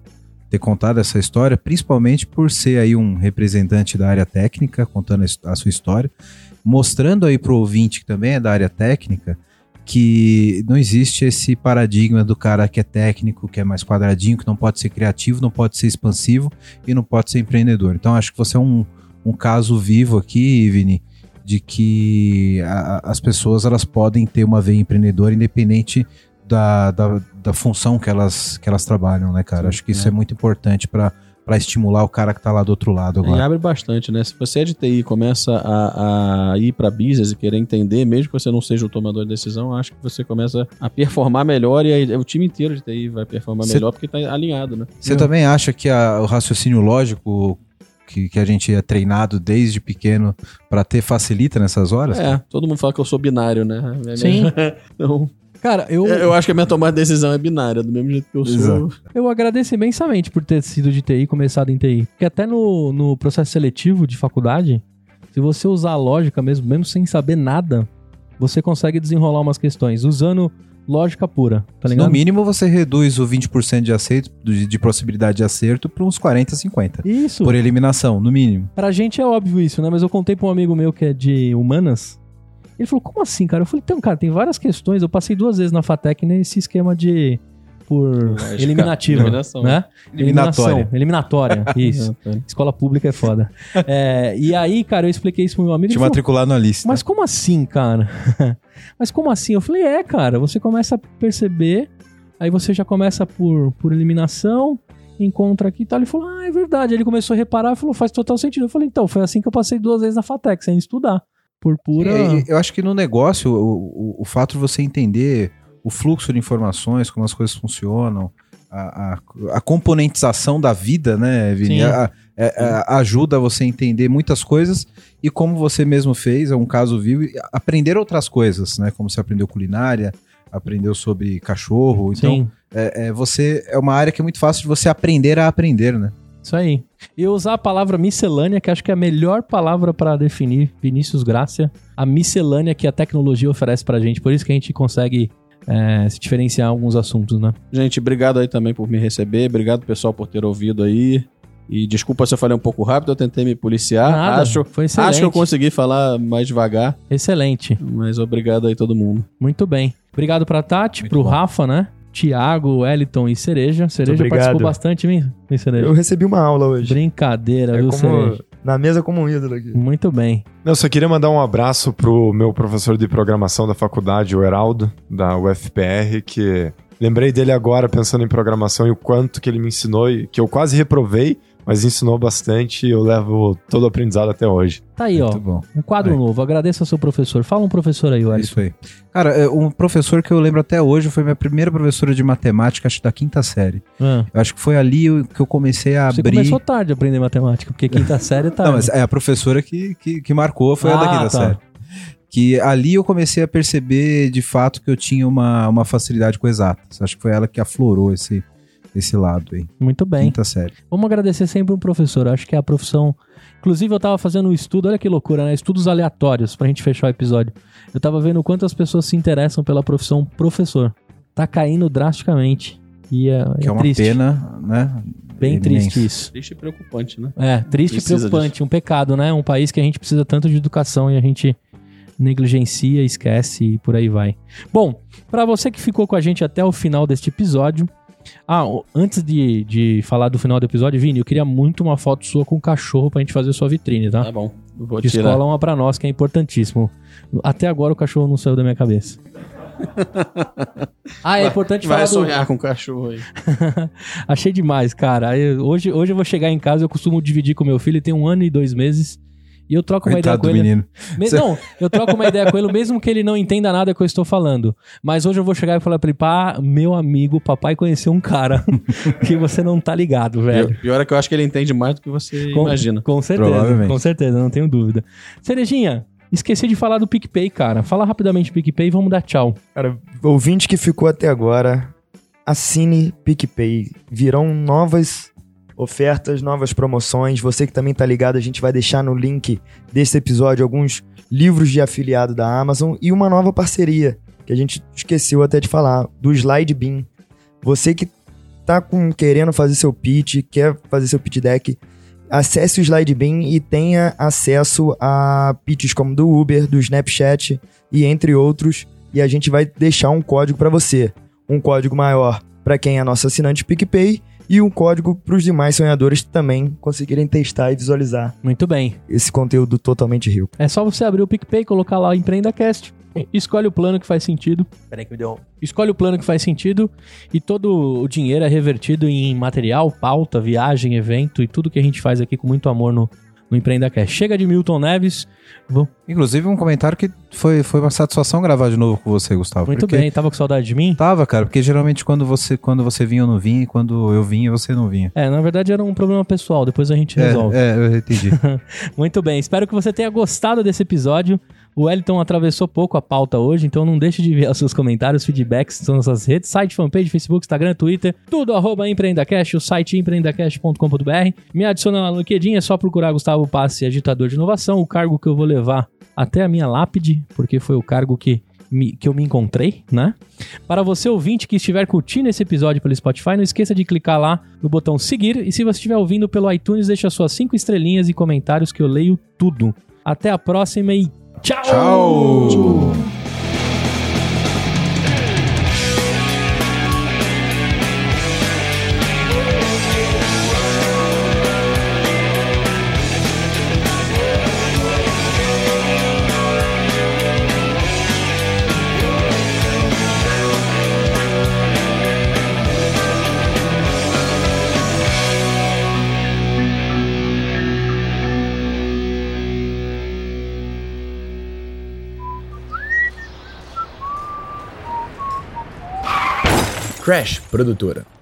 ter contado essa história, principalmente por ser aí um representante da área técnica, contando a sua história, mostrando aí pro ouvinte que também é da área técnica que não existe esse paradigma do cara que é técnico, que é mais quadradinho, que não pode ser criativo, não pode ser expansivo e não pode ser empreendedor. Então acho que você é um, um caso vivo aqui, Vini, de que a- as pessoas elas podem ter uma veia empreendedora independente da, da, da função que elas, que elas trabalham, né, cara? Acho que isso é, muito importante para estimular o cara que tá lá do outro lado E agora. abre bastante, né? Se você é de TI e começa a, a ir pra business e querer entender, mesmo que você não seja o tomador de decisão, acho que você começa a performar melhor e aí o time inteiro de TI vai performar Cê- melhor porque tá alinhado, né? Você também acha que a- o raciocínio lógico que, que a gente é treinado desde pequeno para ter facilita nessas horas? É, todo mundo fala que eu sou binário, né? Sim. então, Cara, eu, eu acho que a minha tomada de decisão é binária, do mesmo jeito que eu sou. Exato. Eu agradeço imensamente por ter sido de TI, começado em TI. Porque até no, no processo seletivo de faculdade, se você usar a lógica mesmo, mesmo sem saber nada, você consegue desenrolar umas questões usando lógica pura, tá ligado? No mínimo, você reduz o 20% de aceito, de, de possibilidade de acerto para uns 40, 50. Isso. Por eliminação, no mínimo. Pra gente é óbvio isso, né? Mas eu contei pra um amigo meu que é de humanas. Ele falou, como assim, cara? Eu falei, então, cara, tem várias questões. Eu passei duas vezes na FATEC nesse esquema de. Por Lógica. eliminativa, Eliminação. né? Eliminatória. Eliminatória, isso. Escola pública é foda. É, e aí, cara, eu expliquei isso pro meu amigo. Te matricular no Alice. mas como assim, cara? Mas como assim? Eu falei, é, cara, você começa a perceber, aí você já começa por, por eliminação, encontra aqui e tal. Ele falou, ah, é verdade. Ele começou a reparar e falou, faz total sentido. Eu falei, então, foi assim que eu passei duas vezes na FATEC, sem estudar. Por pura. É, eu acho que no negócio, o, o, o fato de você entender o fluxo de informações, como as coisas funcionam, a, a, a componentização da vida, né, Vini? A- é- ajuda você a entender muitas coisas e como você mesmo fez, é um caso vivo, aprender outras coisas, né? Como você aprendeu culinária, aprendeu sobre cachorro. Então, é, é, você é uma área que é muito fácil de você aprender a aprender, né? Isso aí. E eu usar a palavra miscelânea, que acho que é a melhor palavra pra definir Vinícius Grácia, a miscelânea que a tecnologia oferece pra gente. Por isso que a gente consegue é, se diferenciar em alguns assuntos, né? Gente, obrigado aí também por me receber. Obrigado, pessoal, por ter ouvido aí. E desculpa se eu falei um pouco rápido, eu tentei me policiar. Nada, acho, foi excelente. acho que eu consegui falar mais devagar, Excelente. mas obrigado aí todo mundo. Muito bem. Obrigado pra Tati, Muito pro bom. Rafa, né? Tiago, Wellington e Cereja. Cereja participou bastante, hein, hein, Cereja? Eu recebi uma aula hoje. Brincadeira, É viu, como, Cereja? na mesa como um ídolo aqui. Muito bem. Eu só queria mandar um abraço pro meu professor de programação da faculdade, o Heraldo, da UFPR, que Lembrei dele agora pensando em programação e o quanto que ele me ensinou e que eu quase reprovei, mas ensinou bastante e eu levo todo o aprendizado até hoje. Tá aí, ó. Muito bom. Um quadro Aí. novo. Agradeço ao seu professor. Fala um professor aí, Wellington. isso aí. Cara, é, um professor que eu lembro até hoje foi minha primeira professora de matemática, acho que da quinta série. Ah, Eu acho que foi ali que eu comecei a você abrir. começou tarde a aprender matemática, porque quinta série tá. Não, mas é a professora que, que, que marcou, foi a da Ah, quinta tá. série. Que ali eu comecei a perceber de fato que eu tinha uma, uma facilidade com exatas. Acho que foi ela que aflorou esse, esse lado aí. Muito bem. Quinta série. Vamos agradecer sempre um professor. Acho que é a profissão. Inclusive, eu tava fazendo um estudo, olha que loucura, né? Estudos aleatórios pra gente fechar o episódio. Eu tava vendo quantas pessoas se interessam pela profissão professor. Tá caindo drasticamente. E é, Que é, uma triste. pena, né? Bem triste isso. Triste e preocupante, né? É, triste e Precisa preocupante. Um pecado, né? Um país que a gente precisa tanto de educação e a gente negligencia, esquece e por aí vai. Bom, pra você que ficou com a gente até o final deste episódio. Ah, antes de, de falar do final do episódio, Vini, eu queria muito uma foto sua com o cachorro pra gente fazer sua vitrine, tá? Tá bom. Vou De tirar. escola uma pra nós, que é importantíssimo. Até agora o cachorro não saiu da minha cabeça. ah, é importante Vai falar do... sonhar com o cachorro aí. Achei demais, cara. Aí, hoje, hoje eu vou chegar em casa, eu costumo dividir com meu filho, ele tem um ano e dois meses. E eu troco uma Coitado do ideia com ele. menino. Me- Não, eu troco uma ideia com ele, mesmo que ele não entenda nada que eu estou falando. Mas hoje eu vou chegar e falar pra ele, pá, meu amigo, papai conheceu um cara que você não tá ligado, velho. Pior, pior é que eu acho que ele entende mais do que você Com, imagina. com certeza, com certeza, não tenho dúvida. Cerejinha, esqueci de falar do PicPay, cara. Fala rapidamente do PicPay e vamos dar tchau. Cara, ouvinte que ficou até agora, assine PicPay. Virão novas ofertas, novas promoções. Você que também tá ligado, a gente vai deixar no link desse episódio alguns livros de afiliado da Amazon e uma nova parceria que a gente esqueceu até de falar, do Slide Bean. Você que tá com, querendo fazer seu pitch, quer fazer seu pitch deck, acesse o Slide Bean e tenha acesso a pitches como do Uber, do Snapchat e entre outros. E a gente vai deixar um código para você. Um código maior para quem é nosso assinante PicPay e um código para os demais sonhadores também conseguirem testar e visualizar Muito bem. esse conteúdo totalmente rico. É só você abrir o PicPay, colocar lá EmpreendaCast, escolhe o plano que faz sentido. Peraí que me deu. um- Escolhe o plano que faz sentido e todo o dinheiro é revertido em material, pauta, viagem, evento e tudo que a gente faz aqui com muito amor no, no EmpreendaCast. Chega de Milton Neves. Vamos. Inclusive, um comentário que foi, foi uma satisfação gravar de novo com você, Gustavo. Muito bem, tava com saudade de mim? Tava, cara, porque geralmente quando você, quando você vinha eu não vinha, e quando eu vinha você não vinha. É, na verdade era um problema pessoal, depois a gente resolve. É, é, eu entendi. Muito bem, espero que você tenha gostado desse episódio. O Wellington atravessou pouco a pauta hoje, então não deixe de enviar seus comentários, feedbacks nas nossas redes, site, fanpage, Facebook, Instagram, Twitter, tudo arroba empreendacast, o site empreendacast.com.br. Me adiciona no LinkedIn, é só procurar Gustavo Passe, agitador de inovação, o cargo que eu vou levar até a minha lápide, porque foi o cargo que, que eu me encontrei, né? Para você ouvinte que estiver curtindo esse episódio pelo Spotify, não esqueça de clicar lá no botão seguir e se você estiver ouvindo pelo iTunes, deixa suas cinco estrelinhas e comentários que eu leio tudo. Até a próxima e tchau! Tchau! Crash Produtora.